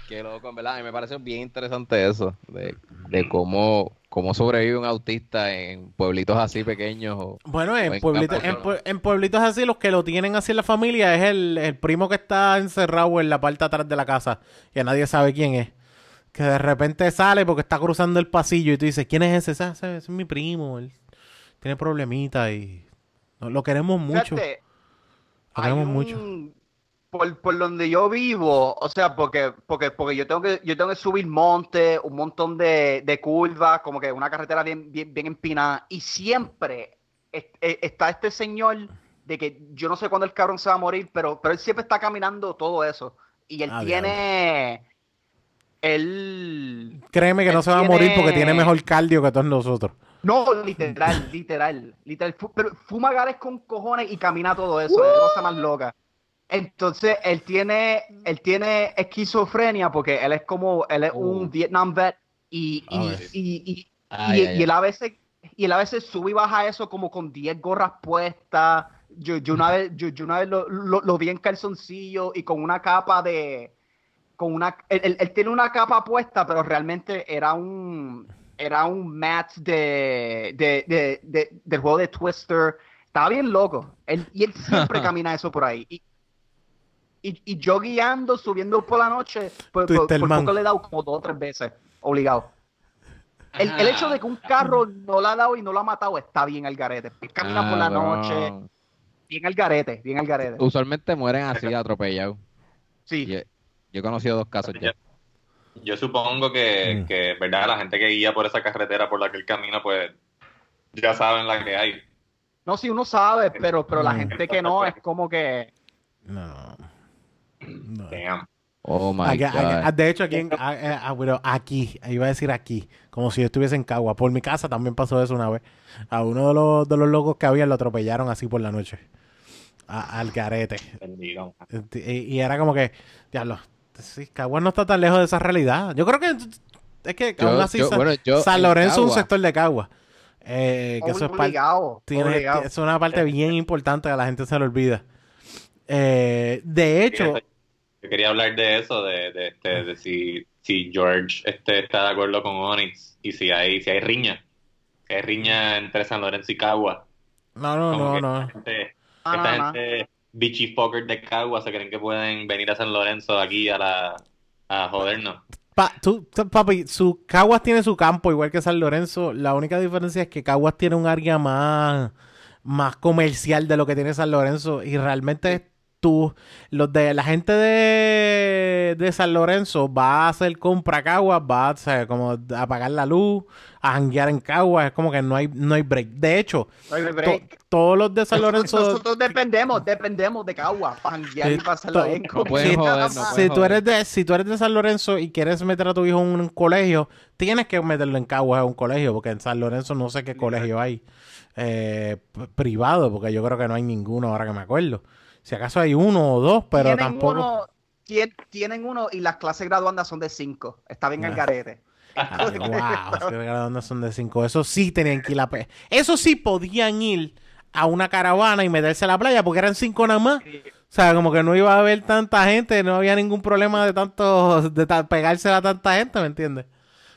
Speaker 3: Qué loco, en verdad. A mí me parece bien interesante eso, de, de cómo, cómo sobrevive un autista en pueblitos así pequeños. O,
Speaker 2: Bueno,
Speaker 3: O
Speaker 2: en
Speaker 3: campo,
Speaker 2: en,
Speaker 3: claro.
Speaker 2: pue- en pueblitos así, los que lo tienen así en la familia es el, el primo que está encerrado en la parte atrás de la casa, que nadie sabe quién es. Que de repente sale porque está cruzando el pasillo y tú dices, ¿quién es ese? Ese, ese es mi primo, él tiene problemitas y lo queremos mucho.
Speaker 4: Fíjate,
Speaker 2: Lo
Speaker 4: hay
Speaker 2: queremos
Speaker 4: un-
Speaker 2: mucho.
Speaker 4: Por, por donde yo vivo, o sea, porque, porque, porque yo tengo que, yo tengo que subir monte, un montón de, de curvas, como que una carretera bien, bien, bien empinada, y siempre es- es- está este señor de que yo no sé cuándo el cabrón se va a morir, pero, pero él siempre está caminando todo eso. Y él
Speaker 2: Ah,
Speaker 4: tiene. Él.
Speaker 2: Créeme que no se va a morir porque tiene mejor cardio que todos nosotros.
Speaker 4: No, literal, literal, literal. Pero fuma gares con cojones y camina todo eso, es la cosa más loca. Entonces, él tiene, él tiene esquizofrenia porque él es como, él es un
Speaker 3: Oh.
Speaker 4: Vietnam vet y, y, y, y- y- y él a veces, y él a veces sube y baja eso como con 10 gorras puestas. Yo, yo una vez, yo, yo una vez lo, lo- lo vi en calzoncillo y con una capa de, con una, él, él- él tiene una capa puesta, pero realmente era un, era un mat de, de, de- de- del juego de Twister. Estaba bien loco. Él, y él siempre camina eso por ahí. Y, y, y yo guiando, subiendo por la noche, por, por,
Speaker 2: Twister
Speaker 4: por poco le he dado como dos o tres veces, obligado. El, el hecho de que un carro no la ha dado y no lo ha matado está bien al garete. Él camina por la
Speaker 3: Cabrón.
Speaker 4: noche, bien al garete, bien al garete.
Speaker 3: Usualmente mueren así, atropellados.
Speaker 4: Sí.
Speaker 3: Yo, yo he conocido dos casos ya.
Speaker 1: Yo supongo que,
Speaker 2: Mm.
Speaker 1: que, ¿verdad? La gente que guía por esa carretera por la que él camina, pues ya saben la que hay.
Speaker 4: No, sí, uno sabe, pero, pero la
Speaker 2: Mm.
Speaker 4: gente que no es como que.
Speaker 2: No. No.
Speaker 1: Damn.
Speaker 3: Oh my
Speaker 2: Aquí-
Speaker 3: God.
Speaker 2: aquí- de hecho, aquí, en- ah, eh, ah, bueno, aquí, iba a decir aquí, como si yo estuviese en Cagua. Por mi casa también pasó eso una vez. A uno de los, de los locos que había lo atropellaron así por la noche. A- al garete.
Speaker 1: Bendito.
Speaker 2: Y, y era como que, diablo, sí, Cagua no está tan lejos de esa realidad. Yo creo que es que
Speaker 3: Yo-
Speaker 2: aún así
Speaker 3: yo-
Speaker 2: Sa-
Speaker 3: bueno, yo
Speaker 2: San
Speaker 3: en
Speaker 2: Lorenzo es un sector de Cagua. Eh, que eso es, par-
Speaker 4: obligado.
Speaker 2: tiene-
Speaker 4: obligado.
Speaker 2: es una parte bien importante que a la gente se le olvida. Eh, de hecho,
Speaker 1: Yo quería hablar de eso, de, de, este, de si, si George este, está de acuerdo con Onyx y si hay, si hay riña. Si hay riña entre San Lorenzo y Cagua.
Speaker 2: no, no,
Speaker 1: Como
Speaker 2: no,
Speaker 1: que
Speaker 2: no.
Speaker 1: Esta gente,
Speaker 4: No, no,
Speaker 1: esta
Speaker 4: no.
Speaker 1: gente bitchy fucker de Cagua se creen que pueden venir a San Lorenzo aquí a la a jodernos.
Speaker 2: Pa, tú, papi, su, Caguas tiene su campo igual que San Lorenzo. La única diferencia es que Caguas tiene un área más, más comercial de lo que tiene San Lorenzo. Y realmente tú, los de la gente de, de San Lorenzo va a hacer compra a Caguas, va a, o sea, como a apagar la luz, a janguear en Caguas. Es como que no hay, no hay break. De hecho,
Speaker 4: No hay
Speaker 2: to-
Speaker 4: break.
Speaker 2: todos los de San Lorenzo.
Speaker 4: Nosotros dependemos, dependemos de Cagua para janguear y
Speaker 2: Sí,
Speaker 4: pasarlo bien.
Speaker 3: No joder,
Speaker 2: si tú eres de si tú eres de San Lorenzo y quieres meter a tu hijo en un colegio, tienes que meterlo en Caguas a un colegio, porque en San Lorenzo no sé qué colegio hay eh, privado, porque yo creo que no hay ninguno ahora que me acuerdo. Si acaso hay uno o dos, pero
Speaker 4: tienen
Speaker 2: tampoco.
Speaker 4: Uno, tien- tienen uno y las clases graduandas son de cinco. Está bien el
Speaker 2: Ah.
Speaker 4: garete.
Speaker 2: Ah, wow, que dónde son de cinco. Eso sí tenían que ir a Eso sí podían ir a una caravana y meterse a la playa, porque eran cinco nada más. O sea, como que no iba a haber tanta gente, no había ningún problema de tanto, de ta- pegarse a tanta gente, ¿me entiendes?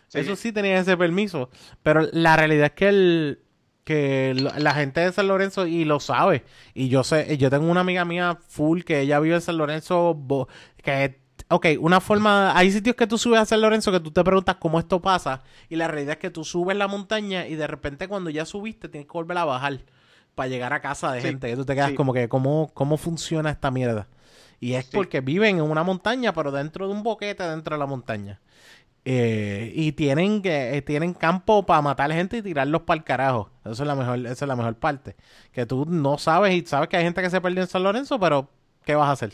Speaker 4: Sí.
Speaker 2: Eso sí tenía ese permiso. Pero la realidad es que el, que la gente de San Lorenzo y lo sabe. Y yo sé, yo tengo una amiga mía full que ella vive en San Lorenzo, que, ok, una forma, hay sitios que tú subes a San Lorenzo que tú te preguntas cómo esto pasa. Y la realidad es que tú subes la montaña y de repente cuando ya subiste tienes que volver a bajar para llegar a casa de
Speaker 4: Sí,
Speaker 2: gente. Que tú te quedas
Speaker 4: sí.
Speaker 2: como que, ¿cómo, ¿cómo funciona esta mierda? Y es
Speaker 4: Sí.
Speaker 2: porque viven en una montaña, pero dentro de un boquete dentro de la montaña. Eh, y tienen que eh, tienen campo para matar gente y tirarlos para el carajo. Eso es la mejor, esa es la mejor parte. Que tú no sabes y sabes que hay gente que se perdió en San Lorenzo, pero ¿qué vas a hacer?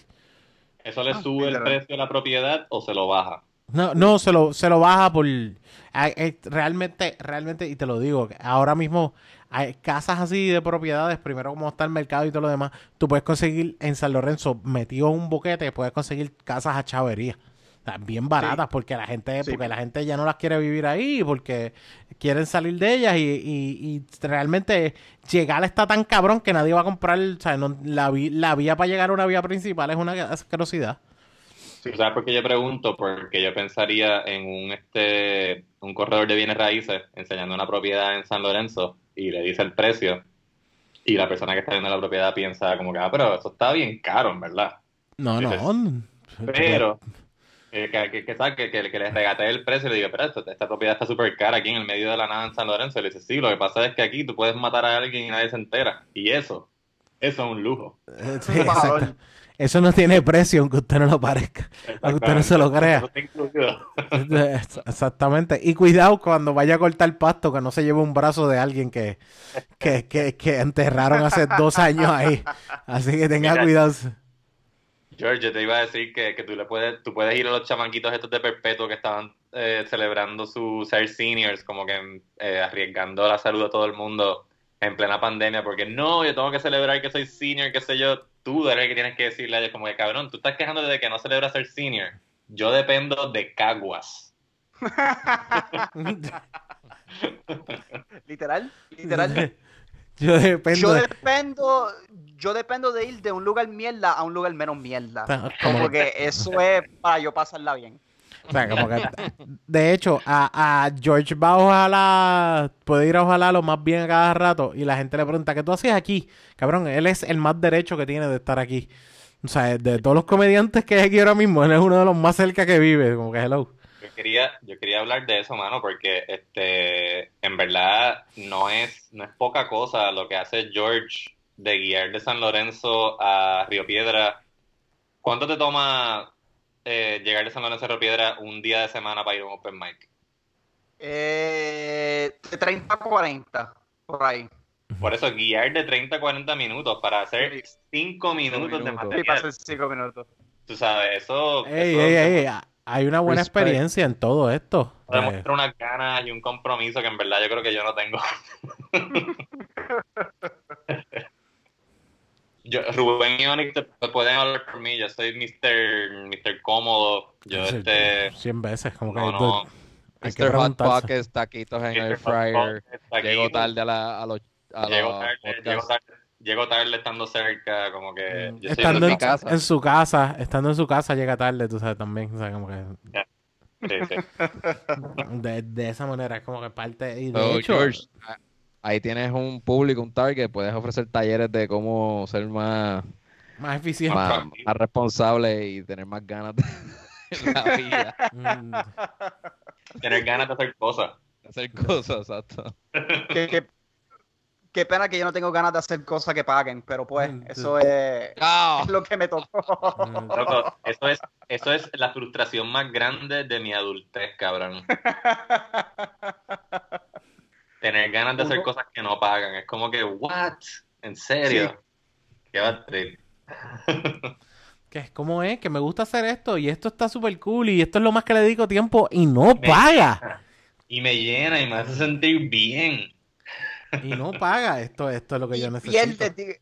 Speaker 1: ¿Eso le
Speaker 4: Ah,
Speaker 1: sube el precio de la propiedad o se lo baja?
Speaker 2: No, no, se lo, se lo baja por... ah, eh, realmente, realmente, y te lo digo, ahora mismo hay casas así de propiedades, primero como está el mercado y todo lo demás, tú puedes conseguir en San Lorenzo, metido en un boquete, puedes conseguir casas a chavería. Sea, bien baratas, porque la gente,
Speaker 4: Sí.
Speaker 2: porque la gente ya no las quiere vivir ahí, porque quieren salir de ellas y, y- y realmente llegar está tan cabrón que nadie va a comprar, o sea, no- la, vi- la vía para llegar a una vía principal es una asquerosidad.
Speaker 4: Sí.
Speaker 1: ¿Tú ¿Sabes por qué yo pregunto? Porque yo pensaría en un este un corredor de bienes raíces enseñando una propiedad en San Lorenzo y le dice el precio y la persona que está viendo la propiedad piensa como que, ah, pero eso está bien caro, en verdad.
Speaker 2: No,
Speaker 1: Dices,
Speaker 2: no.
Speaker 1: Pero eh, que, que, que, que, que, que le regatee el precio y le digo, pero esto- esta propiedad está súper cara aquí en el medio de la nada en San Lorenzo. Y le dice, sí, lo que pasa es que aquí tú puedes matar a alguien y nadie se entera. Y eso, eso es un lujo.
Speaker 2: Eh, sí. Eso no tiene precio aunque usted no lo parezca. Aunque usted no se lo crea. Exactamente. Y cuidado cuando vaya a cortar pasto, que no se lleve un brazo de alguien que, que, que, que enterraron hace dos años ahí. Así que tenga cuidado.
Speaker 1: George, yo te iba a decir que, que tú le puedes, tú puedes ir a los chamanquitos estos de perpetuo que estaban eh, celebrando su ser seniors, como que eh, arriesgando la salud de todo el mundo en plena pandemia, porque no, yo tengo que celebrar que soy senior, qué sé yo, tú eres el que tienes que decirle a ellos como que cabrón, tú estás quejándote de que no celebras ser senior, yo dependo de caguas.
Speaker 4: Literal, literal.
Speaker 2: Yo dependo.
Speaker 4: Yo
Speaker 2: de-
Speaker 4: dependo, yo dependo de ir de un lugar mierda a un lugar menos mierda.
Speaker 2: Como
Speaker 4: Como que eso es para yo pasarla bien.
Speaker 2: O sea, como que, de hecho, a, a George va ojalá, puede ir a ojalá lo más bien a cada rato y la gente le pregunta, ¿qué tú haces aquí? Cabrón, él es el más derecho que tiene de estar aquí. O sea, de todos los comediantes que hay aquí ahora mismo, él es uno de los más cerca que vive, como que hello.
Speaker 1: Yo quería, yo quería hablar de eso, mano, porque este, en verdad no es, no es poca cosa lo que hace George de guiar de San Lorenzo a Río Piedra. ¿Cuánto te toma eh, llegar de San Lorenzo a Río Piedra un día de semana para ir a un open mic?
Speaker 4: Eh, de 30 a 40, por ahí.
Speaker 1: Por eso, guiar de 30 a 40 minutos para hacer 5 minutos de
Speaker 3: minutos.
Speaker 4: Sí,
Speaker 1: material.
Speaker 4: pasé 5 minutos.
Speaker 1: Tú sabes, eso,
Speaker 2: Ey,
Speaker 1: eso
Speaker 2: ey, ey, hay una buena
Speaker 3: Respect.
Speaker 2: experiencia en todo esto. Eh,
Speaker 1: demuestra unas ganas y un compromiso que en verdad yo creo que yo no tengo. yo, Rubén y Onyx te, te pueden hablar por mí, yo soy Mr. Mr. Cómodo, yo
Speaker 2: sí,
Speaker 1: este...
Speaker 2: 100 veces, como que
Speaker 1: No, no,
Speaker 2: hay que
Speaker 3: Mr. Hot
Speaker 2: preguntarse.
Speaker 3: Pockets, taquitos en
Speaker 1: Mr.
Speaker 3: el fryer. Llego tarde a, la, a los a
Speaker 1: llego
Speaker 3: los
Speaker 1: tarde, llego tarde, llego tarde estando cerca, como que...
Speaker 2: Mm,
Speaker 1: yo
Speaker 2: Estando en,
Speaker 3: casa.
Speaker 2: en su casa, estando en su casa llega tarde, tú sabes, también. O sea, como que
Speaker 1: sí, sí.
Speaker 2: de, de esa manera es como que parte. Y de
Speaker 3: So,
Speaker 2: hecho,
Speaker 3: George, ahí tienes un público, un target, puedes ofrecer talleres de cómo ser más,
Speaker 2: más eficiente.
Speaker 3: más, más responsable y tener más ganas de, la vida.
Speaker 2: Mm,
Speaker 1: Tener ganas de hacer cosas.
Speaker 3: Hacer cosas, exacto.
Speaker 4: Qué, qué- qué pena que yo no tengo ganas de hacer cosas que paguen, pero pues
Speaker 2: Mm,
Speaker 4: eso es,
Speaker 3: Ah,
Speaker 4: es lo que me tocó.
Speaker 2: mm.
Speaker 1: Loco, eso es, eso es la frustración más grande de mi adultez, cabrón. Tener ganas de hacer cosas que no pagan. Es como que, ¿what? ¿En serio? Qué bad trip.
Speaker 2: ¿Qué? ¿Cómo es? Que me gusta hacer esto y esto está súper cool y esto es lo más que le dedico tiempo y no paga.
Speaker 1: Y me llena y me hace sentir bien.
Speaker 2: Y no paga. Esto, esto es lo que yo
Speaker 4: Y
Speaker 2: necesito.
Speaker 4: pierdes, digo,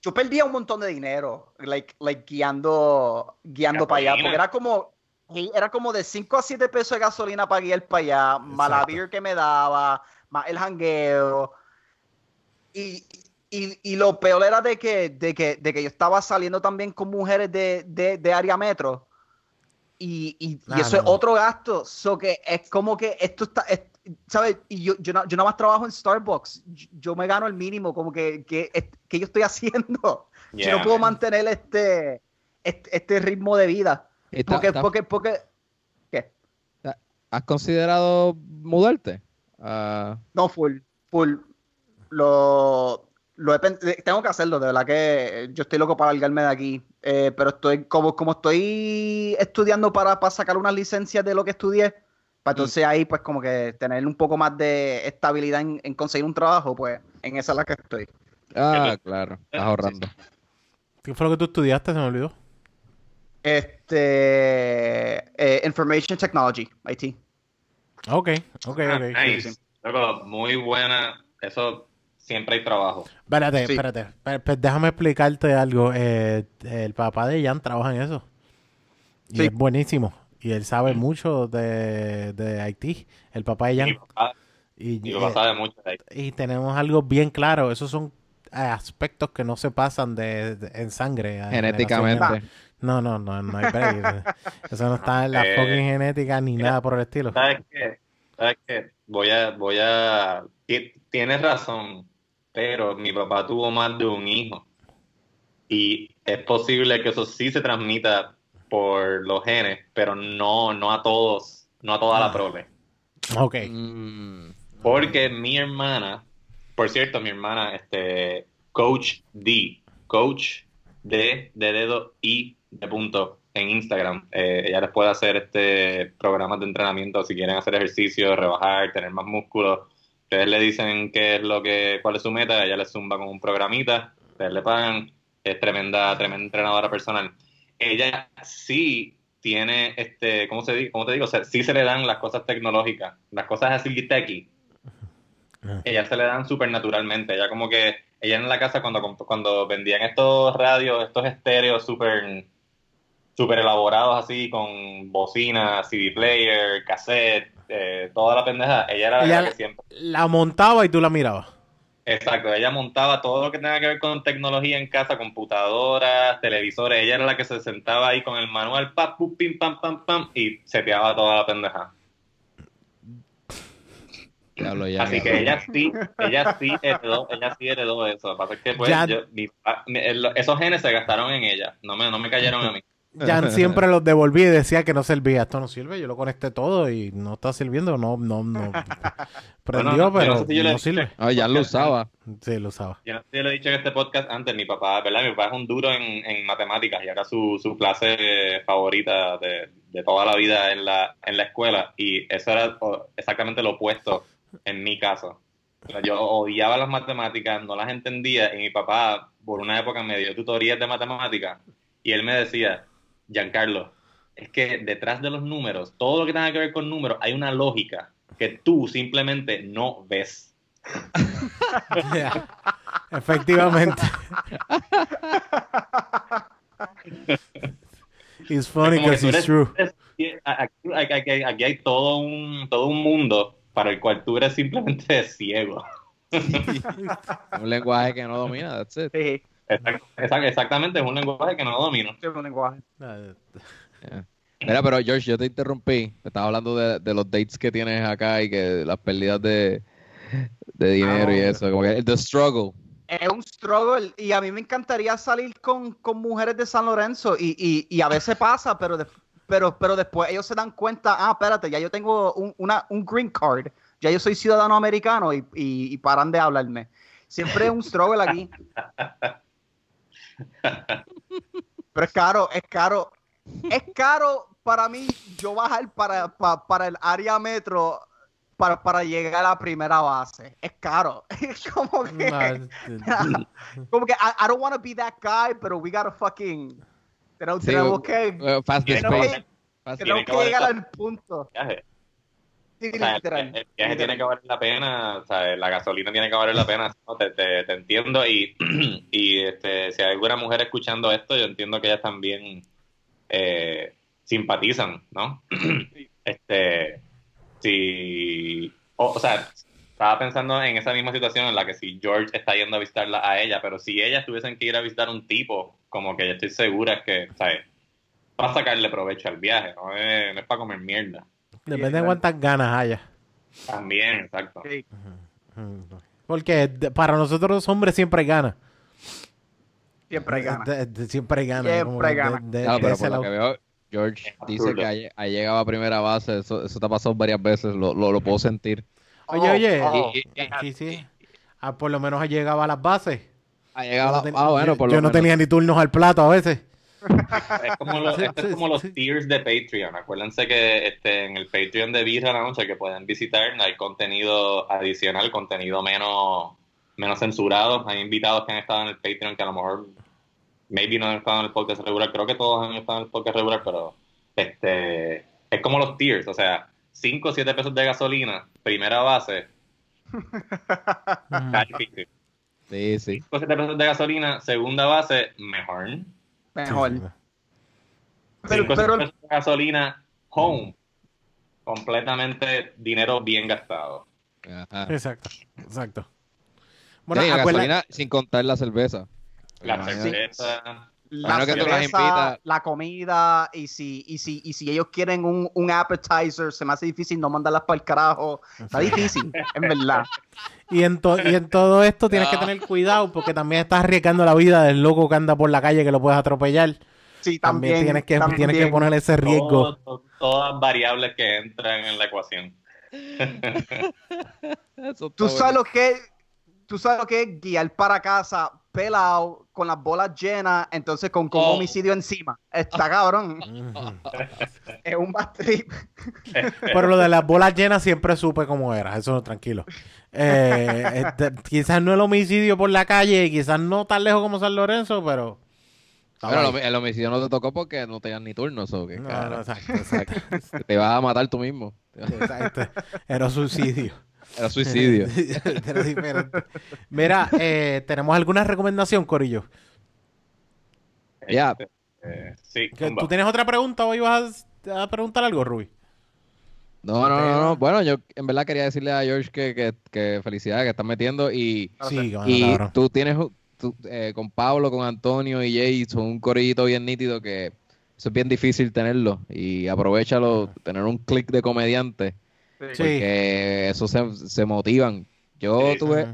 Speaker 4: yo perdía un montón de dinero, like, like guiando, guiando para allá, porque era como, era como de 5 a 7 pesos de gasolina para guiar para allá,
Speaker 2: Exacto.
Speaker 4: beer que me daba, más el jangueo. Y, y, y lo peor era de que, de que, de que yo estaba saliendo también con mujeres de, de, de área metro. Y, y, y
Speaker 2: Ah,
Speaker 4: eso
Speaker 2: no,
Speaker 4: es otro gasto. So que es como que esto está, es- ¿sabes? Y yo, yo, no- yo nada más trabajo en Starbucks. Yo, yo me gano el mínimo, como que, que, es- que yo estoy haciendo. yo
Speaker 1: Yeah,
Speaker 4: no puedo
Speaker 1: man.
Speaker 4: mantener este, este, este ritmo de vida.
Speaker 3: está-
Speaker 4: Porque,
Speaker 3: está-
Speaker 4: porque, porque, ¿qué?
Speaker 3: ¿Has considerado mudarte? Ah,
Speaker 4: No, full, full. Lo, lo tengo que hacerlo, de verdad que yo estoy loco para largarme de aquí. Eh, pero estoy, como, como estoy estudiando para, para sacar unas licencias de lo que estudié, para entonces ahí pues como que tener un poco más de estabilidad en, en conseguir un trabajo, pues en esa es la que estoy.
Speaker 3: ah, claro. Estás ahorrando.
Speaker 2: ¿Qué fue lo que tú estudiaste? Se me olvidó.
Speaker 4: Este, eh, Information Technology, IT.
Speaker 2: Ok, ok,
Speaker 1: Ah,
Speaker 2: ok.
Speaker 1: nice. Loco, muy buena. Eso siempre hay trabajo.
Speaker 2: Espérate,
Speaker 4: Sí.
Speaker 2: espérate. Déjame explicarte algo. Eh, el papá de Jan trabaja en eso. Y
Speaker 4: Sí.
Speaker 2: es buenísimo. Y él sabe mucho de, de Haití. El papá de
Speaker 1: Mi
Speaker 2: Jan.
Speaker 1: papá,
Speaker 2: Y,
Speaker 1: mi papá
Speaker 2: eh,
Speaker 1: sabe mucho de ahí.
Speaker 2: y tenemos algo bien claro. Esos son aspectos que no se pasan de, de- en sangre.
Speaker 3: Genéticamente.
Speaker 2: generación. No, no, no, no hay break. Eso no está en la
Speaker 1: Eh,
Speaker 2: fucking genética ni
Speaker 1: mira,
Speaker 2: nada por el estilo.
Speaker 1: ¿Sabes qué? ¿Sabes qué? Voy a, voy a... ti- Tienes razón, pero mi papá tuvo más de un hijo. Y es posible que eso sí se transmita por los genes, pero no, no a todos, no a toda la
Speaker 2: Ah.
Speaker 1: prole.
Speaker 2: Ok.
Speaker 3: Mm,
Speaker 1: Porque mi hermana, por cierto, mi hermana, este, Coach D, Coach D de dedo y de punto en Instagram. Eh, ella les puede hacer este programas de entrenamiento si quieren hacer ejercicio, rebajar, tener más músculo. Ustedes le dicen qué es lo que, cuál es su meta, ella les zumba con un programita, ustedes le pagan, es tremenda, tremenda entrenadora personal. Ella sí tiene, este, ¿cómo, se, di- cómo te digo? O sea, sí se le dan las cosas tecnológicas, las cosas así techy,
Speaker 2: Ah.
Speaker 1: ella se le dan súper naturalmente. Ella como que, ella en la casa cuando, cuando vendían estos radios, estos estéreos súper súper elaborados así, con bocina, CD player, cassette, eh, toda la pendeja, ella era
Speaker 2: Ella-
Speaker 1: la que siempre...
Speaker 2: La montaba y tú la mirabas.
Speaker 1: Exacto, ella montaba todo lo que tenga que ver con tecnología en casa, computadoras, televisores, ella era la que se sentaba ahí con el manual, pim, pam, pam, pam, y seteaba toda la pendeja.
Speaker 3: diablo, ya,
Speaker 1: Así
Speaker 3: ya.
Speaker 1: que ella sí, ella sí heredó, ella sí heredó eso. Lo que pasa es que pues,
Speaker 2: Ya-
Speaker 1: yo- mi- ah, mi- esos genes se gastaron en ella, no me, no me cayeron a mí.
Speaker 2: Jan siempre los devolvía y decía que no servía. Esto no sirve, yo lo conecté todo y no está sirviendo. No, no, no. Prendió,
Speaker 1: Bueno,
Speaker 2: pero
Speaker 1: no sé si yo le-
Speaker 2: no sirve.
Speaker 3: Ah, ya lo usaba.
Speaker 2: Sí, lo usaba.
Speaker 1: Yo no sé si lo he dicho en este podcast antes, mi papá, ¿verdad? Mi papá es un duro en, en matemáticas y era su, su clase favorita de, de toda la vida en la, en la escuela y eso era exactamente lo opuesto en mi caso. Yo odiaba las matemáticas, no las entendía y mi papá por una época me dio tutorías de matemáticas y él me decía, Giancarlo, es que detrás de los números, todo lo que tenga que ver con números, hay una lógica que tú simplemente no ves.
Speaker 2: Efectivamente. It's funny because it's true.
Speaker 1: eres- Aquí, aquí- aquí- aquí hay todo un, todo un mundo para el cual tú eres simplemente ciego.
Speaker 3: Un lenguaje que no domina, that's it.
Speaker 4: Sí,
Speaker 1: Exact- exact- exactamente, es un lenguaje que no domino.
Speaker 4: es un lenguaje.
Speaker 3: Mira, pero George, yo te interrumpí. Me estabas hablando de, de los dates que tienes acá y que las pérdidas de, de dinero y
Speaker 4: Ah,
Speaker 3: eso. Como que the struggle.
Speaker 4: Es un struggle y a mí me encantaría salir con, con mujeres de San Lorenzo y, y, y a veces pasa, pero, de- pero, pero después ellos se dan cuenta, ah, espérate, ya yo tengo un, una, un green card, ya yo soy ciudadano americano y, y, y paran de hablarme. Siempre es un struggle aquí. Pero es caro, es caro. Es caro para mí yo bajar para, para, para el área metro para, para llegar a la primera base. Es caro. Es como que, como que I, I don't want to be that guy, pero we gotta fucking tenemos,
Speaker 3: Sí,
Speaker 4: tenemos que,
Speaker 3: uh, fast space.
Speaker 4: que-
Speaker 3: Fast-
Speaker 4: tenemos
Speaker 1: que
Speaker 4: llegar al punto.
Speaker 1: Viaje.
Speaker 4: Sí,
Speaker 1: O sea, el,
Speaker 4: literal.
Speaker 1: el viaje tiene que valer la pena, o sea, la gasolina tiene que valer la pena, ¿no? te, te, te entiendo y, y este, si hay alguna mujer escuchando esto, yo entiendo que ellas también eh, simpatizan, ¿no? este, si, o, o sea, estaba pensando en esa misma situación en la que si George está yendo a visitarla a ella, pero si ellas tuviesen que ir a visitar a un tipo, como que yo estoy segura que, ¿sabes? Va a sacarle provecho al viaje, no es, no es para comer mierda.
Speaker 2: Depende de cuántas ganas haya.
Speaker 1: También, exacto.
Speaker 4: Sí.
Speaker 2: Porque para nosotros los hombres siempre hay ganas.
Speaker 4: Siempre hay ganas.
Speaker 2: De- de- siempre hay ganas.
Speaker 4: Siempre hay
Speaker 2: de-
Speaker 4: ganas.
Speaker 2: de-
Speaker 3: Claro,
Speaker 2: de
Speaker 3: pero
Speaker 2: ese
Speaker 3: por lo
Speaker 2: lado.
Speaker 3: que veo, George
Speaker 1: Es
Speaker 3: dice
Speaker 1: absurdo.
Speaker 3: que ha, lle- ha llegado a primera base. Eso, eso te ha pasado varias veces. Lo, lo, lo puedo sentir.
Speaker 2: Oye,
Speaker 4: Oh,
Speaker 2: oye.
Speaker 4: oh.
Speaker 2: Sí, sí. Ah, por lo menos llegaba a las bases.
Speaker 3: Ha llegado a la- Ah, bueno,
Speaker 2: yo-
Speaker 3: por
Speaker 2: yo
Speaker 3: lo
Speaker 2: no
Speaker 3: menos.
Speaker 2: tenía ni turnos al plato a veces.
Speaker 1: Es como, los,
Speaker 2: Sí,
Speaker 1: esto es
Speaker 2: sí,
Speaker 1: como los
Speaker 2: sí.
Speaker 1: tiers de Patreon. Acuérdense que este, en el Patreon de Birra la Noche que pueden visitar hay contenido adicional, contenido menos, menos censurado. Hay invitados que han estado en el Patreon que a lo mejor, maybe no han estado en el podcast regular. Creo que todos han estado en el podcast regular, pero este es como los tiers. O sea, 5 o 7 pesos de gasolina, primera base, está difícil.
Speaker 3: Sí, sí.
Speaker 1: 5 o 7 pesos de gasolina, segunda base, mejor.
Speaker 4: Mejor.
Speaker 2: Sí,
Speaker 4: Pero,
Speaker 1: 5
Speaker 4: pero
Speaker 1: pesos de gasolina, home. Completamente dinero bien gastado.
Speaker 3: Ajá.
Speaker 2: Exacto, exacto. Bueno,
Speaker 3: Sí, gasolina sin contar la cerveza.
Speaker 1: La cerveza.
Speaker 4: La
Speaker 3: Bueno, que tú las
Speaker 4: cerveza,
Speaker 3: invitas.
Speaker 4: la comida, y si, y si, y si ellos quieren un, un appetizer, se me hace difícil no mandarlas para el carajo. Está difícil, en verdad.
Speaker 2: Y en, to- y en todo esto tienes que tener cuidado porque también estás arriesgando la vida del loco que anda por la calle que lo puedes atropellar.
Speaker 4: Sí,
Speaker 2: También,
Speaker 4: también.
Speaker 2: tienes, que,
Speaker 4: también.
Speaker 2: tienes que poner ese riesgo.
Speaker 1: Todo- todas variables que entran en la ecuación.
Speaker 4: Tú sabes
Speaker 3: bueno.
Speaker 4: lo que tú sabes lo que es guiar para casa pelado con las bolas llenas, entonces con, con
Speaker 1: Oh.
Speaker 4: homicidio encima. Está cabrón. Es un bad trip.
Speaker 2: Pero lo de las bolas llenas siempre supe cómo era, eso tranquilo. Eh, este, quizás no el homicidio por la calle, quizás no tan lejos como San Lorenzo, pero... ahí.
Speaker 3: el, homicidio no te tocó porque no tenías ni turno. So, que,
Speaker 2: no, exacto, exacto.
Speaker 3: te vas a matar tú mismo.
Speaker 2: Exacto. Era suicidio.
Speaker 3: Era suicidio.
Speaker 2: Era diferente. Mira, eh, tenemos alguna recomendación, Corillo.
Speaker 3: Ya.
Speaker 1: Eh, sí,
Speaker 2: ¿Que
Speaker 1: zumba.
Speaker 2: ¿Tú tienes otra pregunta o ibas a, a preguntar algo, Ruby?
Speaker 3: No, no, no, no. Bueno, yo en verdad quería decirle a George que, que, que felicidades que están metiendo y,
Speaker 2: Sí,
Speaker 3: y tú tienes tú, eh, con Pablo, con Antonio y Jay, son un corillito bien nítido que eso es bien difícil tenerlo y aprovechalo, tener un click de comediante
Speaker 2: Sí.
Speaker 3: porque eso se, se motivan. Yo
Speaker 1: Sí.
Speaker 3: tuve,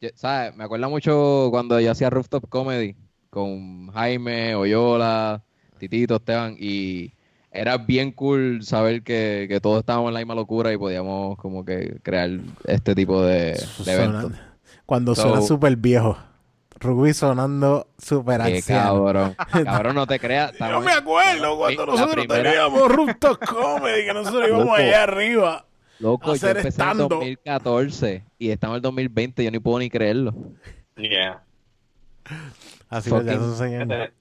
Speaker 3: yo- ¿sabes? Me acuerdo mucho cuando yo hacía Rooftop Comedy con Jaime, Oyola, Titito, Esteban, y era bien cool saber que, que todos estábamos en la misma locura y podíamos como que crear este tipo de, de eventos.
Speaker 2: Cuando
Speaker 3: So-
Speaker 2: suena súper viejo. Rugby sonando súper anciano.
Speaker 3: cabrón. Cabrón, no te creas.
Speaker 2: Yo me acuerdo cuando
Speaker 3: la
Speaker 2: nosotros
Speaker 3: primera-
Speaker 2: teníamos Rooftop Comedy, que nosotros íbamos allá arriba.
Speaker 3: Loco, yo
Speaker 2: hacer
Speaker 3: empecé en
Speaker 2: stand-up.
Speaker 3: 2014 y estamos en el 2020, yo ni puedo ni creerlo.
Speaker 1: Yeah.
Speaker 2: Así que.
Speaker 1: Este,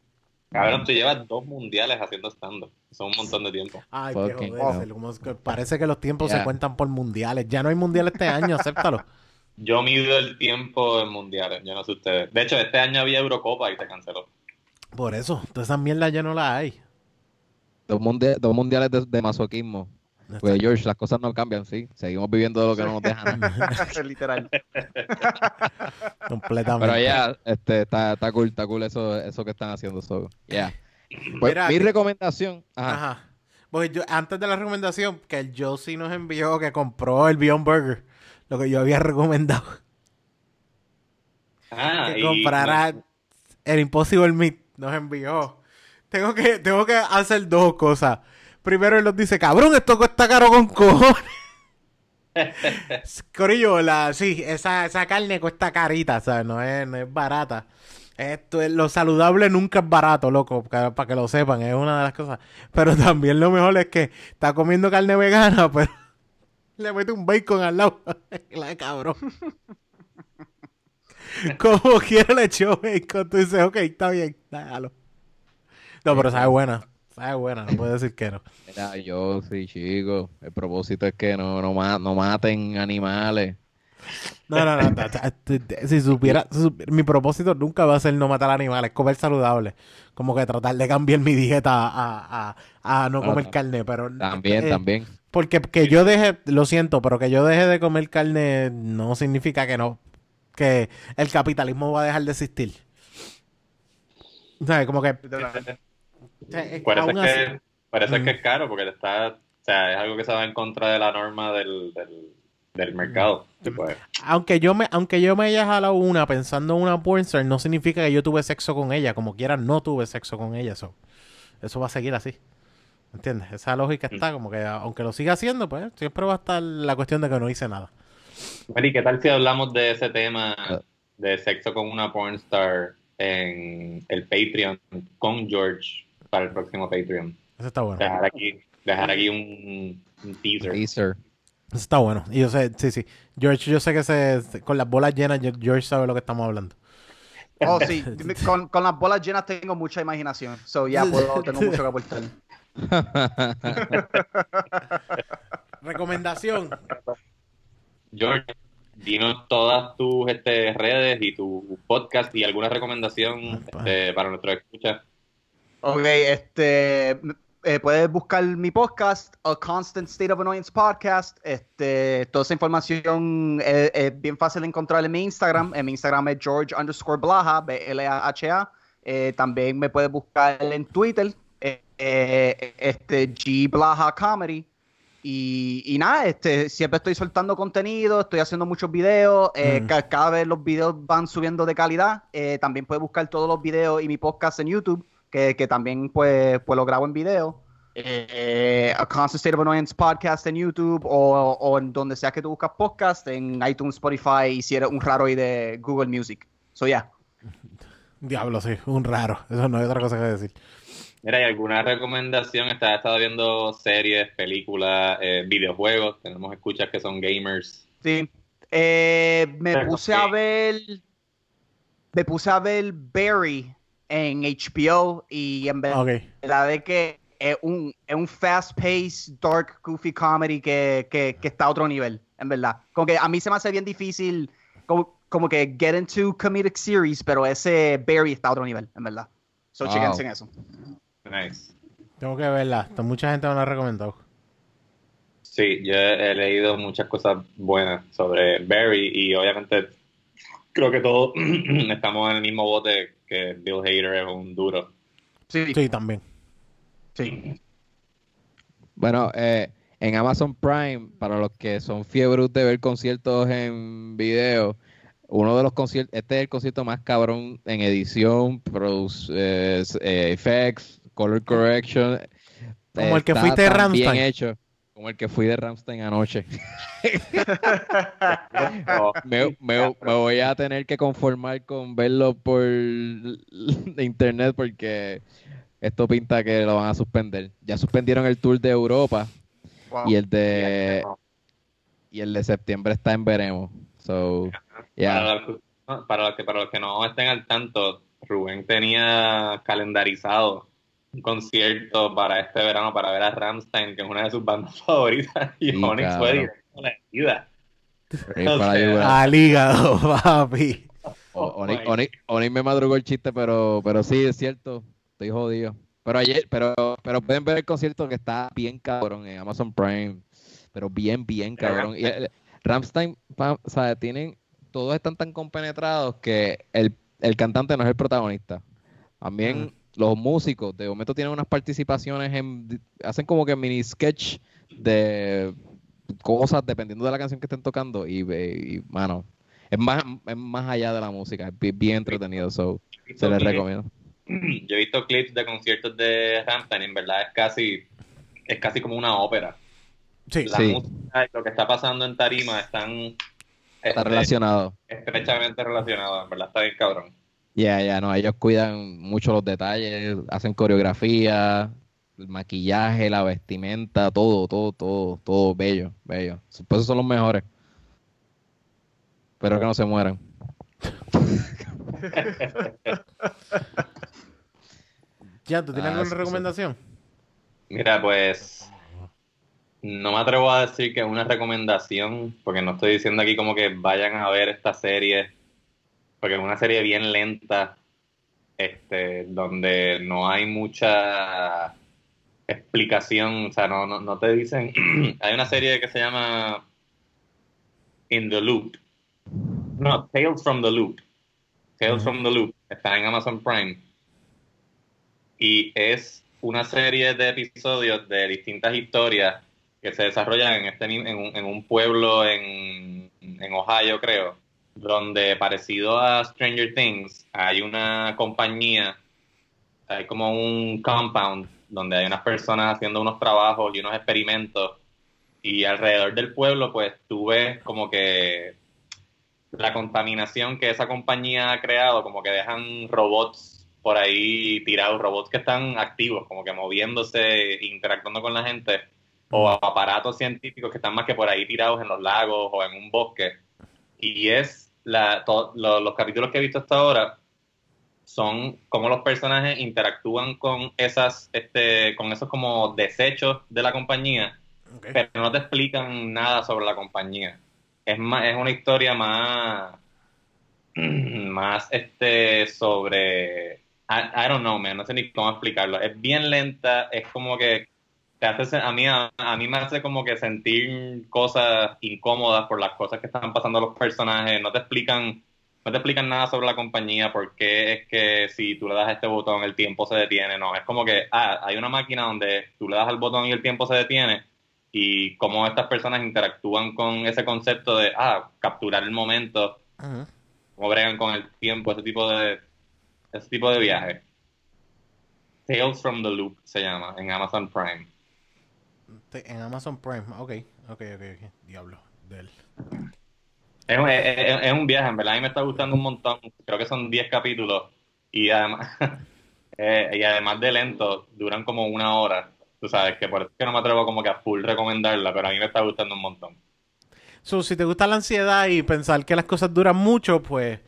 Speaker 1: Cabrón, tú llevas dos mundiales haciendo stand-up. Eso es un montón de tiempo.
Speaker 2: Ay, qué
Speaker 3: Fucking
Speaker 2: que Parece que los tiempos se cuentan por mundiales. Ya no hay mundiales este año, acéptalo.
Speaker 1: Yo mido el tiempo en mundiales, yo no sé ustedes. De hecho, este año había Eurocopa y se canceló.
Speaker 2: Por eso, todas esas mierdas ya no las hay.
Speaker 3: Dos, mundia- dos mundiales de, de masoquismo. Pues George, las cosas no cambian, sí. Seguimos viviendo de lo que no nos dejan.
Speaker 4: Literal.
Speaker 2: Completamente.
Speaker 3: Pero ya, este, está, está cool, está cool eso, eso que están haciendo. So, yeah. Pues,
Speaker 2: Mira,
Speaker 3: mi
Speaker 2: que-
Speaker 3: recomendación. Ajá.
Speaker 2: Ajá. Pues yo, antes de la recomendación, que el Josie nos envió que compró el Beyond Burger, lo que yo había recomendado,
Speaker 1: Ah,
Speaker 2: que
Speaker 1: y-
Speaker 2: comprara el Impossible Meat, nos envió. Tengo que, tengo que hacer dos cosas. Primero él nos dice, cabrón, esto cuesta caro con cojones. Corillo, la, sí, esa, esa carne cuesta carita, ¿sabes? No es, no es barata. Esto es, lo saludable nunca es barato, loco, para, para que lo sepan, es una de las cosas. Pero también lo mejor es que está comiendo carne vegana, pero le mete un bacon al lado. la cabrón. Como quiera le echó bacon, tú dices, ok, está bien, déjalo. No, pero sabe buena. Sabe buena, no puedo decir que no.
Speaker 3: Mira, yo sí, chico. El propósito es que no, no, ma- no maten animales.
Speaker 2: No, no, no. Si supiera, si supiera- mi propósito nunca va a ser no matar animales, comer saludable. Como que tratar de cambiar mi dieta a, a, a no
Speaker 3: Bueno,
Speaker 2: comer carne, pero...
Speaker 3: También,
Speaker 2: eh,
Speaker 3: también.
Speaker 2: Porque que yo deje, lo siento, pero que yo deje de comer carne no significa que no, que el capitalismo va a dejar de existir. ¿Sabes? Como que... o sea, es- así-
Speaker 1: que, es que
Speaker 2: Mm.
Speaker 1: es caro, porque está, o sea, es algo que se va en contra de la norma del, del, del mercado. Y pues,
Speaker 2: aunque yo me aunque yo me haya jalado una pensando en una pornstar, no significa que yo tuve sexo con ella. Como quiera, no tuve sexo con ella. so. Eso va a seguir así. ¿Entiendes? Esa lógica está como que aunque lo siga haciendo, pues siempre va a estar la cuestión de que no hice nada.
Speaker 1: Mary, ¿qué tal si hablamos de ese tema de sexo con una pornstar en el Patreon con George para el próximo Patreon?
Speaker 2: Eso está bueno.
Speaker 1: Dejar aquí, dejar aquí un, un teaser.
Speaker 3: Teaser.
Speaker 2: Eso está bueno. Y yo sé, sí, sí. George, yo sé que se, con las bolas llenas, Ge- George sabe lo que estamos hablando.
Speaker 4: Oh, sí. Con, con las bolas llenas tengo mucha imaginación. So, ya puedo, tengo mucho que aportar.
Speaker 2: Recomendación.
Speaker 1: George, dinos todas tus este, redes y tu podcast y alguna recomendación este, para nuestros escuchas.
Speaker 4: Ok, este, eh, puedes buscar mi podcast, A Constant State of Annoyance Podcast. Este, toda esa información es, es bien fácil de encontrar en mi Instagram. En mi Instagram es George underscore Blaha, B-L-A-H-A. Eh, también me puedes buscar en Twitter, eh, eh, este, G Blaha Comedy. Y, y nada, este, siempre estoy soltando contenido, estoy haciendo muchos videos, eh,
Speaker 2: Mm.
Speaker 4: ca- cada vez los videos van subiendo de calidad. Eh, también puedes buscar todos los videos y mi podcast en YouTube, que, que también pues, pues lo grabo en video. Eh, a Constant State of Annoyance Podcast en YouTube o, o en donde sea que tú buscas podcast, en iTunes, Spotify y si eres un raro y de Google Music. So yeah.
Speaker 2: Diablo, sí, un raro. Eso no hay otra cosa que decir.
Speaker 1: Mira, ¿hay alguna recomendación? Estás estado viendo series, películas, eh, videojuegos. Tenemos escuchas que son gamers.
Speaker 4: Sí. Eh, me
Speaker 1: Pero,
Speaker 4: puse a ver. Me puse a ver Barry en HBO y en verdad
Speaker 2: Ok.
Speaker 4: de que es un, es un fast-paced, dark, goofy comedy que, que, que está a otro nivel, en verdad. Como que a mí se me hace bien difícil como, como que get into comedic series, pero ese Barry está a otro nivel, en verdad. So,
Speaker 3: Wow.
Speaker 4: chequense en eso.
Speaker 1: Nice.
Speaker 2: Tengo que verla. Mucha gente me lo ha recomendado.
Speaker 1: Sí, yo he leído muchas cosas buenas sobre Barry y obviamente creo que todos estamos en el mismo bote que Bill Hader es un duro.
Speaker 4: Sí,
Speaker 2: Sí, también.
Speaker 4: sí.
Speaker 3: Bueno, eh, en Amazon Prime, para los que son fiebres de ver conciertos en video, uno de los conciertos, este es el concierto más cabrón en edición, produce, eh, eh, effects, color correction.
Speaker 2: Como el que
Speaker 3: Está
Speaker 2: fuiste de
Speaker 3: tan bien hecho, como el que fui de Ramstein anoche. Me, me- me voy a tener que conformar con verlo por internet porque esto pinta que lo van a suspender. Ya suspendieron el tour de Europa
Speaker 4: Wow.
Speaker 3: y el de y el de septiembre está en veremos. So, yeah.
Speaker 1: Para, los, que- para, los que, para los que no estén al tanto, Rubén tenía calendarizado un concierto para este verano para ver a Ramstein, que es una de sus bandas favoritas, y
Speaker 3: Sí,
Speaker 1: Onyx fue directo a la sea,
Speaker 3: ayuda.
Speaker 2: Al hígado, papi.
Speaker 1: Oh
Speaker 3: Onyx,
Speaker 1: my
Speaker 3: Onyx- Onyx me madrugó el chiste, pero, pero sí, es cierto. Estoy jodido. Pero ayer, pero, pero pueden ver el concierto que está bien cabrón en Amazon Prime. Pero bien, bien cabrón. Y el- Rammstein, pa- o sea, tienen, todos están tan compenetrados que el, el cantante no es el protagonista. También los músicos, de momento tienen unas participaciones en, hacen como que mini sketch de cosas dependiendo de la canción que estén tocando y, y mano, es más, es más allá de la música, es bien, entretenido, so, se les recomiendo.
Speaker 1: Yo he visto clips de conciertos de Rammstein, en verdad es casi es casi como una ópera.
Speaker 2: Sí.
Speaker 1: La
Speaker 3: Sí.
Speaker 1: música y lo que está pasando en tarima están
Speaker 3: Está
Speaker 1: este,
Speaker 3: relacionado.
Speaker 1: estrechamente relacionados, en verdad está bien cabrón.
Speaker 3: Ya, ya, no, ellos cuidan mucho los detalles, hacen coreografía, el maquillaje, la vestimenta, todo, todo, todo, todo bello, bello. Pues esos son los mejores. Espero que no se mueran.
Speaker 2: Ya, ¿tú tienes
Speaker 3: Ah,
Speaker 2: alguna recomendación?
Speaker 1: Mira, pues no me atrevo a decir que es una recomendación, porque no estoy diciendo aquí como que vayan a ver esta serie, porque es una serie bien lenta, este, donde no hay mucha explicación, o sea, no, no, no te dicen, hay una serie que se llama In the Loop, no, Tales from the Loop, Tales from the Loop, está en Amazon Prime, y es una serie de episodios de distintas historias que se desarrollan en este en un, en un pueblo en, en Ohio, creo, donde parecido a Stranger Things hay una compañía, hay como un compound donde hay unas personas haciendo unos trabajos y unos experimentos y alrededor del pueblo pues tú ves como que la contaminación que esa compañía ha creado, como que dejan robots por ahí tirados, robots que están activos, como que moviéndose, interactuando con la gente, o aparatos científicos que están más que por ahí tirados en los lagos o en un bosque. Y es la, to- lo- los capítulos que he visto hasta ahora son cómo los personajes interactúan con esas, este, con esos como desechos de la compañía pero no te explican nada sobre la compañía. Es más, es una historia más, más este sobre, I, I don't know, man, no sé ni cómo explicarlo. Es bien lenta, es como que te hace, a mí, a, a mí me hace como que sentir cosas incómodas por las cosas que están pasando los personajes. No te explican, no te explican nada sobre la compañía, por qué es que si tú le das a este botón el tiempo se detiene. No, es como que ah, hay una máquina donde tú le das al botón y el tiempo se detiene y cómo estas personas interactúan con ese concepto de ah, capturar el momento, cómo bregan con el tiempo, ese tipo de ese tipo de viaje. Tales from the Loop se llama en Amazon Prime.
Speaker 2: En Amazon Prime. Ok, ok, ok, ok. Diablo. Del.
Speaker 1: Es un, es- es- es un viaje, en verdad a mí me está gustando un montón. Creo que son 10 capítulos y además, eh, y además de lento, duran como una hora. Tú sabes que por eso es que no me atrevo como que a full recomendarla, pero a mí me está gustando un montón.
Speaker 2: So, si te gusta la ansiedad y pensar que las cosas duran mucho, pues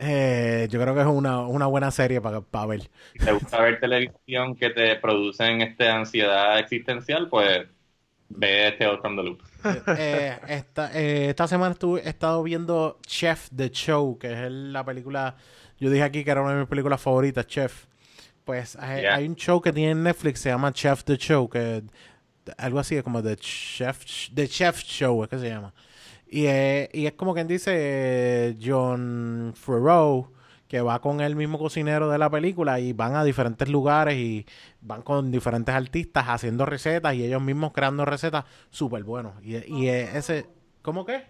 Speaker 2: eh, yo creo que es una, una buena serie para ver.
Speaker 1: Si te gusta ver televisión que te producen este ansiedad existencial, pues ve este the Loop.
Speaker 2: Eh, esta, eh, esta semana estuve, he estado viendo Chef The Show, que es la película, yo dije aquí que era una de mis películas favoritas, Chef. Pues hay,
Speaker 1: Yeah.
Speaker 2: hay un show que tiene en Netflix, se llama Chef The Show, que algo así como The Chef, The Chef Show, es que se llama. Y, eh, y es como quien dice John Favreau, que va con el mismo cocinero de la película y van a diferentes lugares y van con diferentes artistas haciendo recetas y ellos mismos creando recetas súper buenos. Y, y ese, ¿cómo que?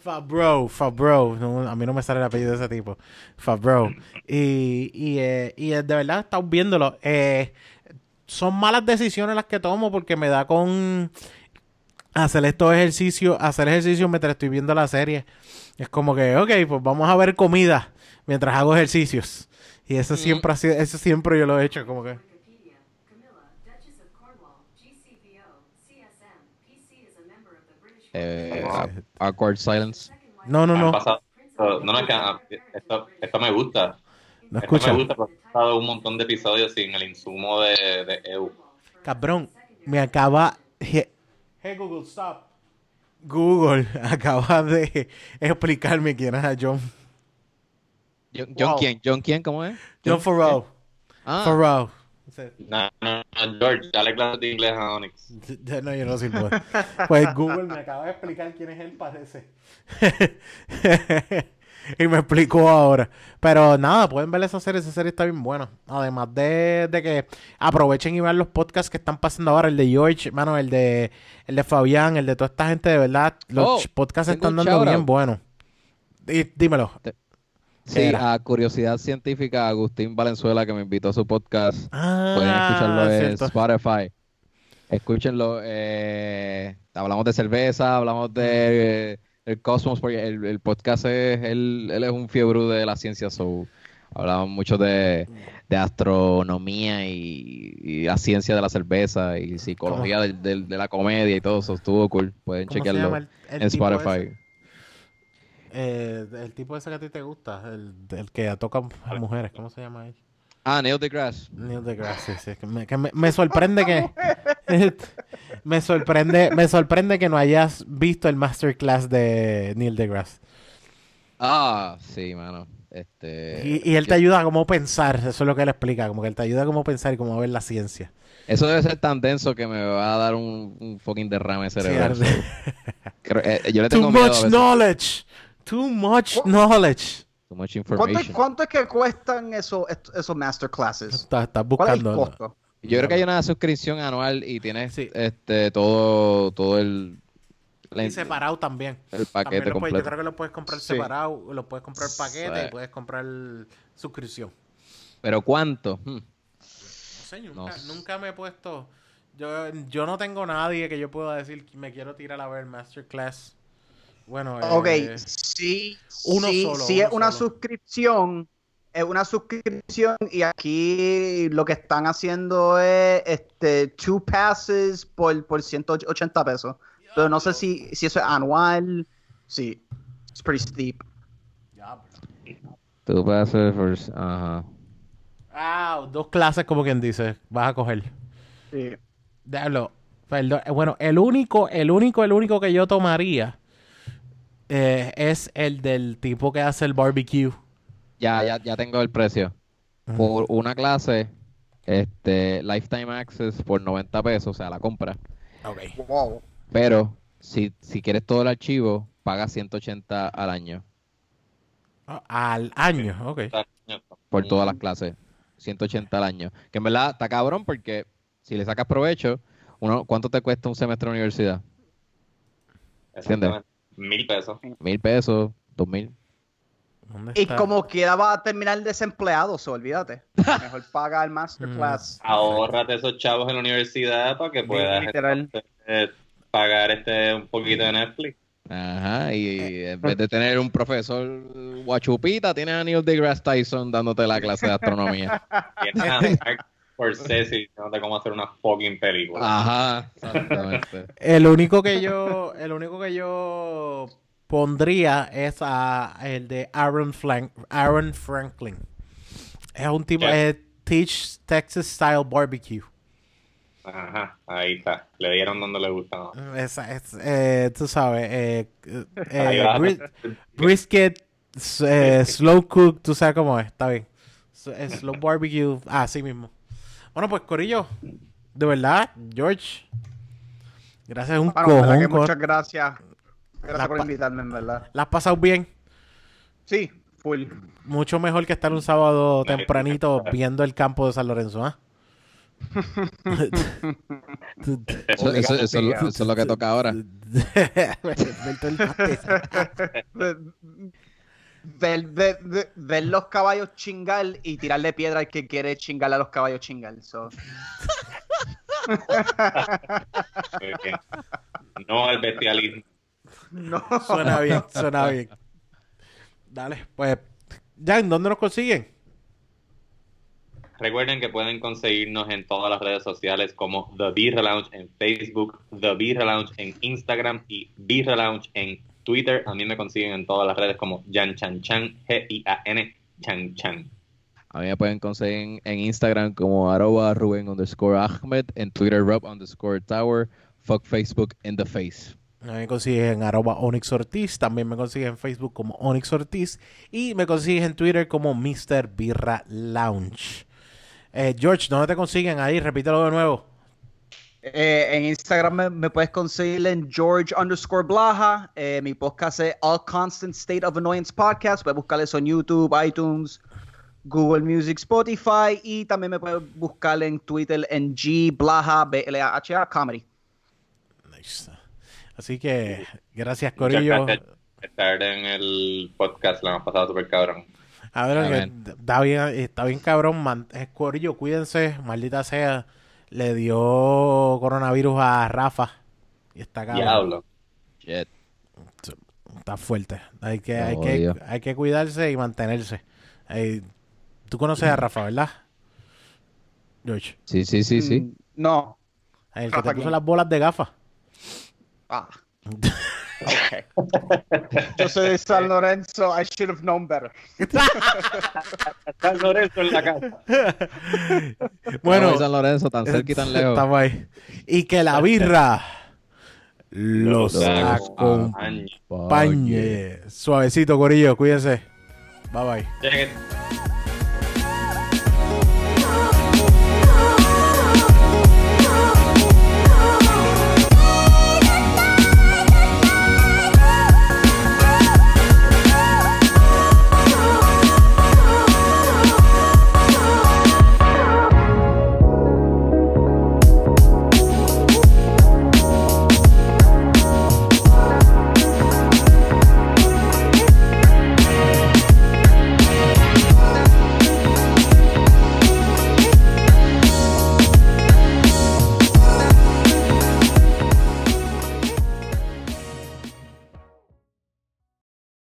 Speaker 2: Fabro, Fabro, no, a mí no me sale el apellido de ese tipo, Fabro. Y, y, eh, y de verdad, estamos viéndolo. Eh, son malas decisiones las que tomo porque me da con hacer estos ejercicios, hacer ejercicios mientras estoy viendo la serie. Es como que, ok, pues vamos a ver comida mientras hago ejercicios. Y eso siempre ha sido, eso siempre yo lo he hecho, como que.
Speaker 5: Wikipedia, Camilla, Duchess of Cornwall, GCVO, CSM, PC is a member of the British
Speaker 3: Eh, awkward silence.
Speaker 2: No, no, no,
Speaker 1: pasado- no, no, es que ah, esto, esto me gusta.
Speaker 2: no
Speaker 1: Esto
Speaker 2: escucha.
Speaker 1: me gusta porque he pasado un montón de episodios sin el insumo de, de EU.
Speaker 2: Cabrón, me acaba. Hey, Google, stop. Google acaba de explicarme quién es a John.
Speaker 3: John, John
Speaker 4: Wow.
Speaker 3: quién? ¿John quién? ¿Cómo es?
Speaker 2: John Farrow.
Speaker 3: Ah,
Speaker 2: Farrow.
Speaker 1: No, no, no, George, dale clases de inglés a Onyx.
Speaker 2: No, yo no sirvo. Pues Google me acaba de explicar quién es él, parece. y me explicó ahora. Pero nada, pueden ver esa serie. Esa serie está bien buena. Además de, de que aprovechen y vean los podcasts que están pasando ahora. El de George, mano, el de, el de Fabián, el de toda esta gente, de verdad. Los
Speaker 3: Oh,
Speaker 2: podcasts están dando bien buenos. Dímelo.
Speaker 3: Sí,
Speaker 2: era?
Speaker 3: a Curiosidad Científica, Agustín Valenzuela, que me invitó a su podcast.
Speaker 2: Ah,
Speaker 3: Pueden escucharlo en
Speaker 2: cierto.
Speaker 3: Spotify. Escúchenlo. eh, hablamos de cerveza, hablamos de eh, el cosmos, porque el, el podcast es, él, él es un fiebre de la ciencia, so, hablamos mucho de, de astronomía y, y la ciencia de la cerveza y psicología de la comedia y todo eso, estuvo cool. Pueden
Speaker 2: ¿Cómo se
Speaker 3: chequearlo
Speaker 2: llama el- el
Speaker 3: en Spotify.
Speaker 2: Eh, el tipo ese que a ti te gusta, el, el que toca a mujeres, ¿cómo se llama él?
Speaker 3: Ah, Neil deGrasse.
Speaker 2: Neil deGrasse, sí, sí, que me, que me- me sorprende que me sorprende me sorprende que no hayas visto el masterclass de Neil deGrasse
Speaker 3: Ah, sí, mano. Este,
Speaker 2: y, y él te
Speaker 3: yo-
Speaker 2: ayuda a cómo pensar, eso es lo que él explica, como que él te ayuda a cómo pensar y cómo ver la ciencia.
Speaker 3: Eso debe ser tan denso que me va a dar un, un fucking derrame cerebral. Creo- eh, yo le
Speaker 2: Too
Speaker 3: miedo
Speaker 2: much knowledge, too much knowledge.
Speaker 3: Too much
Speaker 4: ¿Cuánto,
Speaker 3: information.
Speaker 4: cuánto es que cuestan esos, esos masterclasses?
Speaker 2: Estás, estás
Speaker 4: ¿Cuál es el
Speaker 2: buscando.
Speaker 4: costo?
Speaker 3: Yo creo que hay una suscripción anual y tienes
Speaker 2: Sí.
Speaker 3: este todo todo el la-
Speaker 2: Y separado también.
Speaker 3: el
Speaker 2: También
Speaker 3: paquete
Speaker 2: lo puedes- yo
Speaker 3: completo.
Speaker 2: creo que lo puedes comprar
Speaker 4: Sí.
Speaker 2: separado, lo puedes comprar paquete
Speaker 3: Sí.
Speaker 2: y puedes comprar suscripción.
Speaker 3: Pero cuánto? Hmm.
Speaker 2: No sé, nunca,
Speaker 3: No
Speaker 2: nunca me he puesto. Yo, yo no tengo nadie que yo pueda decir que me quiero tirar a ver Masterclass. Bueno,
Speaker 4: Ok,
Speaker 2: eh,
Speaker 4: sí,
Speaker 2: uno
Speaker 4: sí,
Speaker 2: solo,
Speaker 4: sí
Speaker 2: uno
Speaker 4: es una
Speaker 2: solo.
Speaker 4: suscripción, es una suscripción y aquí lo que están haciendo es este two passes por, por 180 pesos. Pero no sé si, si eso es anual, sí, it's pretty steep.
Speaker 3: puedes hacer first- ajá.
Speaker 2: Ah, dos clases como quien dice, vas a coger.
Speaker 4: Sí.
Speaker 2: Diablo, perdón, eh, bueno, el único, el único, el único que yo tomaría eh, es el del tipo que hace el barbecue.
Speaker 3: Ya, ya, ya tengo el precio. Por una clase, este, Lifetime Access por 90 pesos, o sea, la compra.
Speaker 2: Ok.
Speaker 4: Wow.
Speaker 3: Pero si, si quieres todo el archivo, paga 180 al año
Speaker 2: Ah, Al año, ok.
Speaker 3: por todas las clases. 180 al año. Que en verdad está cabrón porque si le sacas provecho, uno, ¿cuánto te cuesta un semestre de universidad?
Speaker 1: Exactamente. Mil pesos.
Speaker 3: Mil pesos, dos mil.
Speaker 2: ¿Dónde
Speaker 4: Y como quiera va a terminar desempleado, so, olvídate. Mejor paga el masterclass.
Speaker 1: Ahórrate esos chavos en la universidad para que puedas
Speaker 4: Literal.
Speaker 1: entonces, eh, pagar este un poquito de Netflix.
Speaker 3: Ajá, y en vez de tener un profesor guachupita, tienes a Neil deGrasse Tyson dándote la clase de astronomía.
Speaker 1: Tienes a Mark Scorsese diciéndote cómo hacer una fucking película.
Speaker 3: Ajá, exactamente.
Speaker 2: El único que yo, el único que yo pondría es a el de Aaron, Flank, Aaron Franklin. Es un tipo, es Teach Texas Style Barbecue.
Speaker 1: Ajá, ahí está. Le dieron donde le gustaba.
Speaker 2: Es, eh, tú sabes, eh, eh, bris- brisket, eh, slow cook, tú sabes cómo es, está bien. Slow barbecue, ah, así mismo. Bueno, pues Corillo, de verdad, George, gracias, un
Speaker 4: Bueno,
Speaker 2: cojón. co-
Speaker 4: muchas gracias. Gracias
Speaker 2: La
Speaker 4: por invitarme, en verdad.
Speaker 2: ¿La has pasado bien?
Speaker 4: Sí, full.
Speaker 2: Mucho mejor que estar un sábado tempranito viendo el campo de San Lorenzo, ¿ah?
Speaker 3: Eso, eso- eso es lo- eso es lo que toca ahora.
Speaker 2: Ver
Speaker 4: ver, ver- ver- los caballos chingar y tirarle piedra al que quiere chingarle a los caballos chingar. So.
Speaker 1: No al bestialismo.
Speaker 4: No.
Speaker 2: Suena bien, suena bien. Dale, pues, Jan, ¿dónde nos consiguen?
Speaker 1: Recuerden que pueden conseguirnos en todas las redes sociales como The Beer Lounge en Facebook, The Beer Lounge en Instagram y Beer Lounge en Twitter. A mí me consiguen en todas las redes como Jan Chan Chan, G-I-A-N Chan Chan.
Speaker 3: A mí me pueden conseguir en, en Instagram como arroba Rubén underscore Ahmed, en Twitter Rob underscore Tower, fuck Facebook in the face.
Speaker 2: Me consigues en arroba Onyx Ortiz, también me consigues en Facebook como Onyx Ortiz y me consigues en Twitter como Mr. Birra Lounge. Eh, George, ¿dónde te consiguen ahí? Repítelo de nuevo.
Speaker 4: Eh, en Instagram me, me puedes conseguir en George underscore Blaja. Eh, mi podcast es All Constant State of Annoyance Podcast. Puedes buscar eso en YouTube, iTunes, Google Music, Spotify. Y también me puedes buscar en Twitter en G Blaha, B-L-A-H-A, Comedy.
Speaker 2: Nice. Así que, gracias Corillo.
Speaker 1: gracias estar en el podcast, la hemos pasado súper cabrón.
Speaker 2: A ver, que
Speaker 3: Amén.
Speaker 2: está bien, está bien cabrón, man. Es Corillo, cuídense, maldita sea. Le dio coronavirus a Rafa. Y está cabrón.
Speaker 1: Diablo.
Speaker 3: Shit.
Speaker 2: Está fuerte. Hay que, hay que, hay que cuidarse y mantenerse. Tú conoces a Rafa, ¿verdad? George.
Speaker 3: Sí, sí, sí, sí.
Speaker 4: Mm, No.
Speaker 2: El que
Speaker 4: Rafa
Speaker 2: te puso
Speaker 4: quién?
Speaker 2: las bolas de gafas.
Speaker 4: Ah. Ok. Yo soy de San Lorenzo. I should have known better.
Speaker 1: San Lorenzo en la casa.
Speaker 2: Bueno,
Speaker 3: San Lorenzo, tan cerca y tan lejos.
Speaker 2: estamos ahí. Y que la birra los acompañe. Suavecito, Corillo, cuídense. Bye bye.